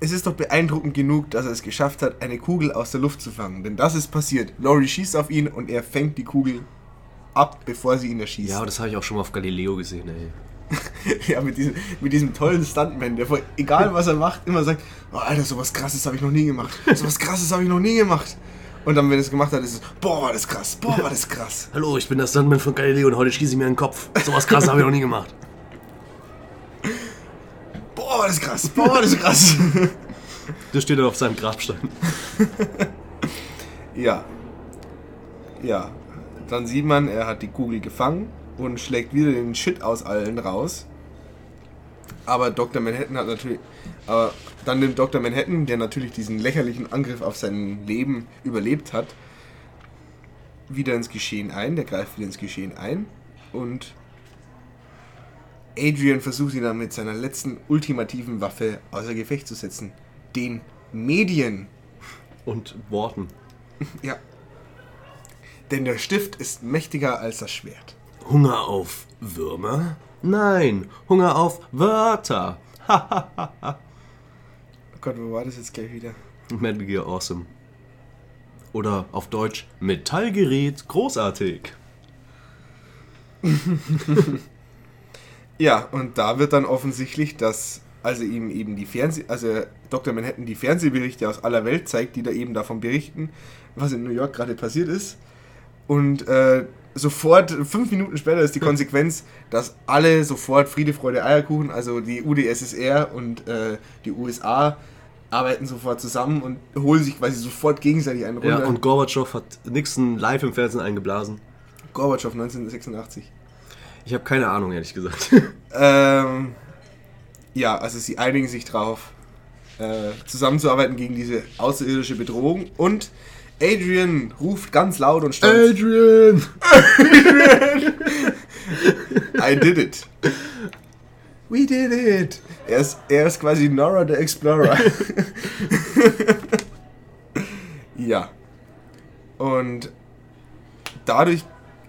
[SPEAKER 2] Es ist doch beeindruckend genug, dass er es geschafft hat, eine Kugel aus der Luft zu fangen. Denn das ist passiert. Laurie schießt auf ihn und er fängt die Kugel ab, bevor sie ihn erschießt.
[SPEAKER 1] Ja, aber das habe ich auch schon mal auf Galileo gesehen, ey.
[SPEAKER 2] Ja, mit diesem, mit diesem tollen Stuntman, der vor, egal was er macht, immer sagt, oh, Alter, sowas krasses habe ich noch nie gemacht. Sowas krasses habe ich noch nie gemacht. Und dann, wenn er es gemacht hat, ist es, boah, war das krass, boah, war das krass.
[SPEAKER 1] Hallo, ich bin der Stuntman von Galileo und heute schieße ich mir in den Kopf. Sowas krass habe ich noch nie gemacht.
[SPEAKER 2] Boah, das krass, boah, das krass.
[SPEAKER 1] Das steht dann auf seinem Grabstein.
[SPEAKER 2] ja. Ja. Dann sieht man, er hat die Kugel gefangen und schlägt wieder den Shit aus allen raus. Aber Dr. Manhattan hat natürlich. Aber dann nimmt Dr. Manhattan, der natürlich diesen lächerlichen Angriff auf sein Leben überlebt hat, wieder ins Geschehen ein. Der greift wieder ins Geschehen ein. Und Adrian versucht ihn dann mit seiner letzten ultimativen Waffe außer Gefecht zu setzen. Den Medien.
[SPEAKER 1] Und Worten.
[SPEAKER 2] Ja. Denn der Stift ist mächtiger als das Schwert.
[SPEAKER 1] Hunger auf Würmer? Nein, Hunger auf Wörter.
[SPEAKER 2] Oh Gott, wo war das jetzt gleich wieder?
[SPEAKER 1] Metal Gear Awesome. Oder auf Deutsch Metallgerät großartig.
[SPEAKER 2] Ja, und da wird dann offensichtlich, dass also ihm eben die Fernseh, also Dr. Manhattan die Fernsehberichte aus aller Welt zeigt, die da eben davon berichten, was in New York gerade passiert ist. Und äh, sofort, fünf Minuten später ist die Konsequenz, dass alle sofort Friede, Freude, Eierkuchen, also die UdSSR und äh, die USA, arbeiten sofort zusammen und holen sich quasi sofort gegenseitig einen runter.
[SPEAKER 1] Ja, und Gorbatschow hat Nixon live im Fernsehen eingeblasen.
[SPEAKER 2] Gorbatschow 1986.
[SPEAKER 1] Ich habe keine Ahnung, ehrlich gesagt.
[SPEAKER 2] Ähm, ja, also sie einigen sich drauf, äh, zusammenzuarbeiten gegen diese außerirdische Bedrohung. Und Adrian ruft ganz laut und stolz:
[SPEAKER 1] Adrian!
[SPEAKER 2] I did it. We did it. Er ist, er ist quasi Nora der Explorer. ja. Und dadurch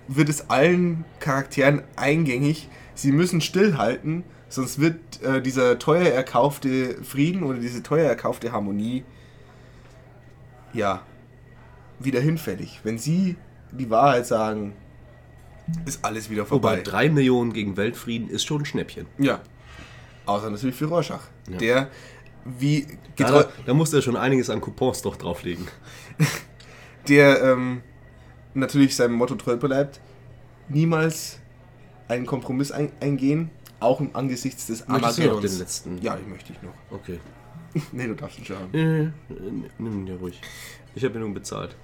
[SPEAKER 2] wird es allen Charakteren eingängig. Sie müssen stillhalten, sonst wird äh, dieser teuer erkaufte Frieden oder diese teuer erkaufte Harmonie ja wieder hinfällig. Wenn sie die Wahrheit sagen, ist alles wieder
[SPEAKER 1] Wobei
[SPEAKER 2] vorbei.
[SPEAKER 1] 3 Millionen gegen Weltfrieden ist schon ein Schnäppchen.
[SPEAKER 2] Ja. Außer natürlich für Rorschach.
[SPEAKER 1] Ja.
[SPEAKER 2] Der, wie
[SPEAKER 1] Da,
[SPEAKER 2] getreu,
[SPEAKER 1] da musste er schon einiges an Coupons doch drauflegen.
[SPEAKER 2] der ähm, natürlich seinem Motto treu bleibt, niemals einen Kompromiss ein, eingehen, auch im angesichts des Armageddons.
[SPEAKER 1] den letzten?
[SPEAKER 2] Ja, ich möchte ich noch.
[SPEAKER 1] Okay.
[SPEAKER 2] nee, du darfst ihn schon haben.
[SPEAKER 1] Äh, äh, nimm ihn ja ruhig. Ich habe ihn nun bezahlt.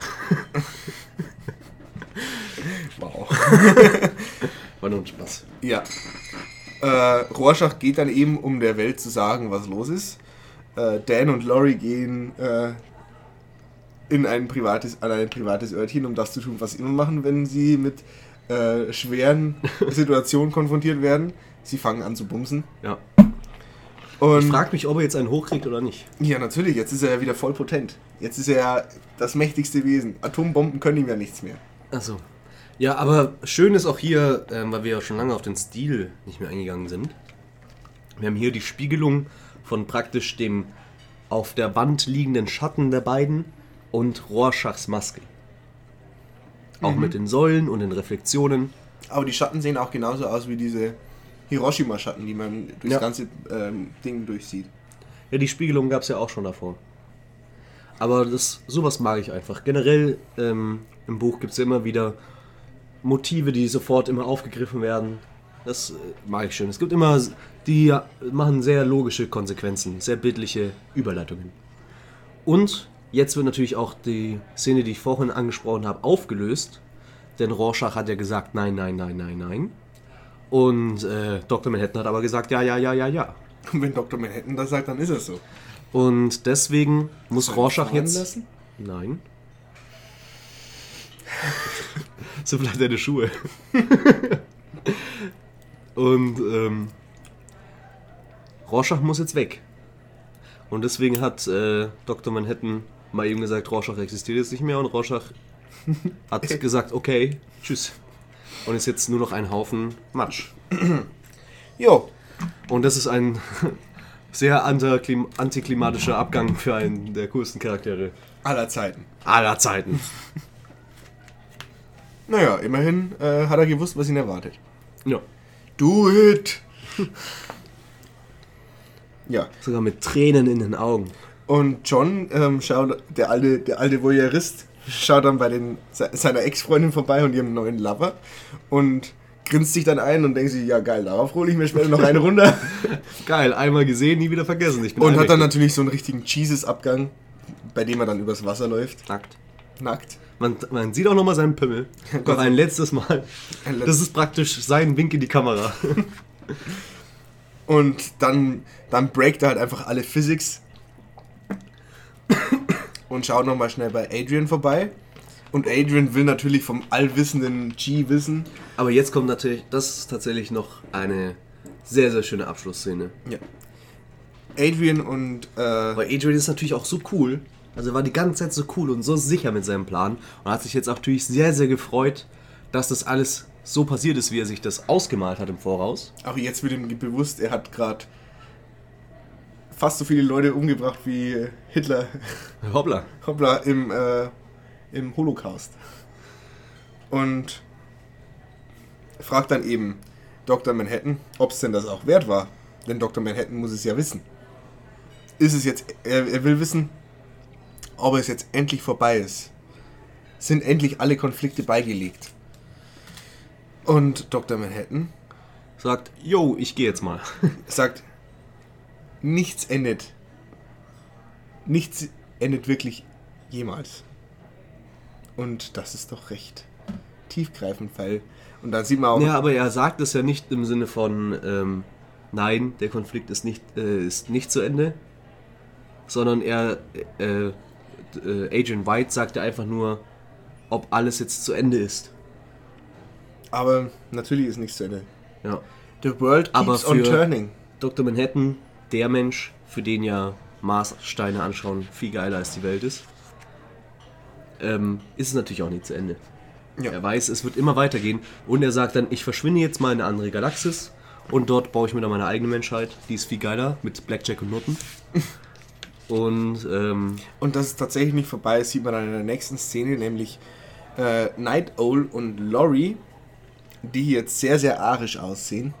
[SPEAKER 2] Wow.
[SPEAKER 1] War nur ein Spaß.
[SPEAKER 2] Ja. Äh, Rorschach geht dann eben, um der Welt zu sagen, was los ist. Äh, Dan und Laurie gehen äh, in ein privates, an ein privates Örtchen, um das zu tun, was sie immer machen, wenn sie mit äh, schweren Situationen konfrontiert werden. Sie fangen an zu bumsen.
[SPEAKER 1] Ja.
[SPEAKER 2] Und
[SPEAKER 1] Ich frage mich, ob er jetzt einen hochkriegt oder nicht.
[SPEAKER 2] ja, natürlich, jetzt ist er ja wieder voll potent. Jetzt ist er ja das mächtigste Wesen. Atombomben können ihm ja nichts mehr.
[SPEAKER 1] Achso. Ja, aber schön ist auch hier, ähm, weil wir ja schon lange auf den Stil nicht mehr eingegangen sind. Wir haben hier die Spiegelung von praktisch dem auf der Wand liegenden Schatten der beiden und Rorschachs Maske. Auch mit den Säulen und den Reflexionen.
[SPEAKER 2] Aber die Schatten sehen auch genauso aus wie diese Hiroshima-Schatten, die man durchs
[SPEAKER 1] Ja.
[SPEAKER 2] ganze ähm, Ding durchsieht.
[SPEAKER 1] Ja, die Spiegelung gab es ja auch schon davor. Aber das, sowas mag ich einfach. Generell ähm, im Buch gibt es ja immer wieder Motive, die sofort immer aufgegriffen werden. Das äh, mag ich schön. Es gibt immer, die machen sehr logische Konsequenzen, sehr bildliche Überleitungen. Und jetzt wird natürlich auch die Szene, die ich vorhin angesprochen habe, aufgelöst. Denn Rorschach hat ja gesagt, nein, nein, nein, nein, nein. Und äh, Dr. Manhattan hat aber gesagt, ja, ja, ja, ja, ja.
[SPEAKER 2] Und wenn Dr. Manhattan das sagt, dann ist es so.
[SPEAKER 1] Und deswegen muss
[SPEAKER 2] Soll
[SPEAKER 1] Rorschach jetzt.
[SPEAKER 2] lassen?
[SPEAKER 1] Nein. so vielleicht deine Schuhe. Und ähm, Rorschach muss jetzt weg. Und deswegen hat äh, Dr. Manhattan mal eben gesagt, Rorschach existiert jetzt nicht mehr und Rorschach hat gesagt, okay, tschüss. Und ist jetzt nur noch ein Haufen Matsch.
[SPEAKER 2] Jo.
[SPEAKER 1] Und das ist ein sehr antiklim antiklimatischer Abgang für einen der coolsten Charaktere
[SPEAKER 2] Aller Zeiten.
[SPEAKER 1] aller Zeiten.
[SPEAKER 2] Naja, immerhin äh, hat er gewusst, was ihn erwartet.
[SPEAKER 1] Ja.
[SPEAKER 2] Do it! ja.
[SPEAKER 1] Sogar mit Tränen in den Augen.
[SPEAKER 2] Und John ähm, schaut, der alte, der alte Voyeurist, schaut dann bei den, se- seiner Ex-Freundin vorbei und ihrem neuen Lover und grinst sich dann ein und denkt sich, ja geil, darauf hole ich mir später noch eine runter.
[SPEAKER 1] Geil, einmal gesehen, nie wieder vergessen.
[SPEAKER 2] Und hat dann natürlich so einen richtigen Jesus-Abgang, bei dem er dann übers Wasser läuft,
[SPEAKER 1] nackt.
[SPEAKER 2] nackt.
[SPEAKER 1] Man, man sieht auch nochmal seinen Pimmel. Noch ein letztes Mal.
[SPEAKER 2] Ein letztes-
[SPEAKER 1] Das ist praktisch sein Wink in die Kamera.
[SPEAKER 2] Und dann, dann breakt er halt einfach alle Physics und schaut nochmal schnell bei Adrian vorbei. Und Adrian will natürlich vom allwissenden G wissen.
[SPEAKER 1] Aber jetzt kommt natürlich, das ist tatsächlich noch eine sehr, sehr schöne Abschlussszene.
[SPEAKER 2] Ja. Adrian und äh,
[SPEAKER 1] Aber Adrian ist natürlich auch so cool. Also er war die ganze Zeit so cool und so sicher mit seinem Plan. Und hat sich jetzt auch natürlich sehr, sehr gefreut, dass das alles so passiert ist, wie er sich das ausgemalt hat im Voraus.
[SPEAKER 2] auch jetzt wird ihm bewusst, er hat gerade fast so viele Leute umgebracht wie Hitler
[SPEAKER 1] Hoppla.
[SPEAKER 2] hoppla, im, äh, im Holocaust. Und fragt dann eben Dr. Manhattan, ob es denn das auch wert war. Denn Dr. Manhattan muss es ja wissen. Ist es jetzt, er, er will wissen, ob es jetzt endlich vorbei ist. Sind endlich alle Konflikte beigelegt. Und Dr. Manhattan
[SPEAKER 1] Sagt, yo, ich gehe jetzt mal.
[SPEAKER 2] sagt, nichts endet. Nichts endet wirklich jemals. Und das ist doch recht tiefgreifend, weil. Und dann sieht man auch.
[SPEAKER 1] Ja, aber er sagt es ja nicht im Sinne von, ähm, nein, der Konflikt ist nicht, äh, ist nicht zu Ende, sondern er, äh, äh, Agent White sagt ja einfach nur, ob alles jetzt zu Ende ist.
[SPEAKER 2] Aber natürlich ist nichts zu Ende.
[SPEAKER 1] Ja.
[SPEAKER 2] The world
[SPEAKER 1] Aber
[SPEAKER 2] keeps on
[SPEAKER 1] für-
[SPEAKER 2] turning.
[SPEAKER 1] Dr. Manhattan, der Mensch, für den ja Marssteine anschauen viel geiler als die Welt ist, ähm, ist es natürlich auch nicht zu Ende.
[SPEAKER 2] Ja.
[SPEAKER 1] Er weiß, es wird immer weitergehen und er sagt dann, ich verschwinde jetzt mal in eine andere Galaxis und dort baue ich mir dann meine eigene Menschheit, die ist viel geiler mit Blackjack und Nutten. Und ähm,
[SPEAKER 2] Und dass es tatsächlich nicht vorbei ist, sieht man dann in der nächsten Szene, nämlich äh, Night Owl und Lori, die jetzt sehr, sehr arisch aussehen.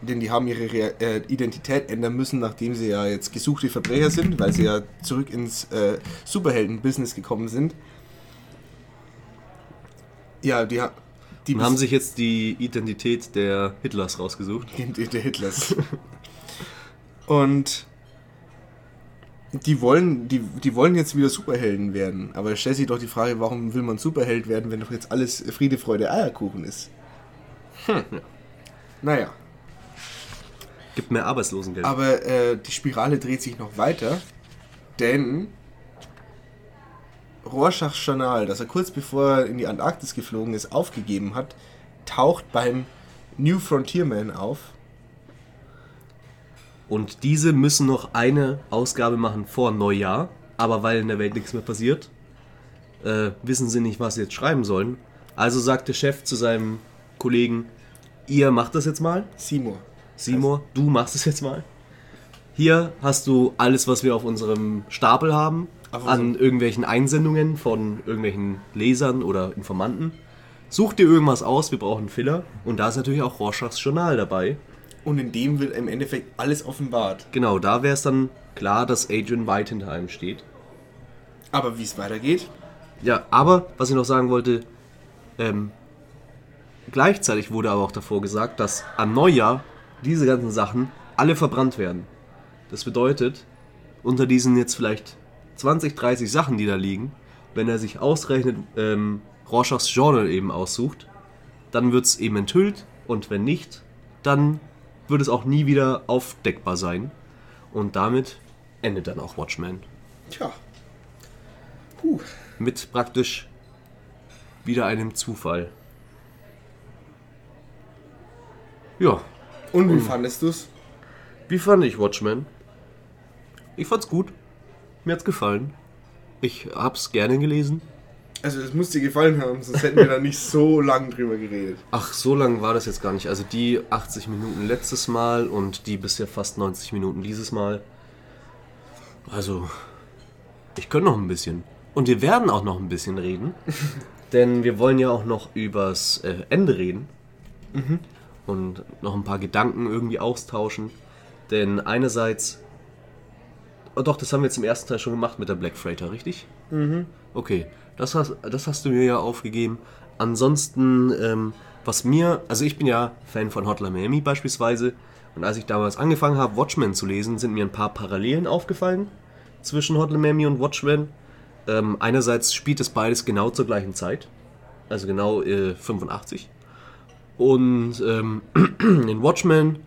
[SPEAKER 2] Denn die haben ihre Rea äh, Identität ändern müssen, nachdem sie ja jetzt gesuchte Verbrecher sind, weil sie ja zurück ins äh, Superhelden-Business gekommen sind. Ja, die, ha die
[SPEAKER 1] haben sich jetzt die Identität der Hitlers rausgesucht.
[SPEAKER 2] der Hitlers. Und die wollen, die, die wollen jetzt wieder Superhelden werden. Aber stellt sich doch die Frage, warum will man Superheld werden, wenn doch jetzt alles Friede, Freude, Eierkuchen ist? Hm. Naja.
[SPEAKER 1] Gibt mehr Arbeitslosengeld.
[SPEAKER 2] Aber äh, die Spirale dreht sich noch weiter, denn Rorschachs Journal, das er kurz bevor er in die Antarktis geflogen ist, aufgegeben hat, taucht beim New Frontierman auf.
[SPEAKER 1] Und diese müssen noch eine Ausgabe machen vor Neujahr, aber weil in der Welt nichts mehr passiert, äh, wissen sie nicht, was sie jetzt schreiben sollen. Also sagt der Chef zu seinem Kollegen, ihr macht das jetzt mal.
[SPEAKER 2] Seymour.
[SPEAKER 1] Seymour, du machst es jetzt mal. Hier hast du alles, was wir auf unserem Stapel haben,
[SPEAKER 2] Auf
[SPEAKER 1] an
[SPEAKER 2] unserem-
[SPEAKER 1] irgendwelchen Einsendungen von irgendwelchen Lesern oder Informanten. Such dir irgendwas aus, wir brauchen Filler. Und da ist natürlich auch Rorschachs Journal dabei.
[SPEAKER 2] Und in dem wird im Endeffekt alles offenbart.
[SPEAKER 1] Genau, da wäre es dann klar, dass Adrian White hinter einem steht.
[SPEAKER 2] Aber wie es weitergeht,
[SPEAKER 1] Ja, aber was ich noch sagen wollte, ähm, gleichzeitig wurde aber auch davor gesagt, dass am Neujahr diese ganzen Sachen alle verbrannt werden. Das bedeutet, unter diesen jetzt vielleicht 20, 30 Sachen, die da liegen, wenn er sich ausrechnet, ähm, Rorschachs Journal eben aussucht, dann wird es eben enthüllt und wenn nicht, dann wird es auch nie wieder aufdeckbar sein. Und damit endet dann auch Watchmen.
[SPEAKER 2] tja. Puh.
[SPEAKER 1] Mit praktisch wieder einem Zufall. Ja,
[SPEAKER 2] Und wie fandest du's?
[SPEAKER 1] wie fand ich Watchmen? Ich fand's gut. Mir hat's gefallen. Ich hab's gerne gelesen.
[SPEAKER 2] Also es muss dir gefallen haben, sonst hätten wir da nicht so lang drüber geredet.
[SPEAKER 1] Ach, so lang war das jetzt gar nicht. Also die 80 Minuten letztes Mal und die bisher fast 90 Minuten dieses Mal. Also, ich könnte noch ein bisschen. Und wir werden auch noch ein bisschen reden. denn wir wollen ja auch noch übers äh, Ende reden. Und noch ein paar Gedanken irgendwie austauschen. Denn einerseits. Oh doch, das haben wir jetzt im ersten Teil schon gemacht mit der Black Freighter, richtig? Okay, das hast, das hast du mir ja aufgegeben. Ansonsten, ähm, was mir, also ich bin ja Fan von Hotline Miami beispielsweise. Und als ich damals angefangen habe, Watchmen zu lesen, sind mir ein paar Parallelen aufgefallen zwischen Hotline Miami und Watchmen. Ähm, einerseits spielt es beides genau zur gleichen Zeit, also genau äh, 85. Und ähm, in Watchmen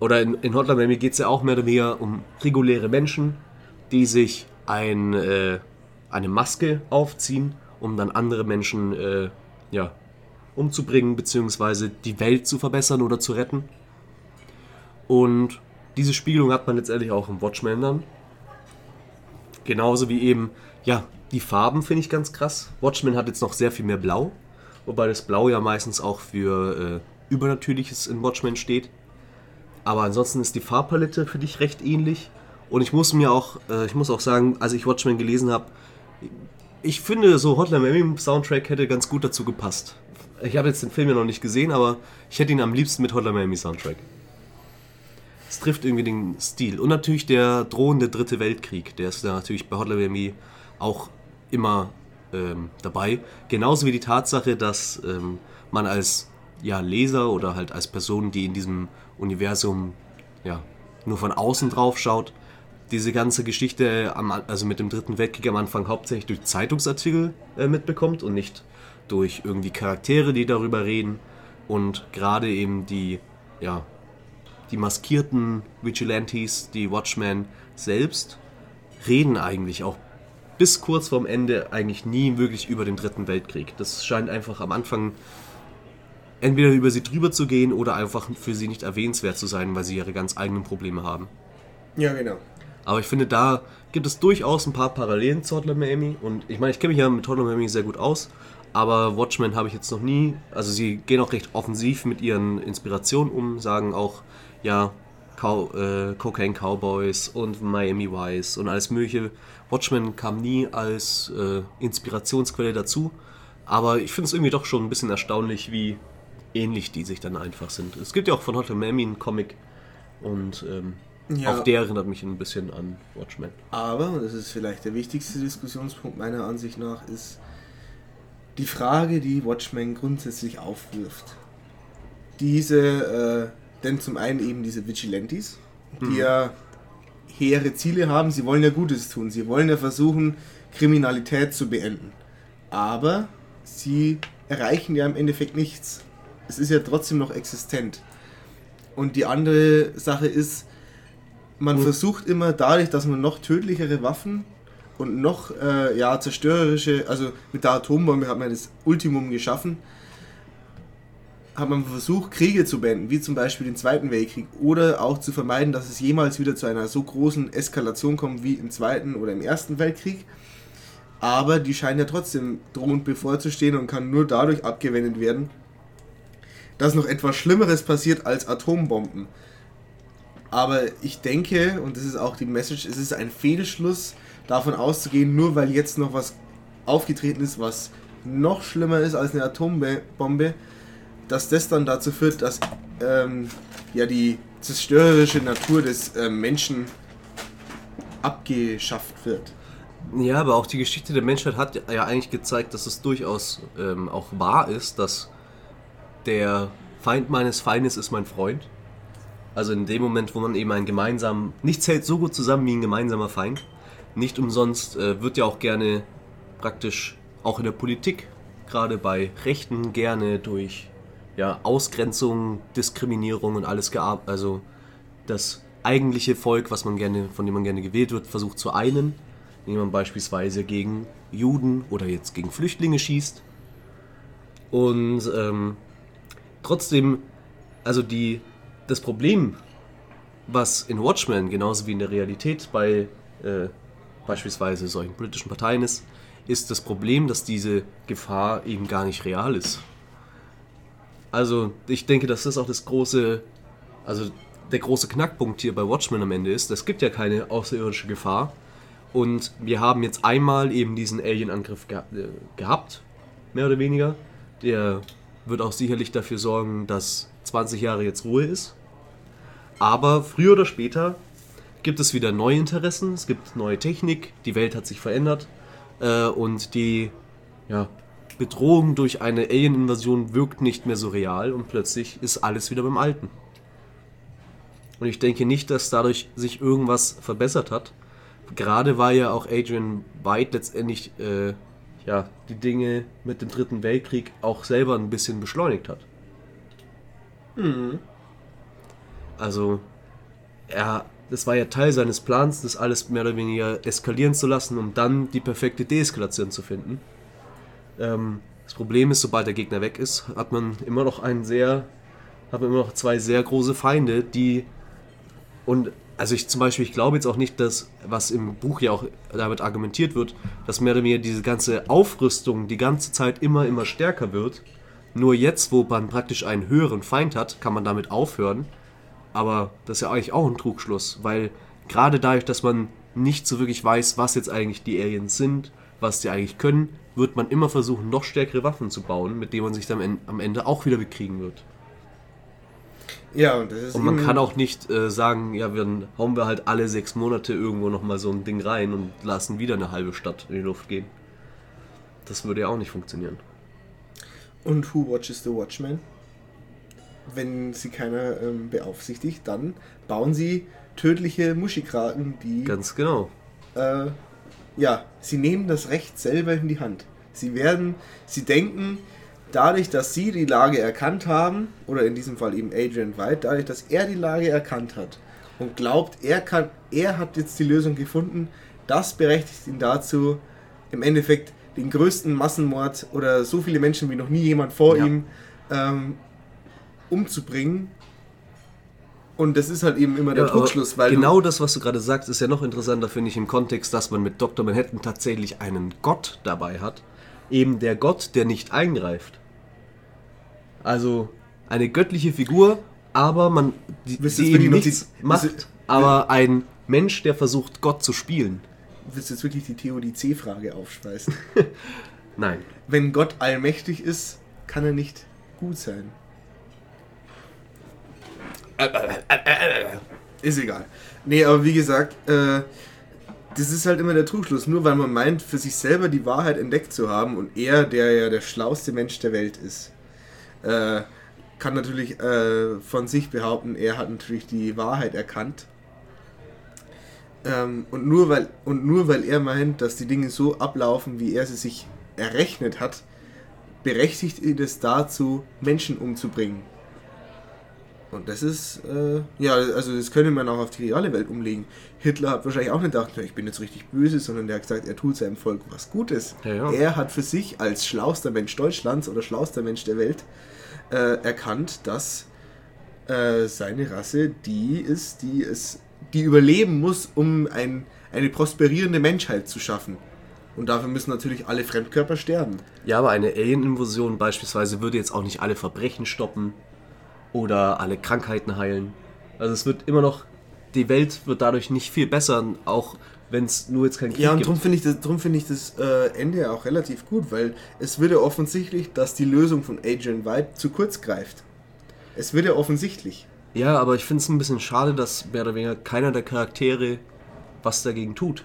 [SPEAKER 1] oder in, in Hotline Miami geht es ja auch mehr oder weniger um reguläre Menschen, die sich ein, äh, eine Maske aufziehen, um dann andere Menschen äh, ja, umzubringen, beziehungsweise die Welt zu verbessern oder zu retten. Und diese Spiegelung hat man letztendlich auch im Watchmen dann. Genauso wie eben, ja, die Farben finde ich ganz krass. Watchmen hat jetzt noch sehr viel mehr Blau, wobei das Blau ja meistens auch für äh, Übernatürliches in Watchmen steht. Aber ansonsten ist die Farbpalette für dich recht ähnlich. Und ich muss mir auch, äh, ich muss auch sagen, als ich Watchmen gelesen habe, ich finde, so Hotline Miami Soundtrack hätte ganz gut dazu gepasst. Ich habe jetzt den Film ja noch nicht gesehen, aber ich hätte ihn am liebsten mit Hotline Miami Soundtrack. Es trifft irgendwie den Stil. Und natürlich der drohende dritte Weltkrieg. Der ist da natürlich bei Hotline Miami auch immer ähm, dabei. Genauso wie die Tatsache, dass ähm, man als ja, Leser oder halt als Person, die in diesem Universum ja, nur von außen drauf schaut, diese ganze Geschichte am, also mit dem dritten Weltkrieg am Anfang hauptsächlich durch Zeitungsartikel äh, mitbekommt und nicht durch irgendwie Charaktere, die darüber reden. Und gerade eben die, ja, die maskierten Vigilantes, die Watchmen selbst, reden eigentlich auch bis kurz vorm Ende eigentlich nie wirklich über den dritten Weltkrieg. Das scheint einfach am Anfang entweder über sie drüber zu gehen oder einfach für sie nicht erwähnenswert zu sein, weil sie ihre ganz eigenen Probleme haben.
[SPEAKER 2] Ja, genau.
[SPEAKER 1] Aber ich finde, da gibt es durchaus ein paar Parallelen zu Hotline Miami. Und ich meine, ich kenne mich ja mit Hotline Miami sehr gut aus. Aber Watchmen habe ich jetzt noch nie. Also sie gehen auch recht offensiv mit ihren Inspirationen um, sagen auch, ja, Cow, äh, Cocaine Cowboys und Miami Vice und alles mögliche. Watchmen kam nie als äh, Inspirationsquelle dazu. Aber ich finde es irgendwie doch schon ein bisschen erstaunlich, wie ähnlich die sich dann einfach sind. Es gibt ja auch von Hotline Miami einen Comic. Und ähm,
[SPEAKER 2] Ja.
[SPEAKER 1] auch der erinnert mich ein bisschen an Watchmen.
[SPEAKER 2] Aber, und das ist vielleicht der wichtigste Diskussionspunkt meiner Ansicht nach, ist die Frage, die Watchmen grundsätzlich aufwirft. Diese, äh, denn zum einen eben diese Vigilantes, die ja hehre Ziele haben, sie wollen ja Gutes tun, sie wollen ja versuchen, Kriminalität zu beenden. Aber sie erreichen ja im Endeffekt nichts. Es ist ja trotzdem noch existent. Und die andere Sache ist, man
[SPEAKER 1] Gut.
[SPEAKER 2] versucht immer dadurch, dass man noch tödlichere Waffen und noch äh, ja, zerstörerische, also mit der Atombombe hat man das Ultimum geschaffen, hat man versucht, Kriege zu beenden, wie zum Beispiel den Zweiten Weltkrieg, oder auch zu vermeiden, dass es jemals wieder zu einer so großen Eskalation kommt wie im Zweiten oder im Ersten Weltkrieg. Aber die scheinen ja trotzdem drohend bevorzustehen und kann nur dadurch abgewendet werden, dass noch etwas Schlimmeres passiert als Atombomben. Aber ich denke, und das ist auch die Message, es ist ein Fehlschluss, davon auszugehen, nur weil jetzt noch was aufgetreten ist, was noch schlimmer ist als eine Atombombe, dass das dann dazu führt, dass ähm, ja die zerstörerische Natur des äh, Menschen abgeschafft wird.
[SPEAKER 1] Ja, aber auch die Geschichte der Menschheit hat ja eigentlich gezeigt, dass es durchaus ähm, auch wahr ist, dass der Feind meines Feindes ist mein Freund. Also in dem Moment, wo man eben einen gemeinsamen, nichts hält so gut zusammen wie ein gemeinsamer Feind. Nicht umsonst äh, wird ja auch gerne praktisch auch in der Politik, gerade bei Rechten, gerne durch ja, Ausgrenzung, Diskriminierung und alles gearbeitet. Also das eigentliche Volk, was man gerne, von dem man gerne gewählt wird, versucht zu einen, indem man beispielsweise gegen Juden oder jetzt gegen Flüchtlinge schießt. Und ähm, trotzdem, also die, das Problem, was in Watchmen genauso wie in der Realität bei äh, beispielsweise solchen politischen Parteien ist, ist das Problem, dass diese Gefahr eben gar nicht real ist. Also ich denke, dass das auch das große, also der große Knackpunkt hier bei Watchmen am Ende ist. Es gibt ja keine außerirdische Gefahr. Und wir haben jetzt einmal eben diesen Alien-Angriff ge äh, gehabt, mehr oder weniger. Der wird auch sicherlich dafür sorgen, dass 20 Jahre jetzt Ruhe ist. Aber früher oder später gibt es wieder neue Interessen, es gibt neue Technik, die Welt hat sich verändert äh, und die ja, Bedrohung durch eine Alien-Invasion wirkt nicht mehr so real und plötzlich ist alles wieder beim Alten. Und ich denke nicht, dass dadurch sich irgendwas verbessert hat. Gerade weil ja auch Adrian White letztendlich äh, ja, die Dinge mit dem Dritten Weltkrieg auch selber ein bisschen beschleunigt hat. Mhm. Also, er, das war ja Teil seines Plans, das alles mehr oder weniger eskalieren zu lassen, um dann die perfekte Deeskalation zu finden. Ähm, das Problem ist, sobald der Gegner weg ist, hat man immer noch einen sehr, hat man immer noch zwei sehr große Feinde, die und also ich zum Beispiel, ich glaube jetzt auch nicht, dass, was im Buch ja auch damit argumentiert wird, dass mehr oder weniger diese ganze Aufrüstung die ganze Zeit immer, immer stärker wird. Nur jetzt, wo man praktisch einen höheren Feind hat, kann man damit aufhören. Aber das ist ja eigentlich auch ein Trugschluss, weil gerade dadurch, dass man nicht so wirklich weiß, was jetzt eigentlich die Aliens sind, was die eigentlich können, wird man immer versuchen, noch stärkere Waffen zu bauen, mit denen man sich dann am Ende auch wieder bekriegen wird. Ja, und das ist. Und man kann auch nicht äh, sagen, ja, dann hauen wir halt alle sechs Monate irgendwo nochmal so ein Ding rein und lassen wieder eine halbe Stadt in die Luft gehen. Das würde ja auch nicht funktionieren.
[SPEAKER 2] Und who watches the Watchmen? Wenn sie keiner ähm, beaufsichtigt, dann bauen sie tödliche Muschikraten, die.
[SPEAKER 1] Ganz genau.
[SPEAKER 2] Äh, ja, sie nehmen das Recht selber in die Hand. Sie werden, sie denken, dadurch, dass sie die Lage erkannt haben, oder in diesem Fall eben Adrian White, dadurch, dass er die Lage erkannt hat und glaubt, er, kann, er hat jetzt die Lösung gefunden, das berechtigt ihn dazu, im Endeffekt den größten Massenmord oder so viele Menschen wie noch nie jemand vor ja. ihm ähm, umzubringen. Und das ist halt eben immer der ja, Trugschluss,
[SPEAKER 1] weil. Genau das, was du gerade sagst, ist ja noch interessanter, finde ich, im Kontext, dass man mit Dr. Manhattan tatsächlich einen Gott dabei hat. Eben der Gott, der nicht eingreift. Also eine göttliche Figur, aber man die, die eben nichts macht, aber ein Mensch, der versucht, Gott zu spielen.
[SPEAKER 2] Willst du jetzt wirklich die Theodizee-Frage aufschmeißen?
[SPEAKER 1] Nein.
[SPEAKER 2] Wenn Gott allmächtig ist, kann er nicht gut sein. Ist egal. Nee, aber wie gesagt, äh, das ist halt immer der Trugschluss. Nur weil man meint, für sich selber die Wahrheit entdeckt zu haben und er, der ja der schlauste Mensch der Welt ist, äh, kann natürlich äh, von sich behaupten, er hat natürlich die Wahrheit erkannt. Ähm, und, nur weil, und nur weil er meint, dass die Dinge so ablaufen, wie er sie sich errechnet hat, berechtigt ihn es dazu, Menschen umzubringen. Und das ist, äh, ja, also das könnte man auch auf die reale Welt umlegen. Hitler hat wahrscheinlich auch nicht gedacht, ich bin jetzt richtig böse, sondern der hat gesagt, er tut seinem Volk was Gutes. Ja, ja. Er hat für sich als schlauster Mensch Deutschlands oder schlauster Mensch der Welt äh, erkannt, dass äh, seine Rasse die ist, die es, die überleben muss, um ein, eine prosperierende Menschheit zu schaffen. Und dafür müssen natürlich alle Fremdkörper sterben.
[SPEAKER 1] Ja, aber eine Alien-Invasion beispielsweise würde jetzt auch nicht alle Verbrechen stoppen oder alle Krankheiten heilen. Also es wird immer noch, die Welt wird dadurch nicht viel besser, auch wenn es nur jetzt kein
[SPEAKER 2] Krieg Ja, und darum finde ich das, drum find ich das äh, Ende auch relativ gut, weil es wird ja offensichtlich, dass die Lösung von Adrian White zu kurz greift. Es wird ja offensichtlich.
[SPEAKER 1] Ja, aber ich finde es ein bisschen schade, dass mehr oder weniger keiner der Charaktere was dagegen tut.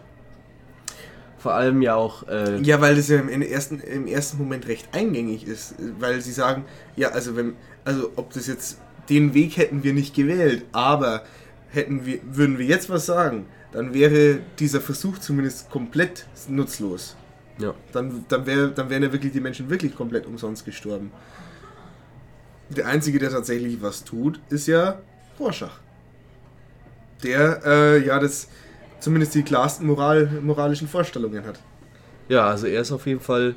[SPEAKER 1] Vor allem ja auch.
[SPEAKER 2] Äh ja, weil das ja im ersten, im ersten Moment recht eingängig ist. Weil sie sagen, ja, also wenn, also ob das jetzt den Weg hätten wir nicht gewählt, aber hätten wir, würden wir jetzt was sagen, dann wäre dieser Versuch zumindest komplett nutzlos. Ja. Dann, dann, wär, dann wären ja wirklich die Menschen wirklich komplett umsonst gestorben. Der Einzige, der tatsächlich was tut, ist ja Rorschach. Der, äh, ja, das zumindest die klarsten Moral, moralischen Vorstellungen hat.
[SPEAKER 1] Ja, also er ist auf jeden Fall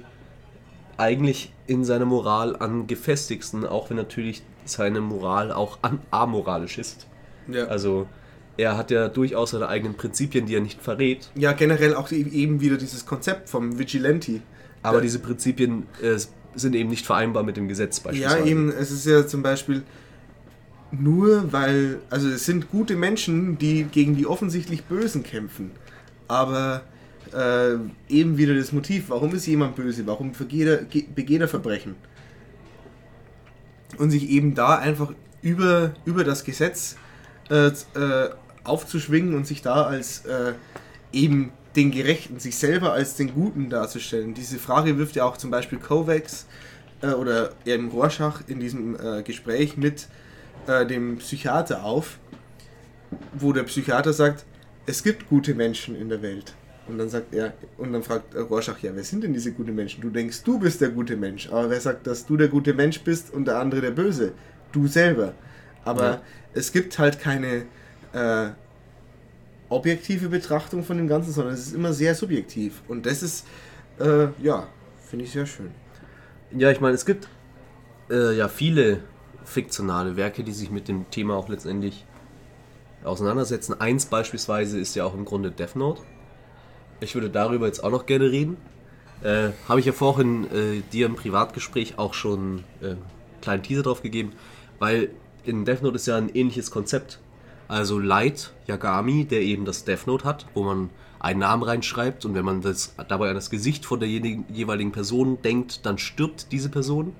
[SPEAKER 1] eigentlich in seiner Moral am gefestigsten, auch wenn natürlich seine Moral auch an amoralisch ist.
[SPEAKER 2] Ja.
[SPEAKER 1] Also er hat ja durchaus seine eigenen Prinzipien, die er nicht verrät.
[SPEAKER 2] ja, generell auch eben wieder dieses Konzept vom Vigilante.
[SPEAKER 1] Aber
[SPEAKER 2] Ja.
[SPEAKER 1] diese Prinzipien äh, sind eben nicht vereinbar mit dem Gesetz
[SPEAKER 2] Ja,
[SPEAKER 1] beispielsweise.
[SPEAKER 2] eben, es ist ja zum Beispiel nur weil, also es sind gute Menschen, die gegen die offensichtlich Bösen kämpfen. Aber äh, eben wieder das Motiv, warum ist jemand böse, warum begeht er Verbrechen? Und sich eben da einfach über, über das Gesetz äh, äh, aufzuschwingen und sich da als äh, eben den Gerechten, sich selber als den Guten darzustellen. Diese Frage wirft ja auch zum Beispiel Kovacs äh, oder eben Rorschach in diesem äh, Gespräch mit äh, dem Psychiater auf, wo der Psychiater sagt, es gibt gute Menschen in der Welt. Und dann sagt er, und dann fragt Rorschach, ja, wer sind denn diese guten Menschen? Du denkst, du bist der gute Mensch, aber wer sagt, dass du der gute Mensch bist und der andere der Böse? Du selber. Aber
[SPEAKER 1] Ja.
[SPEAKER 2] es gibt halt keine äh, objektive Betrachtung von dem Ganzen, sondern es ist immer sehr subjektiv. Und das ist, äh, ja, finde ich sehr schön.
[SPEAKER 1] Ja, ich meine, es gibt äh, ja viele fiktionale Werke, die sich mit dem Thema auch letztendlich auseinandersetzen. Eins beispielsweise ist ja auch im Grunde Death Note. Ich würde darüber jetzt auch noch gerne reden. Äh, Habe ich ja vorhin äh, dir im Privatgespräch auch schon äh, einen kleinen Teaser drauf gegeben, weil in Death Note ist ja ein ähnliches Konzept. Also Light Yagami, der eben das Death Note hat, wo man einen Namen reinschreibt und wenn man das dabei an das Gesicht von der jeweiligen Person denkt, dann stirbt diese Person.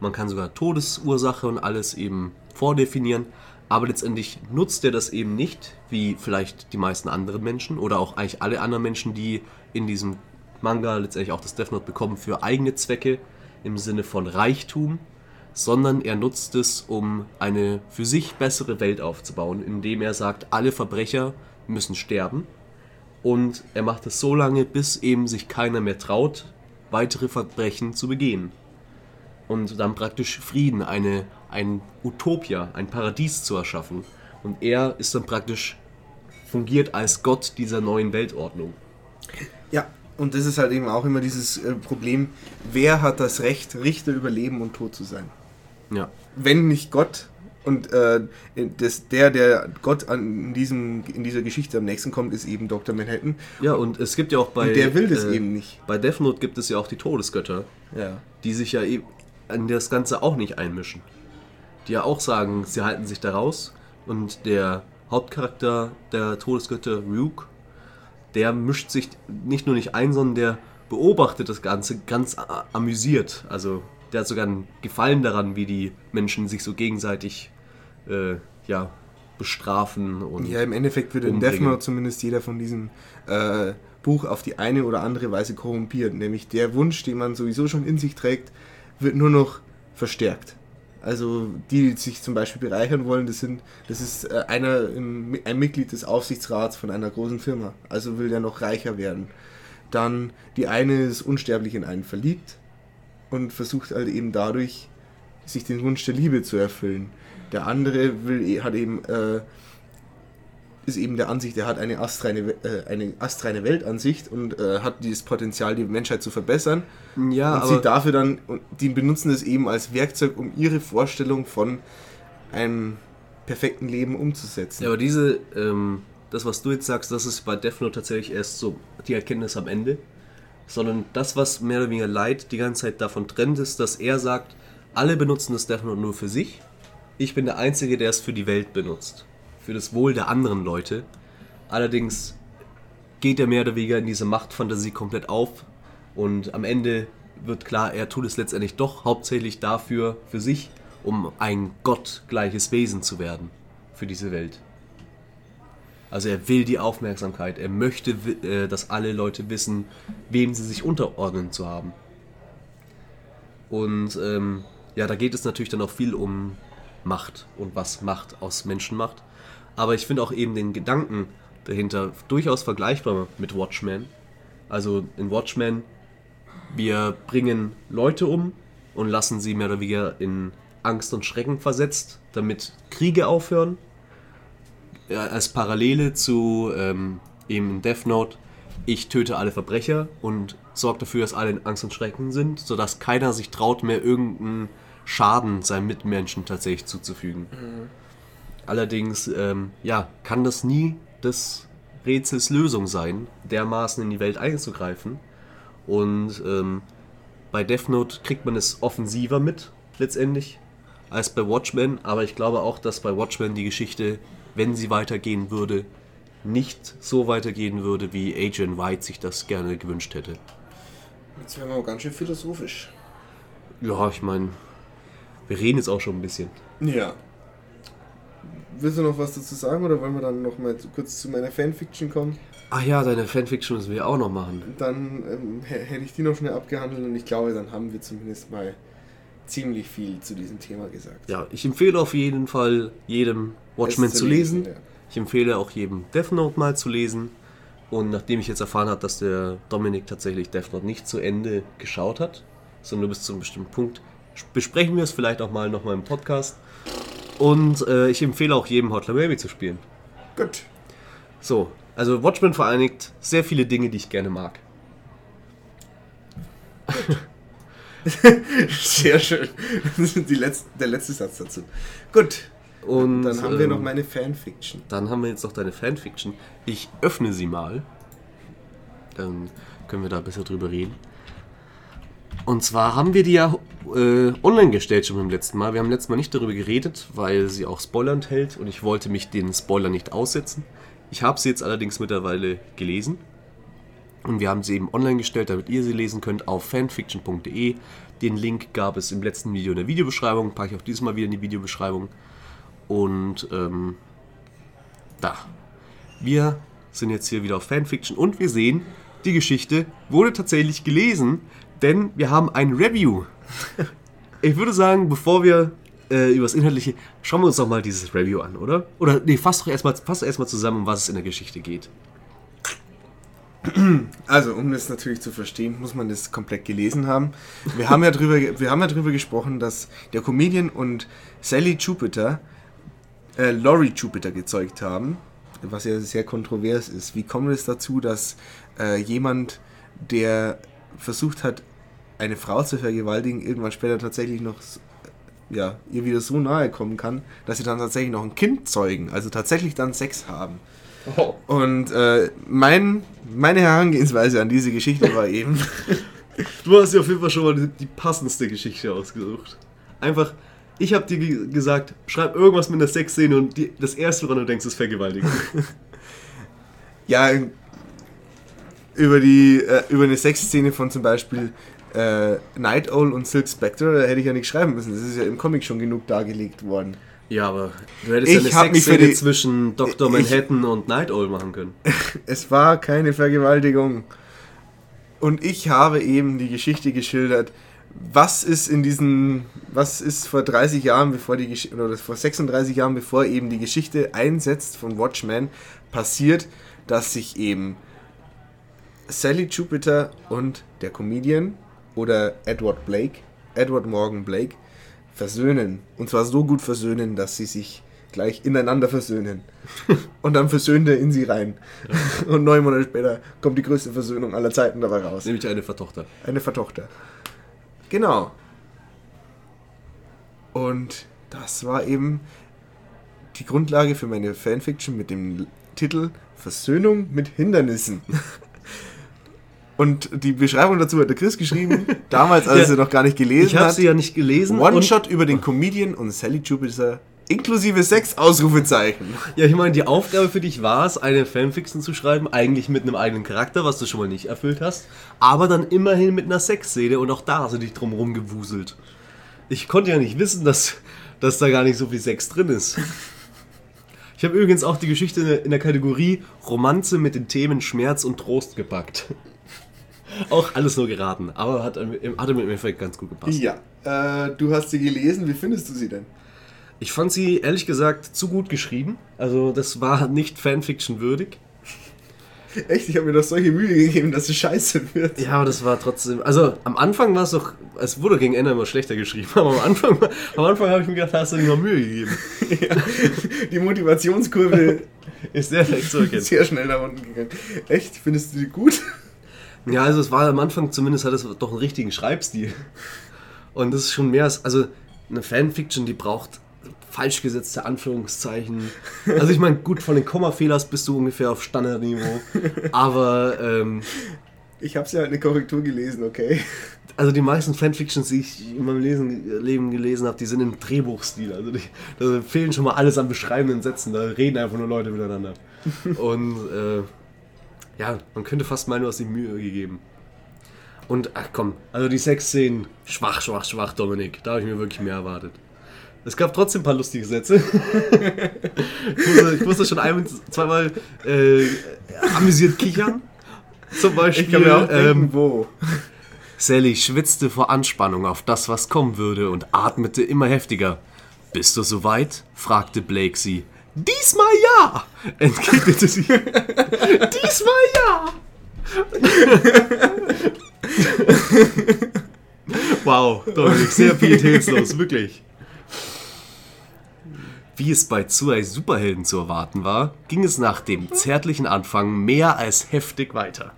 [SPEAKER 1] Man kann sogar Todesursache und alles eben vordefinieren, aber letztendlich nutzt er das eben nicht, wie vielleicht die meisten anderen Menschen oder auch eigentlich alle anderen Menschen, die in diesem Manga letztendlich auch das Death Note bekommen, für eigene Zwecke im Sinne von Reichtum, sondern er nutzt es, um eine für sich bessere Welt aufzubauen, indem er sagt, alle Verbrecher müssen sterben. Und er macht es so lange, bis eben sich keiner mehr traut, weitere Verbrechen zu begehen. Und dann praktisch Frieden, eine, ein Utopia, ein Paradies zu erschaffen. Und er ist dann praktisch fungiert als Gott dieser neuen Weltordnung.
[SPEAKER 2] Ja, und das ist halt eben auch immer dieses äh, Problem, wer hat das Recht, Richter über Leben und Tod zu sein?
[SPEAKER 1] Ja.
[SPEAKER 2] Wenn nicht Gott und äh, das, der, der Gott an diesem, in dieser Geschichte am nächsten kommt, ist eben Dr. Manhattan.
[SPEAKER 1] Ja, und es gibt ja auch bei.
[SPEAKER 2] Und der will das
[SPEAKER 1] äh,
[SPEAKER 2] eben nicht.
[SPEAKER 1] Bei Death Note gibt es ja auch die Todesgötter,
[SPEAKER 2] Ja.
[SPEAKER 1] die sich ja eben an das Ganze auch nicht einmischen. Die ja auch sagen, sie halten sich da raus. Und der Hauptcharakter der Todesgötter, Ryuk, der mischt sich nicht nur nicht ein, sondern der beobachtet das Ganze ganz amüsiert. Also der hat sogar einen Gefallen daran, wie die Menschen sich so gegenseitig äh, ja, bestrafen und
[SPEAKER 2] Ja, im Endeffekt wird in
[SPEAKER 1] umbringen.
[SPEAKER 2] Death Note zumindest jeder von diesem äh, Buch auf die eine oder andere Weise korrumpiert. Nämlich der Wunsch, den man sowieso schon in sich trägt, wird nur noch verstärkt. Also die, die sich zum Beispiel bereichern wollen, das sind, das ist äh, einer, ein Mitglied des Aufsichtsrats von einer großen Firma. Also will der noch reicher werden. Dann die eine ist unsterblich in einen verliebt und versucht halt eben dadurch, sich den Wunsch der Liebe zu erfüllen. Der andere will, hat eben äh, ist eben der Ansicht, er hat eine astreine, äh, eine astreine Weltansicht und äh, hat dieses Potenzial, die Menschheit zu verbessern.
[SPEAKER 1] ja,
[SPEAKER 2] und sie dafür dann, und die benutzen es eben als Werkzeug, um ihre Vorstellung von einem perfekten Leben umzusetzen.
[SPEAKER 1] Ja, aber diese, ähm, das, was du jetzt sagst, das ist bei Death Note tatsächlich erst so die Erkenntnis am Ende. Sondern das, was mehr oder weniger Light die ganze Zeit davon trennt, ist, dass er sagt, alle benutzen das Death Note nur für sich. Ich bin der Einzige, der es für die Welt benutzt. Für das Wohl der anderen Leute. Allerdings geht er mehr oder weniger in diese Machtfantasie komplett auf. Und am Ende wird klar, er tut es letztendlich doch hauptsächlich dafür, für sich, um ein gottgleiches Wesen zu werden für diese Welt. Also er will die Aufmerksamkeit, er möchte, äh, dass alle Leute wissen, wem sie sich unterordnen zu haben. Und ähm, ja, da geht es natürlich dann auch viel um Macht und was Macht aus Menschen macht. Aber ich finde auch eben den Gedanken dahinter durchaus vergleichbar mit Watchmen. Also in Watchmen, wir bringen Leute um und lassen sie mehr oder weniger in Angst und Schrecken versetzt, damit Kriege aufhören. Ja, als Parallele zu ähm, eben Death Note ich töte alle Verbrecher und sorge dafür, dass alle in Angst und Schrecken sind, sodass keiner sich traut, mehr irgendeinen Schaden seinem Mitmenschen tatsächlich zuzufügen. Allerdings, ähm, ja, kann das nie des Rätsels Lösung sein, dermaßen in die Welt einzugreifen. Und ähm, bei Death Note kriegt man es offensiver mit, letztendlich, als bei Watchmen. Aber ich glaube auch, dass bei Watchmen die Geschichte, wenn sie weitergehen würde, nicht so weitergehen würde, wie Agent White sich das gerne gewünscht hätte.
[SPEAKER 2] Jetzt werden wir ganz schön philosophisch.
[SPEAKER 1] Ja, ich meine, wir reden jetzt auch schon ein bisschen.
[SPEAKER 2] Ja. Willst du noch was dazu sagen oder wollen wir dann noch mal kurz zu meiner Fanfiction kommen?
[SPEAKER 1] Ach ja, deine Fanfiction müssen wir auch noch machen.
[SPEAKER 2] Dann ähm, hätte ich die noch schnell abgehandelt und ich glaube, dann haben wir zumindest mal ziemlich viel zu diesem Thema gesagt.
[SPEAKER 1] Ja, ich empfehle auf jeden Fall jedem Watchmen
[SPEAKER 2] Es
[SPEAKER 1] zu lesen.
[SPEAKER 2] ja.
[SPEAKER 1] Ich empfehle auch jedem Death Note mal zu lesen. Und nachdem ich jetzt erfahren habe, dass der Dominik tatsächlich Death Note nicht zu Ende geschaut hat, sondern nur bis zu einem bestimmten Punkt, besprechen wir es vielleicht auch mal nochmal im Podcast. Und äh, ich empfehle auch jedem Hotline Baby zu spielen.
[SPEAKER 2] Gut.
[SPEAKER 1] So, also Watchmen vereinigt sehr viele Dinge, die ich gerne mag.
[SPEAKER 2] Sehr schön. Das ist die letzte, der letzte Satz dazu. Gut.
[SPEAKER 1] Und
[SPEAKER 2] Dann haben wir
[SPEAKER 1] ähm,
[SPEAKER 2] noch meine Fanfiction.
[SPEAKER 1] Dann haben wir jetzt noch deine Fanfiction. Ich öffne sie mal. Dann können wir da besser drüber reden. Und zwar haben wir die ja äh, online gestellt schon beim letzten Mal. Wir haben letztes Mal nicht darüber geredet, weil sie auch Spoiler enthält und ich wollte mich den Spoiler nicht aussetzen. Ich habe sie jetzt allerdings mittlerweile gelesen. Und wir haben sie eben online gestellt, damit ihr sie lesen könnt auf fanfiction.de. Den Link gab es im letzten Video in der Videobeschreibung. Packe ich auch dieses Mal wieder in die Videobeschreibung. Und ähm, da. Wir sind jetzt hier wieder auf Fanfiction und wir sehen, die Geschichte wurde tatsächlich gelesen, denn wir haben ein Review. Ich würde sagen, bevor wir äh, über das Inhaltliche, schauen wir uns doch mal dieses Review an, oder? Oder nee, fass doch erstmal fass zusammen, um was es in der Geschichte geht.
[SPEAKER 2] Also, um das natürlich zu verstehen, muss man das komplett gelesen haben. Wir haben ja drüber, wir haben ja drüber gesprochen, dass der Comedian und Sally Jupiter äh, Laurie Jupiter gezeugt haben, was ja sehr kontrovers ist. Wie kommt es dazu, dass äh, jemand, der versucht hat, eine Frau zu vergewaltigen, irgendwann später tatsächlich noch ja, ihr wieder so nahe kommen kann, dass sie dann tatsächlich noch ein Kind zeugen, also tatsächlich dann Sex haben. Und äh, mein, meine Herangehensweise an diese Geschichte war eben,
[SPEAKER 1] Du hast dir auf jeden Fall schon mal die, die passendste Geschichte ausgesucht. Einfach, ich habe dir ge- gesagt, schreib irgendwas mit einer Sexszene und die, das erste, woran du denkst, ist Vergewaltigung.
[SPEAKER 2] ja, über, die, äh, über eine Sexszene von zum Beispiel äh, Night Owl und Silk Spectre, da hätte ich ja nicht schreiben müssen. Das ist ja im Comic schon genug dargelegt worden.
[SPEAKER 1] ja, aber du hättest
[SPEAKER 2] Ich
[SPEAKER 1] ja eine Sexszene zwischen Dr.
[SPEAKER 2] Ich-
[SPEAKER 1] Manhattan und Night Owl machen können.
[SPEAKER 2] Es war keine Vergewaltigung. Und ich habe eben die Geschichte geschildert. Was ist in diesen, was ist vor 30 Jahren, bevor die Geschichte, oder vor 36 Jahren, bevor eben die Geschichte einsetzt von Watchmen, passiert, dass sich eben Sally Jupiter und der Comedian oder Edward Blake, Edward Morgan Blake, versöhnen. Und zwar so gut versöhnen, dass sie sich gleich ineinander versöhnen. Und dann versöhnt er in sie rein. Und neun Monate später kommt die größte Versöhnung aller Zeiten dabei raus.
[SPEAKER 1] Nämlich eine Vertochter.
[SPEAKER 2] Eine Vertochter. Genau. Und das war eben die Grundlage für meine Fanfiction mit dem Titel Versöhnung mit Hindernissen. Und die Beschreibung dazu hat der Chris geschrieben, damals, als
[SPEAKER 1] Ja,
[SPEAKER 2] er sie noch gar nicht gelesen
[SPEAKER 1] Ich habe
[SPEAKER 2] hat.
[SPEAKER 1] sie ja nicht gelesen.
[SPEAKER 2] One-Shot über den Comedian und Sally Jupiter inklusive sechs Ausrufezeichen.
[SPEAKER 1] Ja, ich meine, die Aufgabe für dich war es, eine Fanfiction zu schreiben, eigentlich mit einem eigenen Charakter, was du schon mal nicht erfüllt hast, aber dann immerhin mit einer Sexszene und auch da hast du dich drum rumgewuselt. Ich konnte ja nicht wissen, dass, dass da gar nicht so viel Sex drin ist. Ich habe übrigens auch die Geschichte in der- in der Kategorie Romanze mit den Themen Schmerz und Trost gepackt. Auch alles nur geraten, aber hat, hat im Endeffekt ganz gut gepasst.
[SPEAKER 2] Ja, äh, du hast sie gelesen, wie findest du sie denn?
[SPEAKER 1] Ich fand sie ehrlich gesagt zu gut geschrieben. Also das war nicht Fanfiction würdig.
[SPEAKER 2] Echt, ich habe mir doch solche Mühe gegeben, dass es scheiße wird.
[SPEAKER 1] Ja, aber das war trotzdem. Also am Anfang war es doch. Es wurde gegen Ende immer schlechter geschrieben, aber am Anfang, am Anfang habe ich mir gedacht, hast du dir mal Mühe gegeben.
[SPEAKER 2] Ja, die Motivationskurve
[SPEAKER 1] Ist sehr
[SPEAKER 2] ist sehr schnell nach unten gegangen. Echt, findest du die gut?
[SPEAKER 1] Ja, also es war am Anfang zumindest hat es doch einen richtigen Schreibstil. Und das ist schon mehr als. Also eine Fanfiction, die braucht falsch gesetzte Anführungszeichen. Also ich meine, gut, von den Kommafehlers bist du ungefähr auf Standardniveau. Aber ähm,
[SPEAKER 2] Ich habe ja eine Korrektur gelesen, okay.
[SPEAKER 1] also die meisten Fanfictions, die ich in meinem Lesen, Leben gelesen habe, die sind im Drehbuchstil. Also die, da fehlen schon mal alles an beschreibenden Sätzen. Da reden einfach nur Leute miteinander. Und äh, ja, man könnte fast meinen, du hast die Mühe gegeben. Und ach komm, also die Sexszenen, schwach, schwach, schwach, Dominik. Da habe ich mir wirklich mehr erwartet. Es gab trotzdem ein paar lustige Sätze. ich, musste, ich musste schon ein, zweimal äh, amüsiert kichern. Zum Beispiel.
[SPEAKER 2] Ich kann mir auch denken,
[SPEAKER 1] ähm,
[SPEAKER 2] wo.
[SPEAKER 1] Sally schwitzte vor Anspannung auf das, was kommen würde und atmete immer heftiger. Bist du soweit? fragte Blake sie. Diesmal ja! entgegnete sie. Diesmal ja! wow, Dominik, sehr pietätslos, wirklich. Wie es bei zwei Superhelden zu erwarten war, ging es nach dem zärtlichen Anfang mehr als heftig weiter.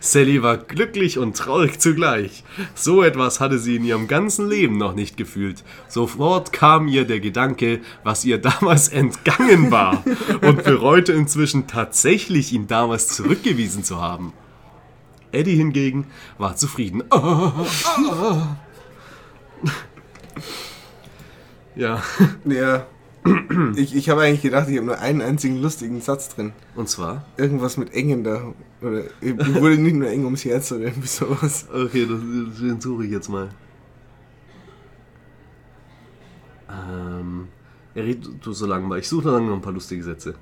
[SPEAKER 1] Sally war glücklich und traurig zugleich. So etwas hatte sie in ihrem ganzen Leben noch nicht gefühlt. Sofort kam ihr der Gedanke, was ihr damals entgangen war und bereute inzwischen tatsächlich, ihn damals zurückgewiesen zu haben. Eddie hingegen war zufrieden. Ja,
[SPEAKER 2] Ja. Ich, ich habe eigentlich gedacht, ich habe nur einen einzigen lustigen Satz drin.
[SPEAKER 1] und zwar?
[SPEAKER 2] Irgendwas mit Engen da. Oder mir wurde nicht nur eng ums Herz oder irgendwie sowas.
[SPEAKER 1] Okay, das, den suche ich jetzt mal. Ähm, ja, red du so lange mal. Ich suche dann noch ein paar lustige Sätze.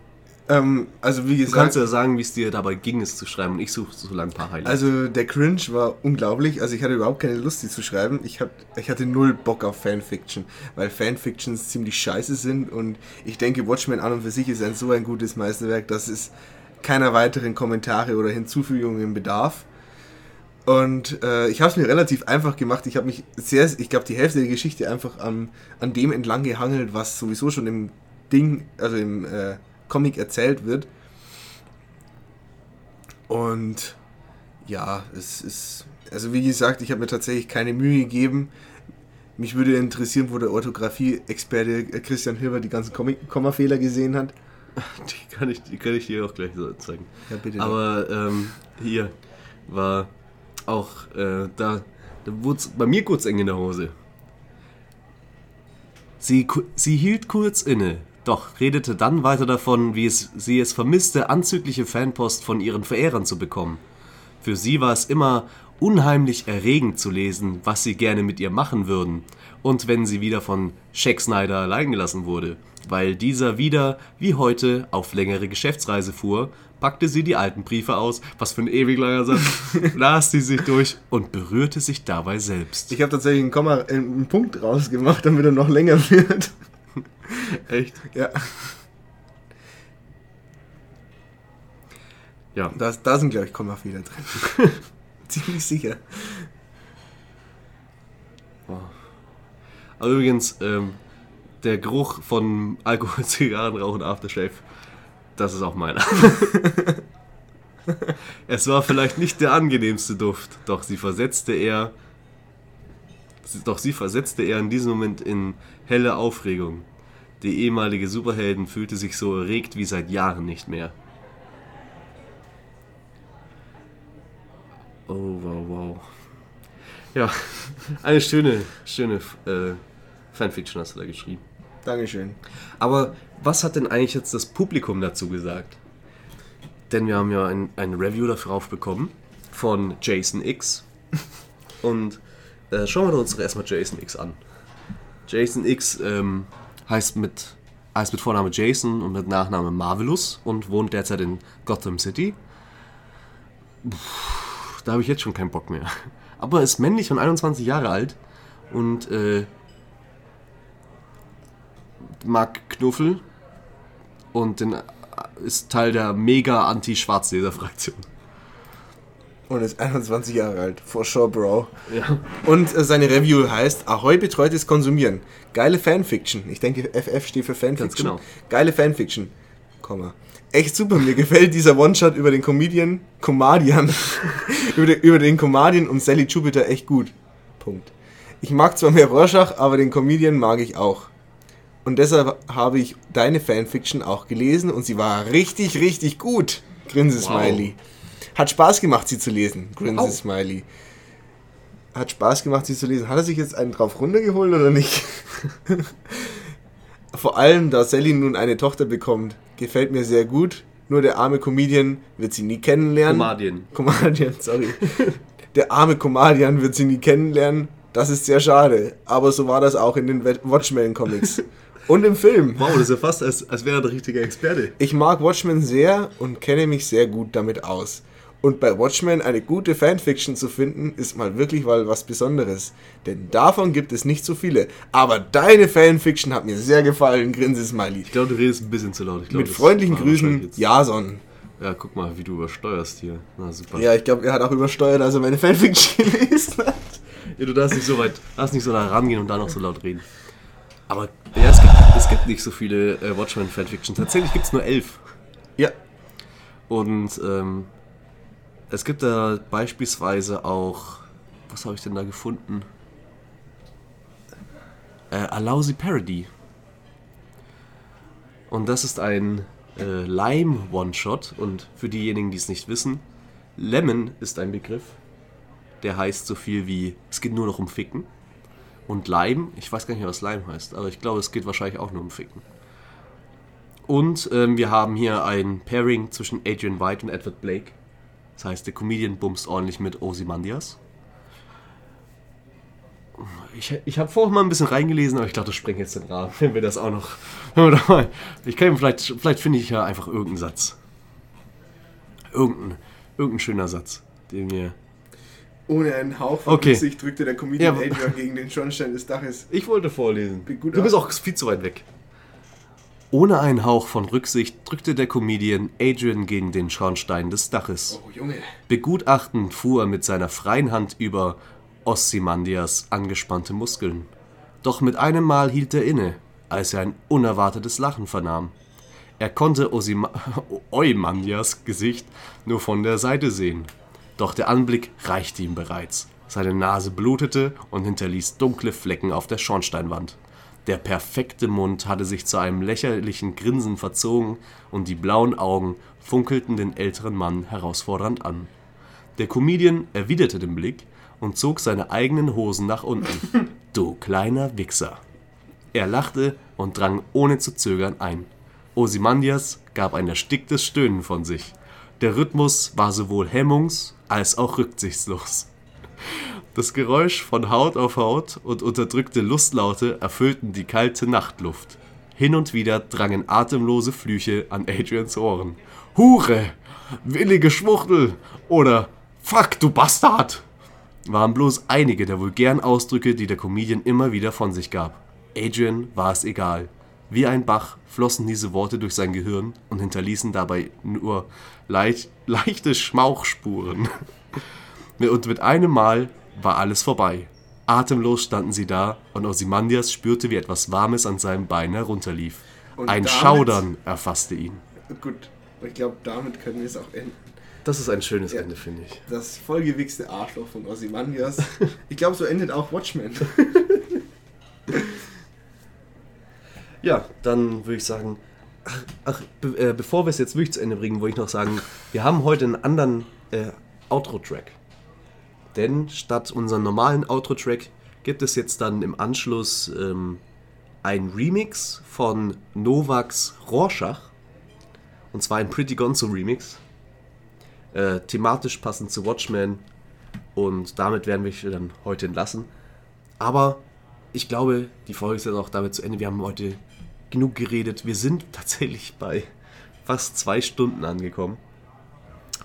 [SPEAKER 2] Ähm, also wie
[SPEAKER 1] Du
[SPEAKER 2] gesagt,
[SPEAKER 1] kannst ja sagen, wie es dir dabei ging, es zu schreiben und ich suche so lange ein paar Highlights.
[SPEAKER 2] also der Cringe war unglaublich. Also ich hatte überhaupt keine Lust, die zu schreiben. Ich, hab, ich hatte null Bock auf Fanfiction, weil Fanfictions ziemlich scheiße sind und ich denke, Watchmen an und für sich ist ein so ein gutes Meisterwerk, dass es keiner weiteren Kommentare oder Hinzufügungen bedarf. Und äh, ich habe es mir relativ einfach gemacht. Ich habe mich sehr, ich glaube, die Hälfte der Geschichte einfach an, an dem entlang gehangelt, was sowieso schon im Ding, also im äh, Comic erzählt wird. Und ja, es ist, also wie gesagt, ich habe mir tatsächlich keine Mühe gegeben. Mich würde interessieren, wo der Orthographie-Experte Christian Hilber die ganzen Kommafehler gesehen hat.
[SPEAKER 1] die, kann ich, die kann ich dir auch gleich so zeigen.
[SPEAKER 2] Ja, bitte.
[SPEAKER 1] Aber ähm, hier war auch äh, da, da wurde bei mir kurz eng in der Hose. Sie, sie hielt kurz inne, doch redete dann weiter davon, wie es, sie es vermisste, anzügliche Fanpost von ihren Verehrern zu bekommen. Für sie war es immer unheimlich erregend zu lesen, was sie gerne mit ihr machen würden. Und wenn sie wieder von Shaq Snyder allein gelassen wurde, weil dieser wieder, wie heute, auf längere Geschäftsreise fuhr, packte sie die alten Briefe aus, was für ein ewig langer Satz, las sie sich durch und berührte sich dabei selbst.
[SPEAKER 2] ich habe tatsächlich einen, Komma, einen Punkt rausgemacht, damit er noch länger wird.
[SPEAKER 1] Echt?
[SPEAKER 2] Ja,
[SPEAKER 1] Ja.
[SPEAKER 2] da, da sind, glaube ich, Kommafehler drin. Ziemlich sicher.
[SPEAKER 1] Aber übrigens, ähm, der Geruch von Alkohol, Zigarrenrauch und Aftershave, das ist auch meiner. es war vielleicht nicht der angenehmste Duft, doch sie versetzte er, doch sie versetzte er in diesem Moment in helle Aufregung. Die ehemalige Superhelden fühlte sich so erregt wie seit Jahren nicht mehr. Oh, wow, wow. Ja, eine schöne, schöne äh, Fanfiction hast du da geschrieben.
[SPEAKER 2] Dankeschön.
[SPEAKER 1] Aber was hat denn eigentlich jetzt das Publikum dazu gesagt? Denn wir haben ja ein, ein Review darauf bekommen von Jason X. Und äh, schauen wir uns doch erstmal Jason X an. Jason X ähm, heißt, mit, heißt mit Vorname Jason und mit Nachname Marvelous und wohnt derzeit in Gotham City. Puh, da habe ich jetzt schon keinen Bock mehr. Aber er ist männlich und 21 Jahre alt und äh, mag Knuffel und den ist Teil der mega Anti-Schwarzleser-Fraktion.
[SPEAKER 2] Und ist 21 Jahre alt. For sure, Bro.
[SPEAKER 1] Ja.
[SPEAKER 2] Und äh, seine Review heißt Ahoi betreutes Konsumieren. Geile Fanfiction. Ich denke, FF steht für Fanfiction.
[SPEAKER 1] Ganz genau.
[SPEAKER 2] Geile Fanfiction. Komma. Echt super. Mir gefällt dieser One-Shot über den Comedian, Comedian, über, den, über den Comedian und Sally Jupiter echt gut. Punkt. Ich mag zwar mehr Rorschach, aber den Comedian mag ich auch. Und deshalb habe ich deine Fanfiction auch gelesen und sie war richtig, richtig gut. Grinse Smiley. Hat Spaß gemacht, sie zu lesen. Grinse
[SPEAKER 1] Wow.
[SPEAKER 2] Smiley. Hat Spaß gemacht, sie zu lesen. Hat er sich jetzt einen drauf runtergeholt oder nicht? Vor allem, da Sally nun eine Tochter bekommt, gefällt mir sehr gut. Nur der arme Comedian wird sie nie kennenlernen.
[SPEAKER 1] Comedian.
[SPEAKER 2] Comedian, sorry. Der arme Comedian wird sie nie kennenlernen. Das ist sehr schade. Aber so war das auch in den Watchmen-Comics. Und im Film.
[SPEAKER 1] Wow, das ist ja fast, als, als wäre er der richtige Experte.
[SPEAKER 2] Ich mag Watchmen sehr und kenne mich sehr gut damit aus. Und bei Watchmen eine gute Fanfiction zu finden, ist mal wirklich mal was Besonderes. Denn davon gibt es nicht so viele. Aber deine Fanfiction hat mir sehr gefallen, Grinse Smiley.
[SPEAKER 1] Ich glaube, du redest ein bisschen zu laut. Ich glaube,
[SPEAKER 2] Mit freundlichen Grüßen, Jason.
[SPEAKER 1] Ja, guck mal, wie du übersteuerst hier. Na super.
[SPEAKER 2] Ja, ich glaube, er hat auch übersteuert, als er meine Fanfiction gelesen hat.
[SPEAKER 1] Ja, du darfst nicht so weit, darfst nicht so da rangehen und dann noch so laut reden. Aber ja, es gibt, es gibt nicht so viele äh, Watchmen-Fanfiction. Tatsächlich gibt es nur elf.
[SPEAKER 2] Ja,
[SPEAKER 1] Und ähm, es gibt da beispielsweise auch, was habe ich denn da gefunden? Äh, A Lousy Parody. Und das ist ein äh, Lime-One-Shot. Und für diejenigen, die es nicht wissen, Lemon ist ein Begriff, der heißt so viel wie, es geht nur noch um Ficken. Und Lime, ich weiß gar nicht mehr, was Lime heißt, aber ich glaube, es geht wahrscheinlich auch nur um Ficken. Und ähm, wir haben hier ein Pairing zwischen Adrian White und Edward Blake. Das heißt, der Comedian bumst ordentlich mit Ozymandias. Ich, ich habe vorher mal ein bisschen reingelesen, aber ich glaube, das sprengt jetzt den Rahmen, wenn wir das auch noch. Mal, ich kann vielleicht, vielleicht finde ich ja einfach irgendeinen Satz. Irgendein, irgendein schöner Satz, den wir.
[SPEAKER 2] ohne einen Hauch von
[SPEAKER 1] Okay.
[SPEAKER 2] Rücksicht drückte der Comedian
[SPEAKER 1] Ja,
[SPEAKER 2] Adrian gegen den Schornstein des Daches.
[SPEAKER 1] Ich wollte vorlesen. Du bist auch viel zu weit weg. Ohne einen Hauch von Rücksicht drückte der Comedian Adrian gegen den Schornstein des Daches.
[SPEAKER 2] Oh Junge.
[SPEAKER 1] Begutachtend fuhr er mit seiner freien Hand über Ozymandias angespannte Muskeln. Doch mit einem Mal hielt er inne, als er ein unerwartetes Lachen vernahm. Er konnte Osima Ozymandias Gesicht nur von der Seite sehen. Doch der Anblick reichte ihm bereits. Seine Nase blutete und hinterließ dunkle Flecken auf der Schornsteinwand. Der perfekte Mund hatte sich zu einem lächerlichen Grinsen verzogen und die blauen Augen funkelten den älteren Mann herausfordernd an. Der Comedian erwiderte den Blick und zog seine eigenen Hosen nach unten. Du kleiner Wichser. Er lachte und drang ohne zu zögern ein. Ozymandias gab ein ersticktes Stöhnen von sich. Der Rhythmus war sowohl hemmungs- als auch rücksichtslos. Das Geräusch von Haut auf Haut und unterdrückte Lustlaute erfüllten die kalte Nachtluft. Hin und wieder drangen atemlose Flüche an Adrians Ohren. Hure! Willige Schwuchtel! Oder Fuck, du Bastard! waren bloß einige der vulgären Ausdrücke, die der Comedian immer wieder von sich gab. Adrian war es egal. Wie ein Bach flossen diese Worte durch sein Gehirn und hinterließen dabei nur leicht, leichte Schmauchspuren. Und mit einem Mal war alles vorbei. Atemlos standen sie da und Ozymandias spürte, wie etwas Warmes an seinem Bein herunterlief.
[SPEAKER 2] Und
[SPEAKER 1] Ein
[SPEAKER 2] damit-
[SPEAKER 1] Schaudern erfasste ihn.
[SPEAKER 2] Gut, ich glaube, damit können wir es auch enden.
[SPEAKER 1] Das ist ein schönes
[SPEAKER 2] Ja.
[SPEAKER 1] Ende, finde ich.
[SPEAKER 2] Das vollgewichste Arschloch von Ozymandias. Ich glaube, so endet auch Watchmen.
[SPEAKER 1] Ja, dann würde ich sagen, ach, ach be äh, bevor wir es jetzt wirklich zu Ende bringen, wollte ich noch sagen, wir haben heute einen anderen äh, Outro-Track. Denn statt unserem normalen Outro-Track gibt es jetzt dann im Anschluss ähm, ein Remix von Novaks Rorschach. Und zwar ein Pretty Gonzo Remix. Äh, thematisch passend zu Watchmen. Und damit werden wir dann heute entlassen. Aber ich glaube, die Folge ist jetzt auch damit zu Ende. Wir haben heute genug geredet. Wir sind tatsächlich bei fast zwei Stunden angekommen.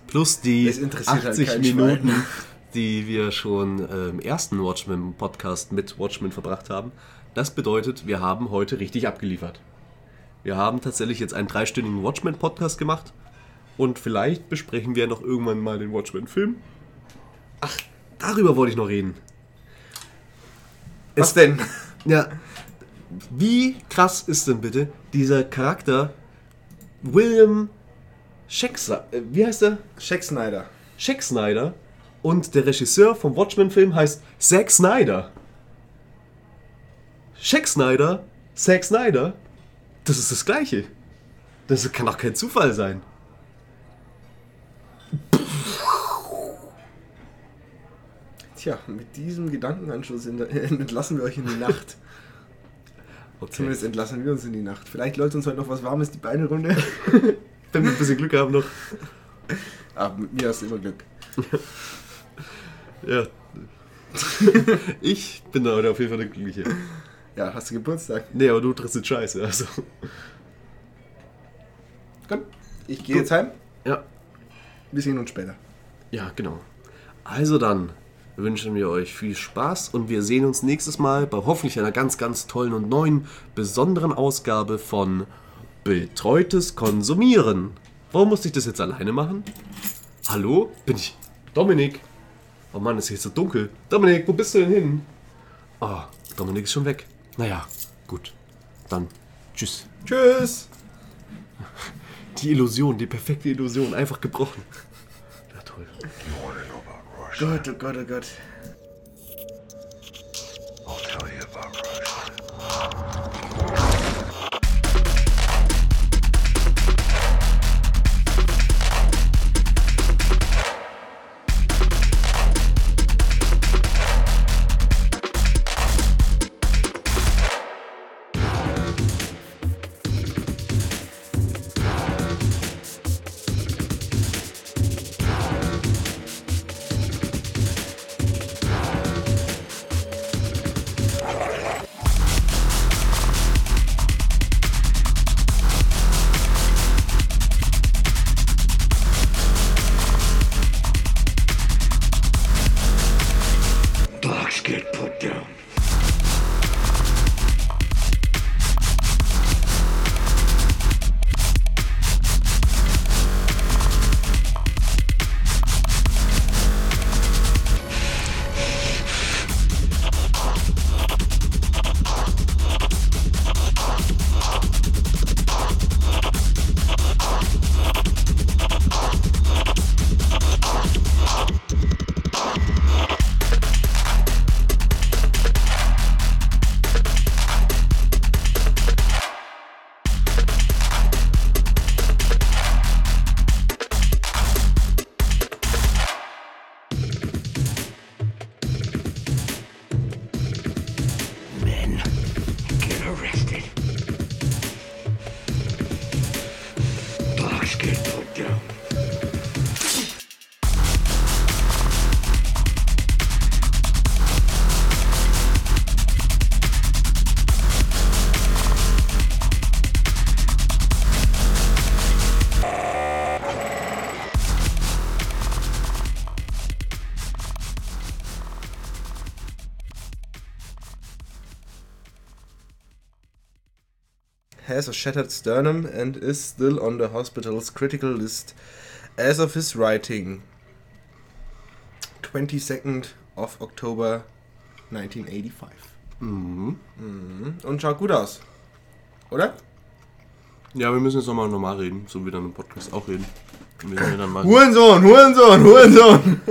[SPEAKER 1] Plus die
[SPEAKER 2] Es interessiert halt
[SPEAKER 1] 80
[SPEAKER 2] kein
[SPEAKER 1] Minuten,
[SPEAKER 2] Schwein.
[SPEAKER 1] Die wir schon im ersten Watchmen-Podcast mit Watchmen verbracht haben. Das bedeutet, wir haben heute richtig abgeliefert. Wir haben tatsächlich jetzt einen dreistündigen Watchmen-Podcast gemacht. Und vielleicht besprechen wir noch irgendwann mal den Watchmen-Film. Ach, darüber wollte ich noch reden.
[SPEAKER 2] Was denn?
[SPEAKER 1] Ja, wie krass ist denn bitte dieser Charakter William Schecksnyder, äh, wie heißt er?
[SPEAKER 2] Shaq Snyder.
[SPEAKER 1] Shack Snyder und der Regisseur vom Watchmen-Film heißt Zack Snyder. Shack Snyder, Zack Snyder, das ist das Gleiche. Das kann doch kein Zufall sein.
[SPEAKER 2] Tja, mit diesem Gedankenanschluss ent- entlassen wir euch in die Nacht.
[SPEAKER 1] Okay.
[SPEAKER 2] Zumindest entlassen wir uns in die Nacht. Vielleicht läuft uns heute noch was Warmes die Beine runter.
[SPEAKER 1] Wenn wir ein bisschen Glück haben noch.
[SPEAKER 2] Aber mit mir hast du immer Glück.
[SPEAKER 1] Ja. ich bin da heute auf jeden Fall der Glückliche.
[SPEAKER 2] Ja, hast du Geburtstag?
[SPEAKER 1] Nee, aber du trittst in Scheiße, also.
[SPEAKER 2] Komm, ich gehe jetzt heim.
[SPEAKER 1] Ja.
[SPEAKER 2] Wir sehen uns später.
[SPEAKER 1] Ja, genau. Also dann wünschen wir euch viel Spaß und wir sehen uns nächstes Mal bei hoffentlich einer ganz, ganz tollen und neuen, besonderen Ausgabe von Betreutes Konsumieren. Warum musste ich das jetzt alleine machen? Hallo? Bin ich Dominik? Oh Mann, ist hier so dunkel. Dominik, wo bist du denn hin? Oh, Dominik ist schon weg. Naja, gut. Dann tschüss.
[SPEAKER 2] Tschüss!
[SPEAKER 3] Die Illusion, die perfekte Illusion, einfach gebrochen. Ja, toll.
[SPEAKER 2] Gott, oh Gott, oh Gott.
[SPEAKER 4] I'll tell you about Russia.
[SPEAKER 2] Has a shattered sternum and is still on the hospital's critical list as of his writing. 22nd of October 1985. Mhm. Und schaut gut aus. Oder?
[SPEAKER 1] Ja, wir müssen jetzt nochmal normal reden, so wie dann im Podcast auch reden.
[SPEAKER 2] Hurensohn, Hurensohn, Hurensohn!